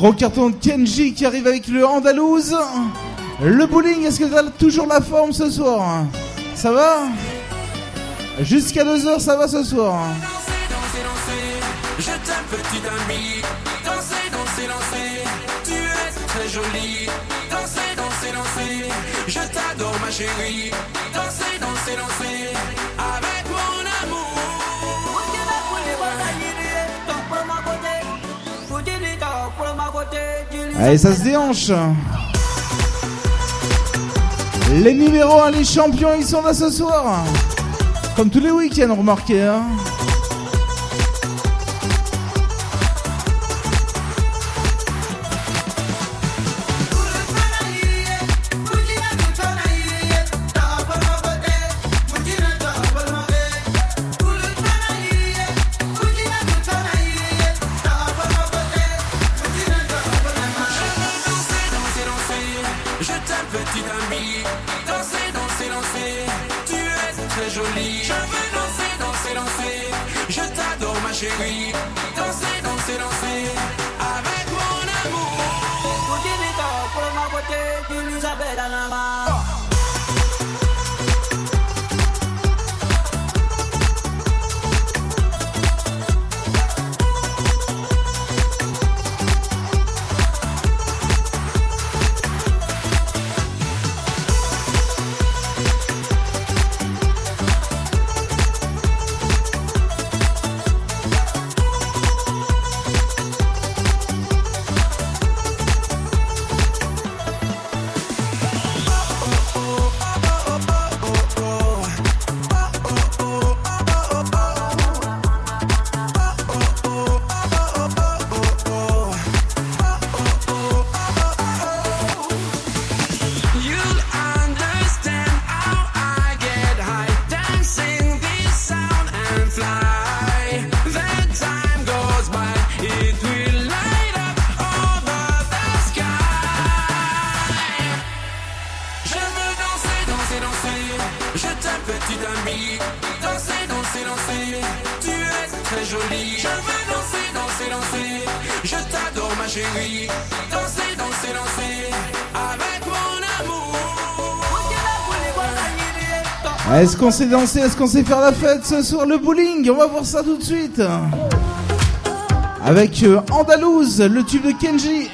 gros carton de Kenji qui arrive avec le Andalouse. Le bowling, est-ce que t'as toujours la forme ce soir hein Ça va Jusqu'à 2h, ça va ce soir Danser, danser, danser, je t'aime petite amie Danser, danser, danser, tu es très jolie Danser, danser, danser, je t'adore ma chérie Allez, ça se déhanche. Les numéros 1, les champions, ils sont là ce soir. Comme tous les week-ends, remarquez. Hein Est-ce qu'on sait danser Est-ce qu'on sait faire la fête ce soir Le bowling? On va voir ça tout de suite. Avec euh, Andalouse, le tube de Kenji.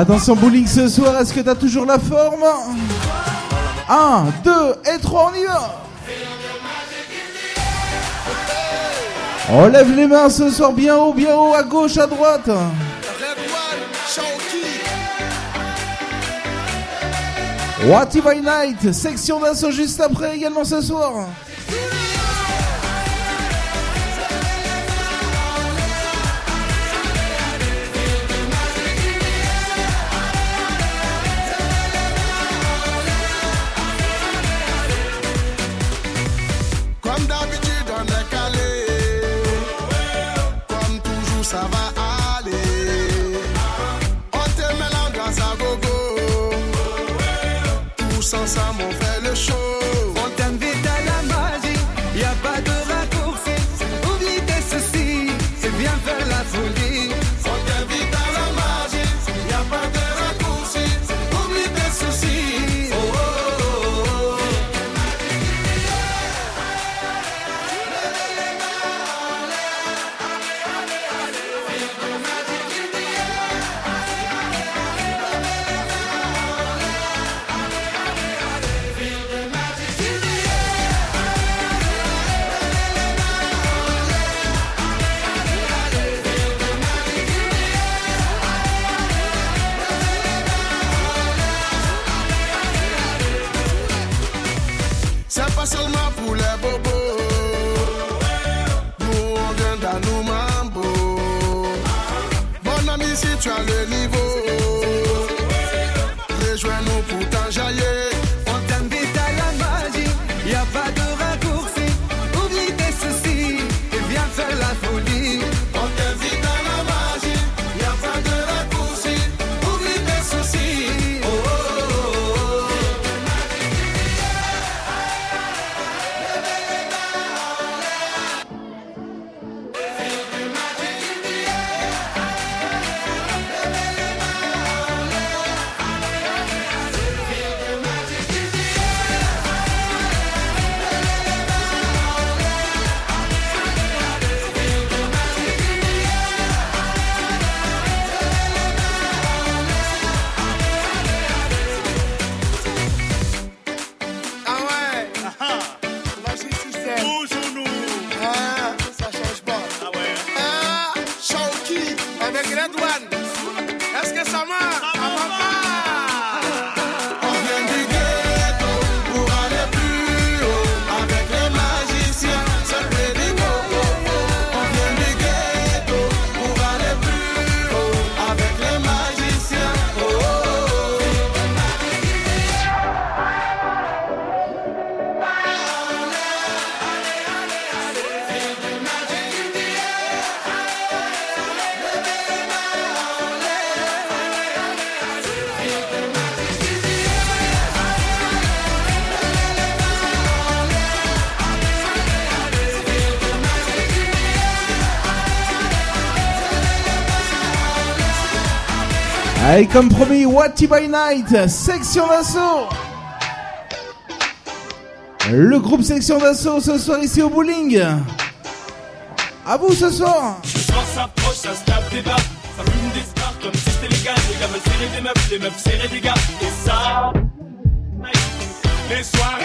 Attention bowling ce soir, est-ce que t'as toujours la forme 1, 2 et 3, on y va On lève les mains ce soir bien haut, bien haut, à gauche, à droite. What If I Night, section d'assaut juste après également ce soir. Allez, comme promis, Watty by Night, section d'assaut. Le groupe section d'assaut ce soir ici au bowling. À vous ce soir. Le soir s'approche, ça se tape des barres. Ça fume des stars comme si c'était légal. Les gars veulent serrer des meufs, les meufs serrer des gars. Et ça. Les soirées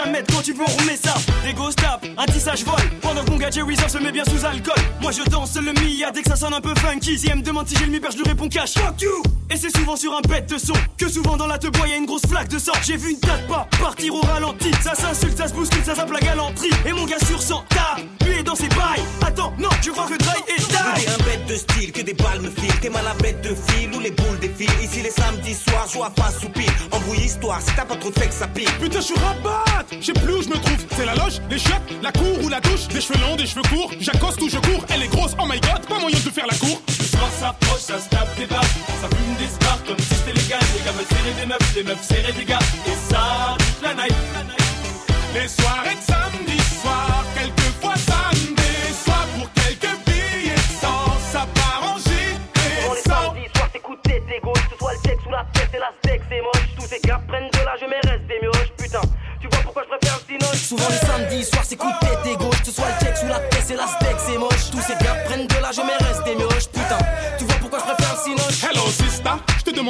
Ahmed, quand tu veux remet ça. Des ghost tap, un tissage vol. Pendant qu'on gars Jerry se met bien sous alcool. Moi je danse le Mia. Dès que ça sonne un peu funky Si elle me demande si j'ai le mi je lui réponds cash. Fuck you! Et c'est souvent sur un bête de son. Que souvent dans la te bois y'a une grosse flaque de sang. J'ai vu une date pas partir au ralenti. Ça s'insulte, ça se bouscule, ça zappe la galanterie. Et mon gars sur 100 tape, lui est dans ses bails. Attends, non, tu crois que Dry est die un bête de style, que des balles me filent. T'es mal à bête de fil ou les boules défilent. Ici les samedis soirs, joie face ou pile. Embrouille histoire, si t'as pas trop de ça pique. Putain, je suis rabat, je sais plus où je me trouve. C'est la loge, les chiottes, la cour ou la douche. Des cheveux longs, des cheveux courts. J'accoste ou je cours. Elle est grosse, oh my god, pas moyen de faire la cour. Le soir s'approche, ça se tape des barres. Ça fume des stars comme si c'était légal. Les gars veulent serrer des meufs, les meufs serrer des gars.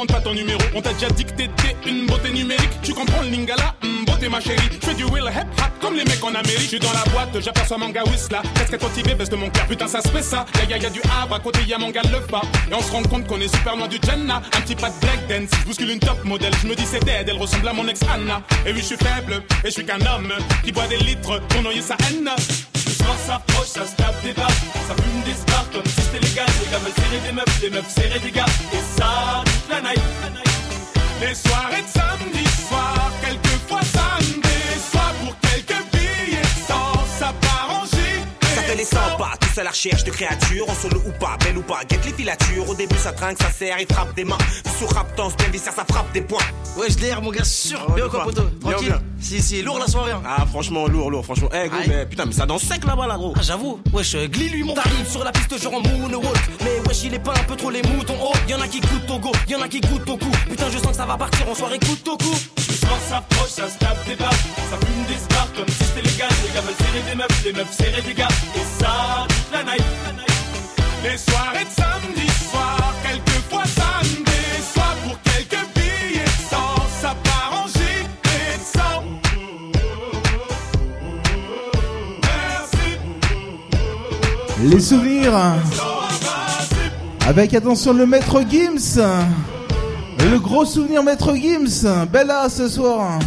Pas ton numéro, on t'a déjà dit que t'étais une beauté numérique. Tu comprends le lingala, Hum, beauté ma chérie. Je fais du will hip hop comme les mecs en Amérique. Je suis dans la boîte, j'aperçois manga Whistla. Casquette motivée, baisse de mon cœur, putain ça se fait ça. Y'a y'a y'a du Havre, à côté y'a manga le pas. Et on se rend compte qu'on est super loin du Jenna. Un petit pas de black dance, je bouscule une top modèle. Je me dis c'est dead, elle ressemble à mon ex Anna. Et oui je suis faible, et je suis qu'un homme qui boit des litres pour noyer sa haine. Soir s'approche, ça se tape des barres. Ça fume des stars comme si c'était légal. Les gars veulent serrer des meufs, les meufs serrer des gars. Et ça, la night. Les soirées de samedi soir, quelquefois ça les 100 pas, tous à la recherche de créatures, en solo ou pas, belle ou pas, guette les filatures. Au début ça trinque, ça serre, il frappe des mains. Sous rap, danse, bien viscère, ça frappe des points. Ouais, je l'air, mon gars, sûr. bien quoi, poteau Tranquille. bien. Si, si, lourd la soirée. hein. Ah, franchement, lourd, lourd, franchement. Eh, gros, mais putain, mais ça danse sec là-bas, là, gros. Ah, j'avoue. Wesh, euh, glis lui, mon T'arrives sur la piste genre en moonwalk Mais wesh il est pas un peu trop les moutons Oh y'en a qui goûtent au go, y'en a qui goûtent au cou Putain je sens que ça va partir en soirée coup au cou Le soir s'approche, ça se tape des barres. Ça fume des stars comme si c'était légal. Les gars veulent serrer des meufs, les meufs serrer des gars. Et Les soirées de samedi soir, quelquefois ça me déçoit pour quelques billets de sang, ça part en gîte et de sang. Merci. Les souvenirs. Avec attention le maître Gims. Le gros souvenir maître Gims. Bella ce soir.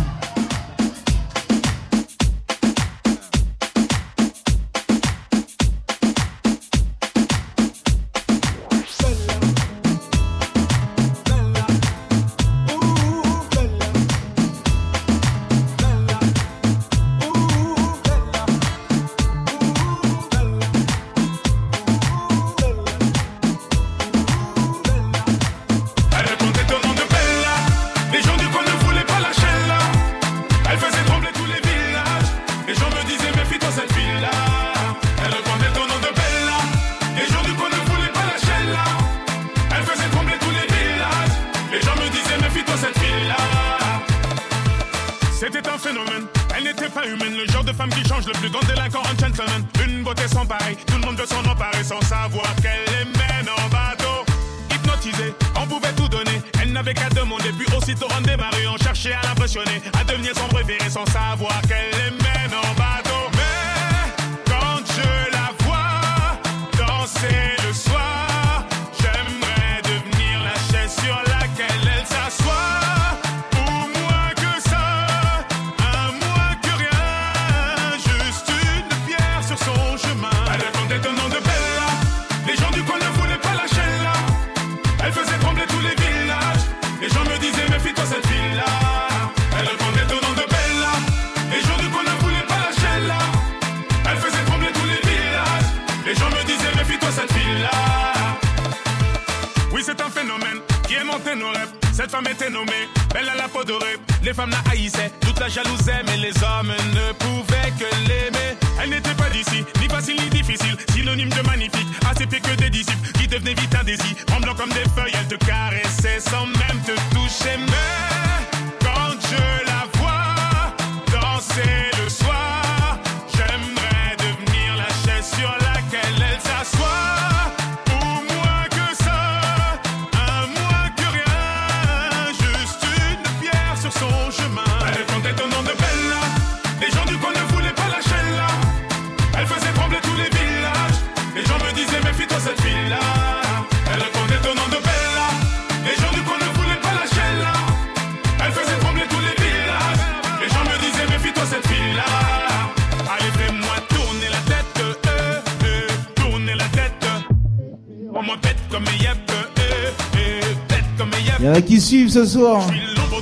ce soir.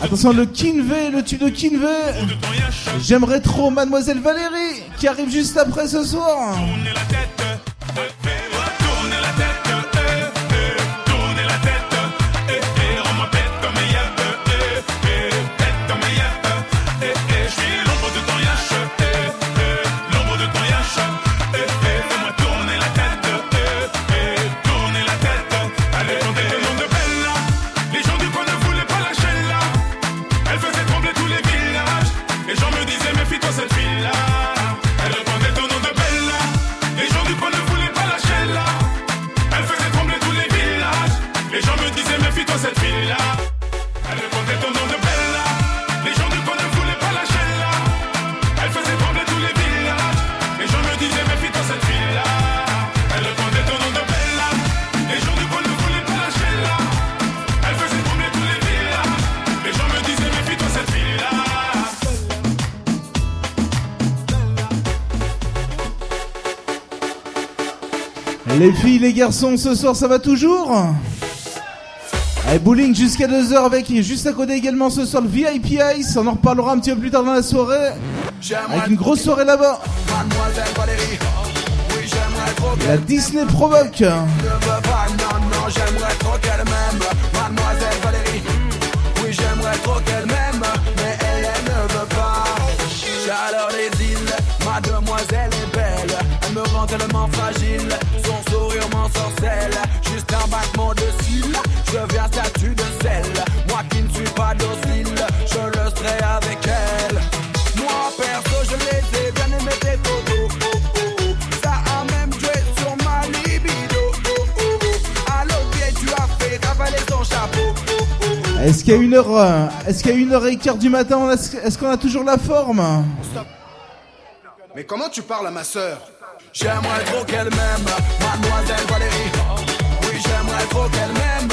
Attention, le Kinvey, le tube de Kinvey. J'aimerais trop Mademoiselle Valérie qui arrive juste après ce soir. Les filles, les garçons, ce soir ça va toujours Allez, bowling jusqu'à 2h avec il est juste à côté également ce soir le VIP Ice. On en reparlera un petit peu plus tard dans la soirée. Avec une grosse soirée là-bas. La Disney provoque. Ne veux pas, non, non, j'aimerais trop qu'elle m'aime. Mademoiselle Valérie, oui, j'aimerais trop qu'elle m'aime. Mais elle, elle ne veut pas. J'adore les îles, mademoiselle est belle. Elle me rend tellement fragile. Est-ce qu'à une heure, euh, est-ce qu'à une heure et quart du matin, est-ce qu'on a toujours la forme Mais comment tu parles à ma sœur J'aimerais trop qu'elle m'aime, mademoiselle Valérie. Oui, j'aimerais trop qu'elle m'aime,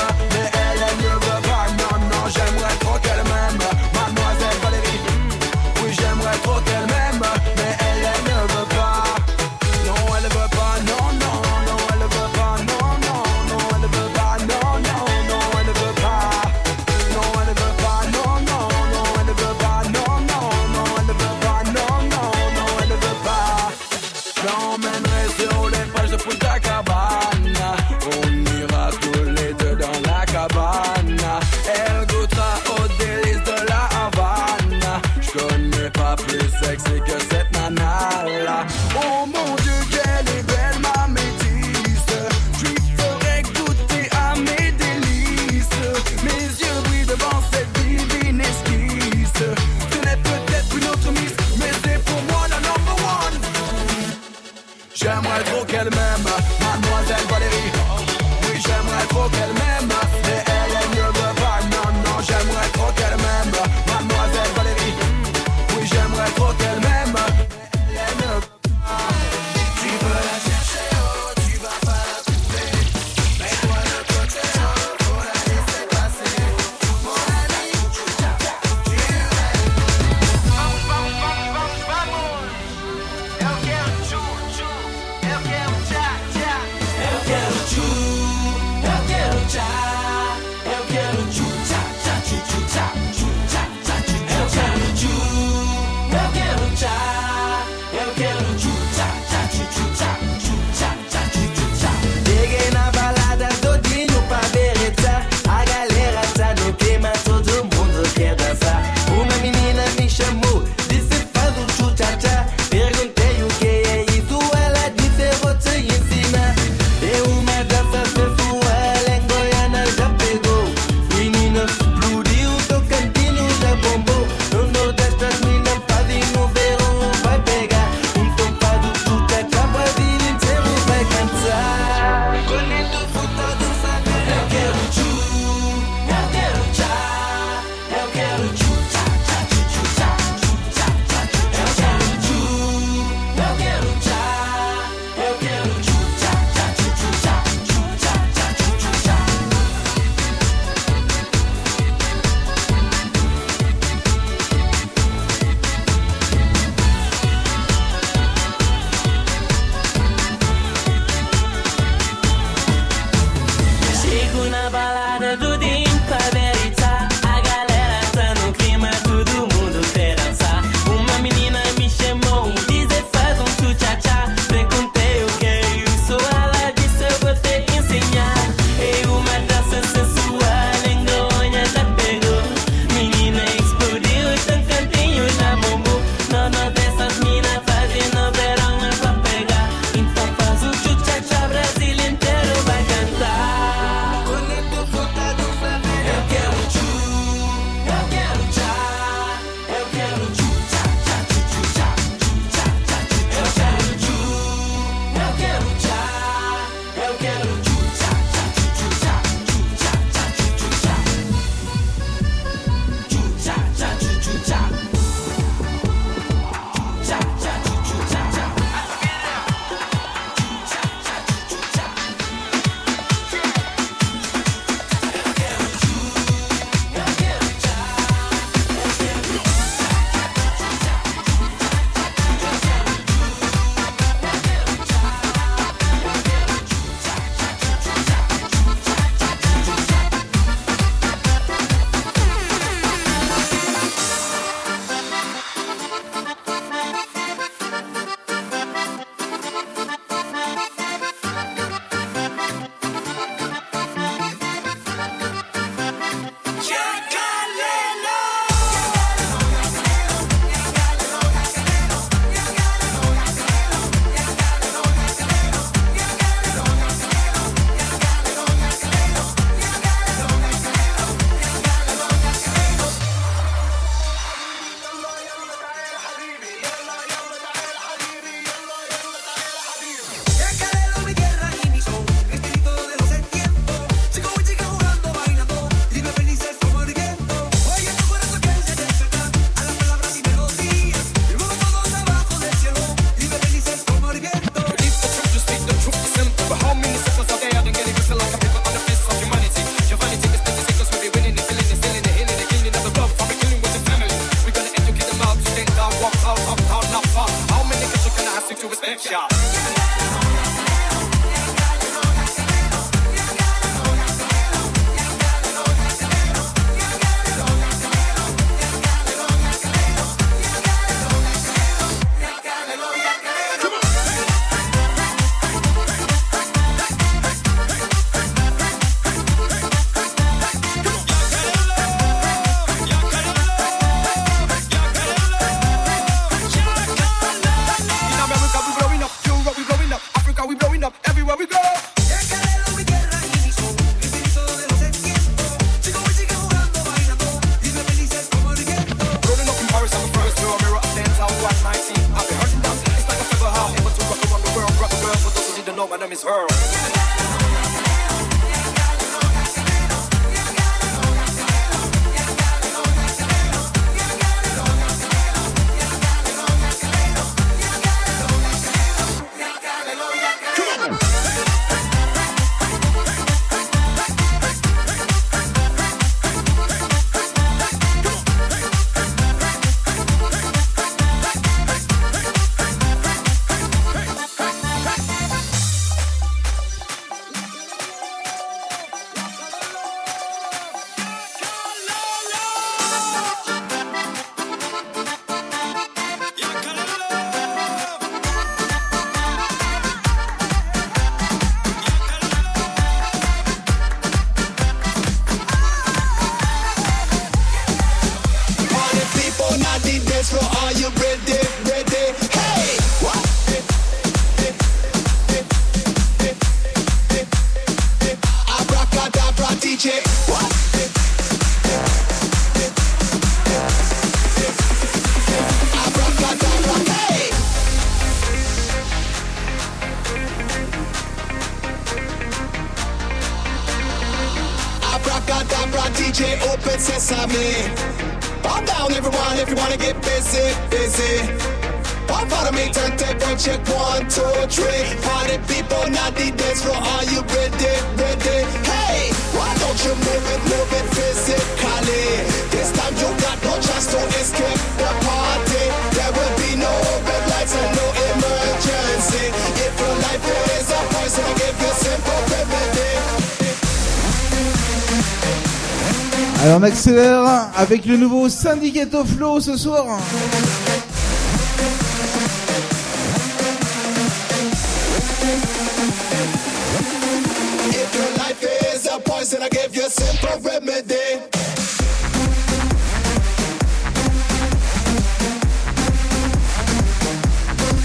avec le nouveau Syndicate of Flow ce soir.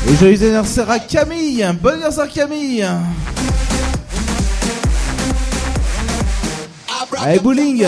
Et joyeux anniversaire à Camille, bon anniversaire Camille. Allez bowling.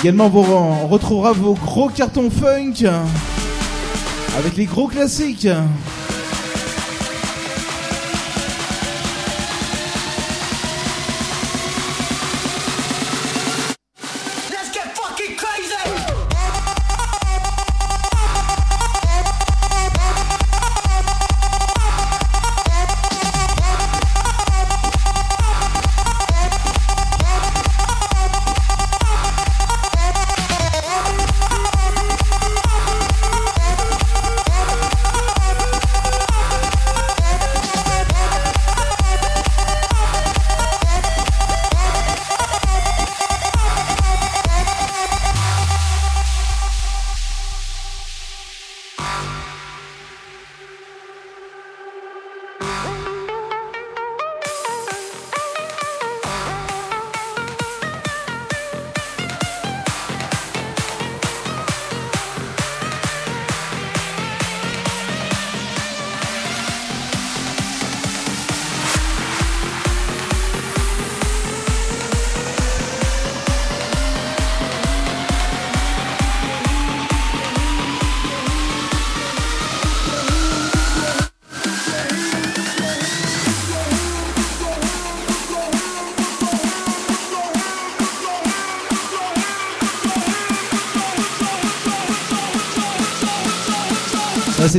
également, on retrouvera vos gros cartons funk hein, avec les gros classiques.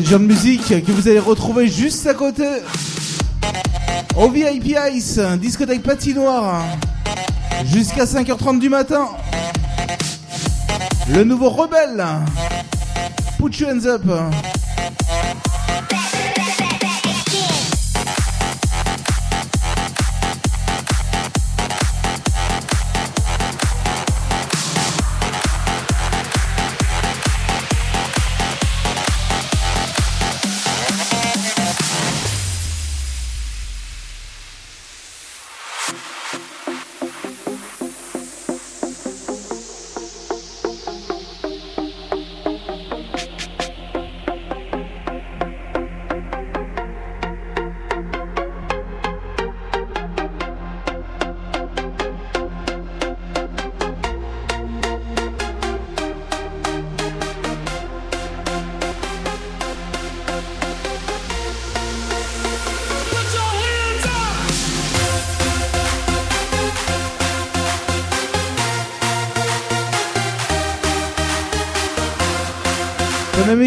c'est de Music que vous allez retrouver juste à côté au VIP Ice, discothèque patinoire, hein. jusqu'à 5h30 du matin. Le nouveau rebelle, hein. Put You Hands Up. Hein.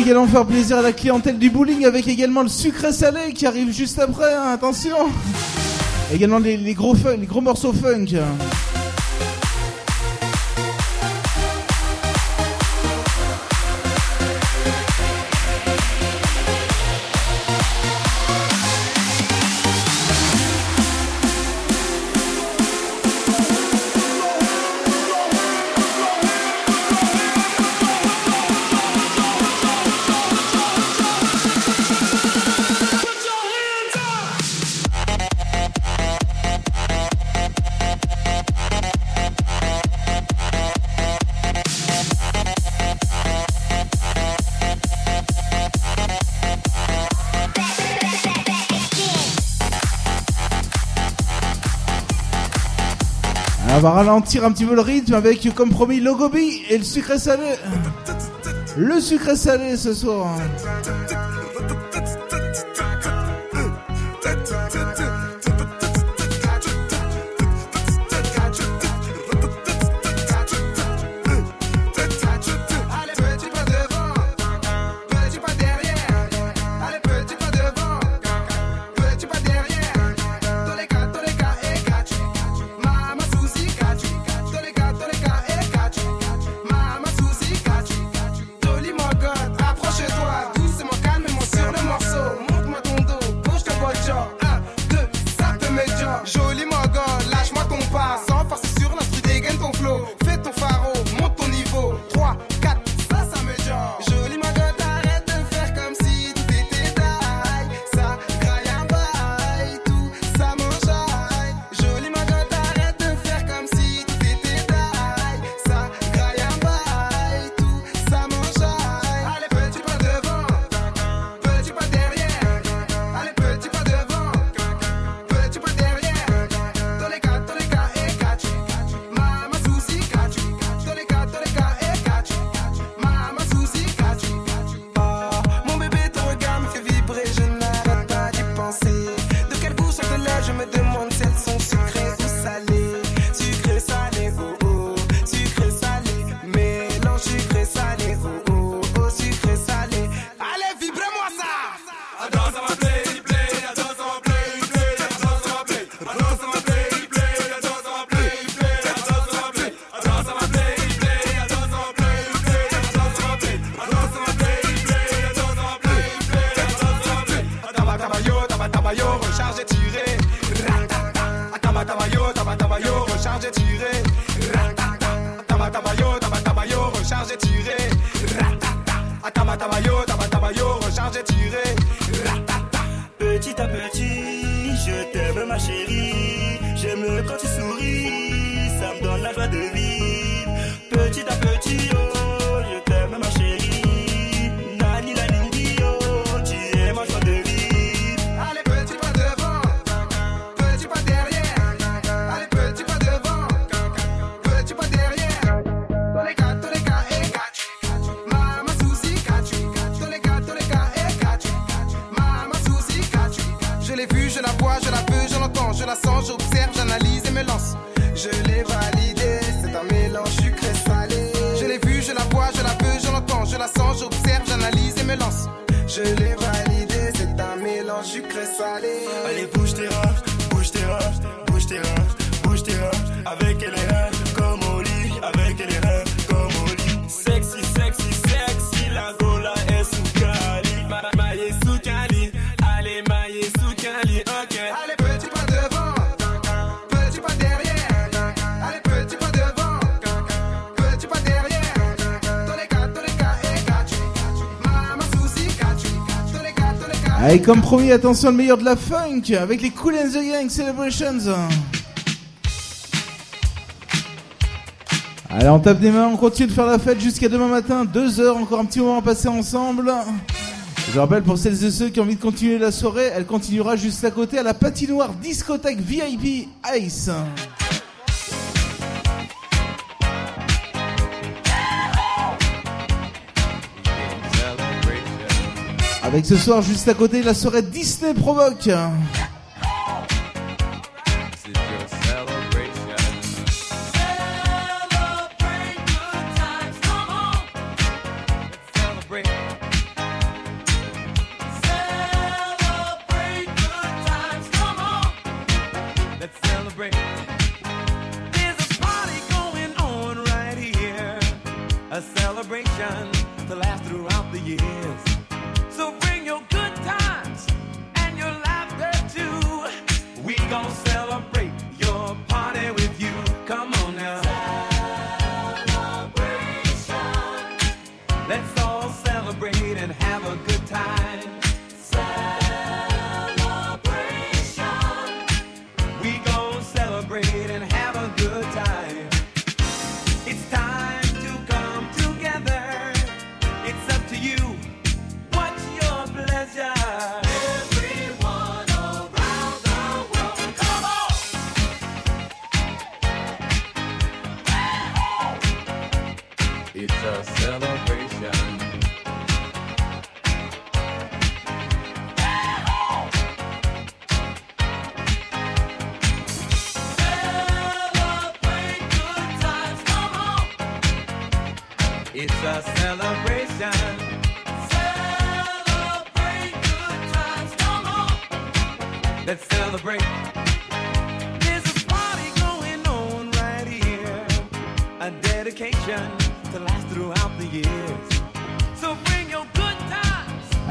également faire plaisir à la clientèle du bowling avec également le sucré salé qui arrive juste après, hein, attention Également les, gros fun, les gros morceaux funk. On va ralentir un petit peu le rythme avec, comme promis, Logobi et le sucré salé. Le sucré salé ce soir. Comme promis, attention, le meilleur de la funk avec les Cool and the Gang Celebrations. Allez, on tape des mains, on continue de faire la fête jusqu'à demain matin. Deux heures, encore un petit moment à passer ensemble. Je rappelle pour celles et ceux qui ont envie de continuer la soirée, elle continuera juste à côté à la patinoire discothèque VIP Ice. Avec ce soir juste à côté la soirée Disney provoque. Celebrate.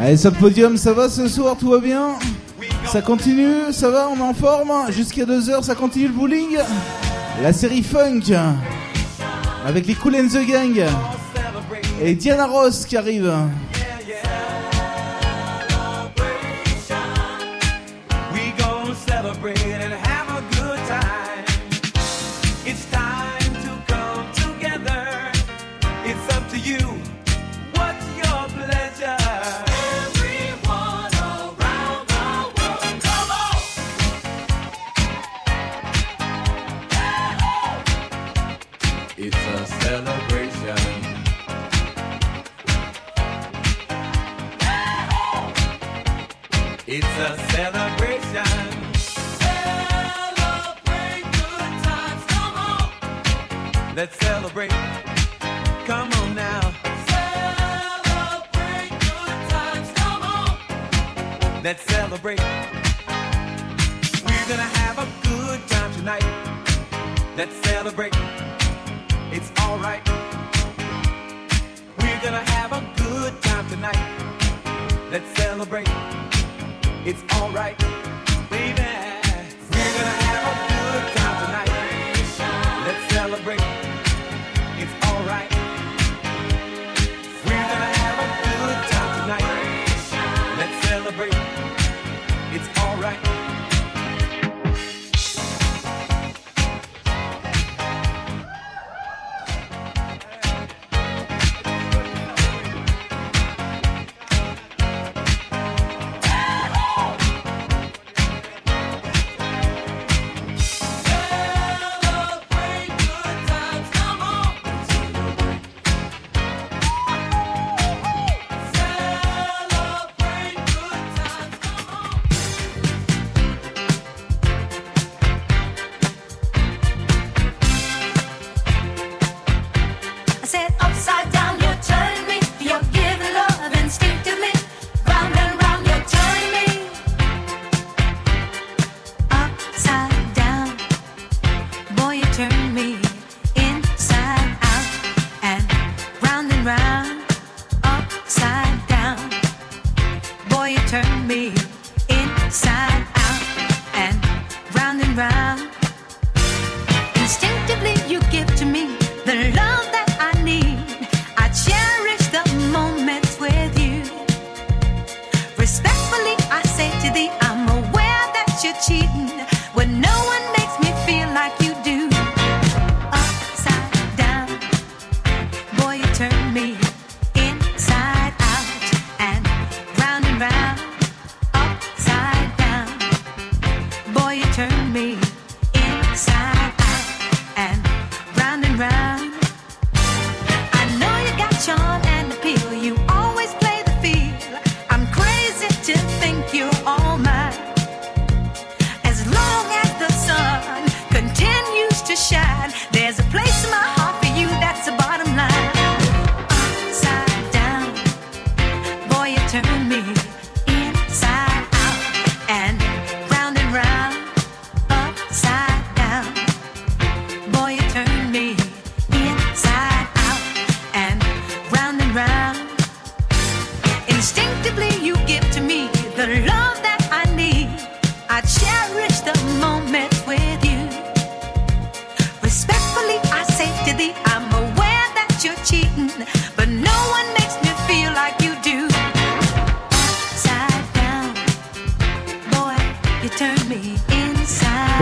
Allez, sur podium, ça va ce soir, tout va bien? Ça continue, ça va, on est en forme? Jusqu'à 2h, ça continue le bowling? La série Funk Avec les Cool and the Gang. Et Diana Ross qui arrive.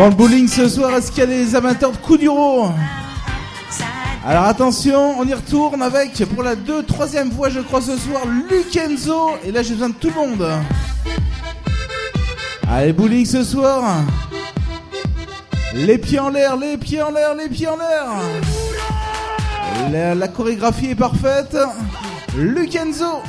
Le bowling ce soir, est-ce qu'il y a des amateurs de coups d'euro Alors attention, on y retourne avec, pour la 2 troisième fois je crois ce soir, Lukenzo. Et là j'ai besoin de tout le monde. Allez, bowling ce soir. Les pieds en l'air, les pieds en l'air, les pieds en l'air. La, chorégraphie est parfaite. Lukenzo.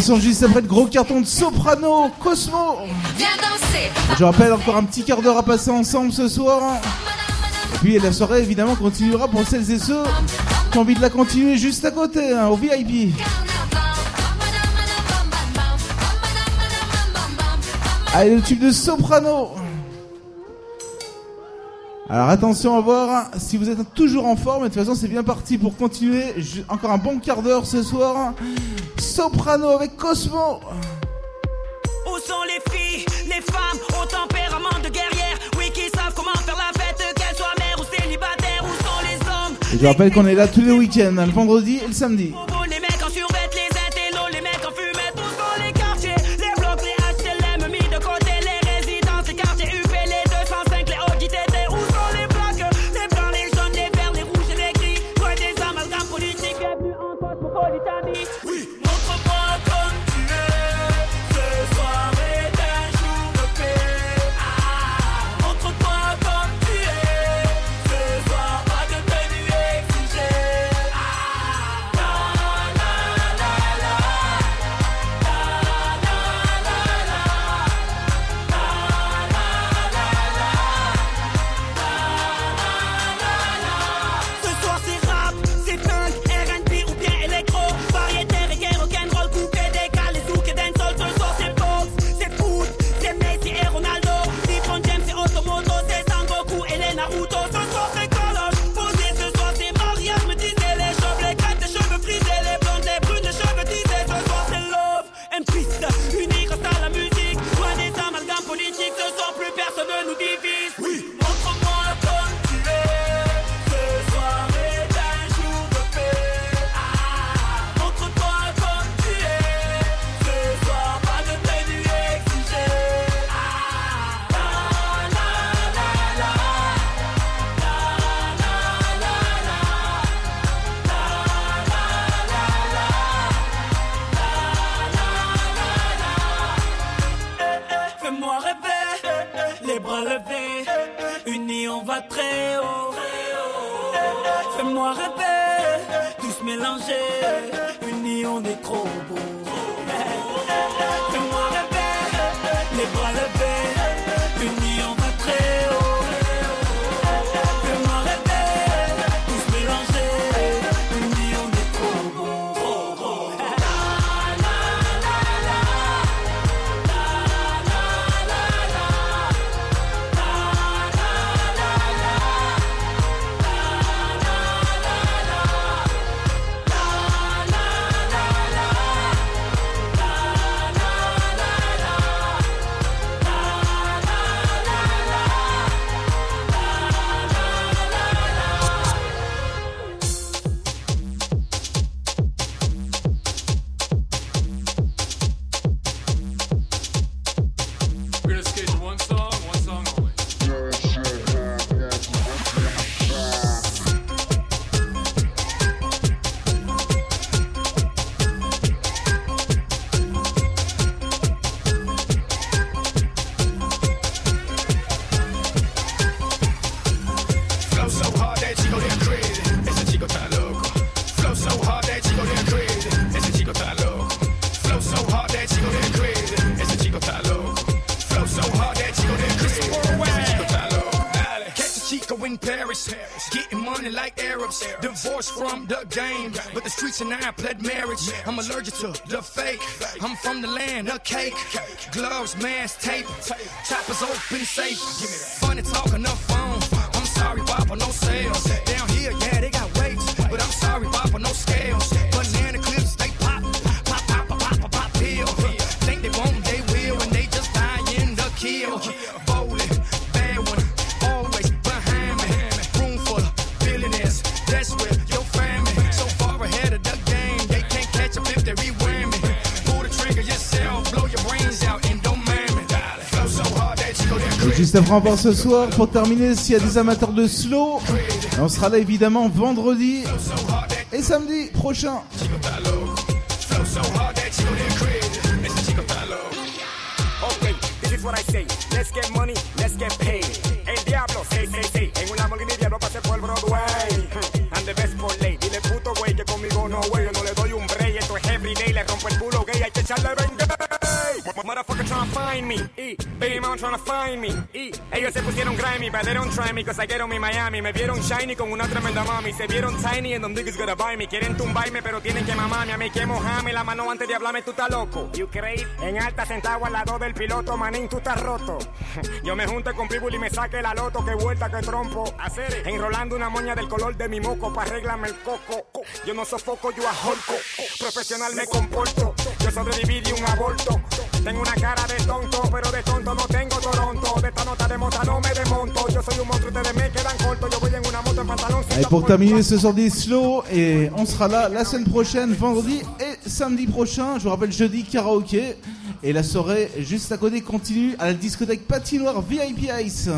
Attention, juste après le gros carton de Soprano, Cosmo. Je rappelle encore un petit quart d'heure à passer ensemble ce soir. Et puis la soirée évidemment continuera pour celles et ceux qui ont envie de la continuer juste à côté, hein, au VIP. Allez, le tube de soprano. Alors attention à voir hein, si vous êtes toujours en forme. Et de toute façon, c'est bien parti pour continuer. Encore un bon quart d'heure ce soir. Soprano avec Cosmo. Où sont les filles, les femmes au tempérament de guerrière? Oui, qui savent comment faire la fête, qu'elles soient mères ou célibataires. Où sont les hommes? Et Je rappelle qu'on est là tous les week-ends, hein, le vendredi et le samedi. 29, pled marriage. I'm allergic to the fake. I'm from the land of cake. Gloves, mask, tape. Choppers open, après encore ce soir, pour terminer, s'il y a des amateurs de slow, on sera là évidemment vendredi et samedi prochain. Flow so hard that you go there crazy. It's Chico Talo. Ok, this is what I say. Let's get money, let's get paid. El diablo, say, say, say. En un Lamborghini diablo pasé por Broadway. And the best for late. Dile puto güey que conmigo no güey. Yo no le doy un break. Esto es everyday. Le rompo el culo gay. Hay que echarle 20. Motherfucker trying to find me. E. Baby mom trying to find me. Se pusieron grimy, but they don't try me, cause I get on me Miami. Me vieron shiny con una tremenda mami. Se vieron tiny and them niggas gonna buy me. Quieren tumbarme, pero tienen que mamarme. A mí que mojarme la mano antes de hablarme, tú estás loco. You crazy? En alta sentado al lado del piloto, manín, tú estás roto. <laughs> Yo me junte con Pitbull y me saque la loto. Que vuelta, que trompo. Hacer enrolando una moña del color de mi moco pa' arreglarme el coco. Yo no sofoco, yo ahorco. Profesional me comporto. Yo sobreviví de un aborto. Tengo una cara de tonto, pero de tonto no tengo Toronto. Et pour terminer ce soir des slow, et on sera là la semaine prochaine, vendredi et samedi prochain. Je vous rappelle jeudi karaoké et la soirée juste à côté continue à la discothèque patinoire VIP Ice.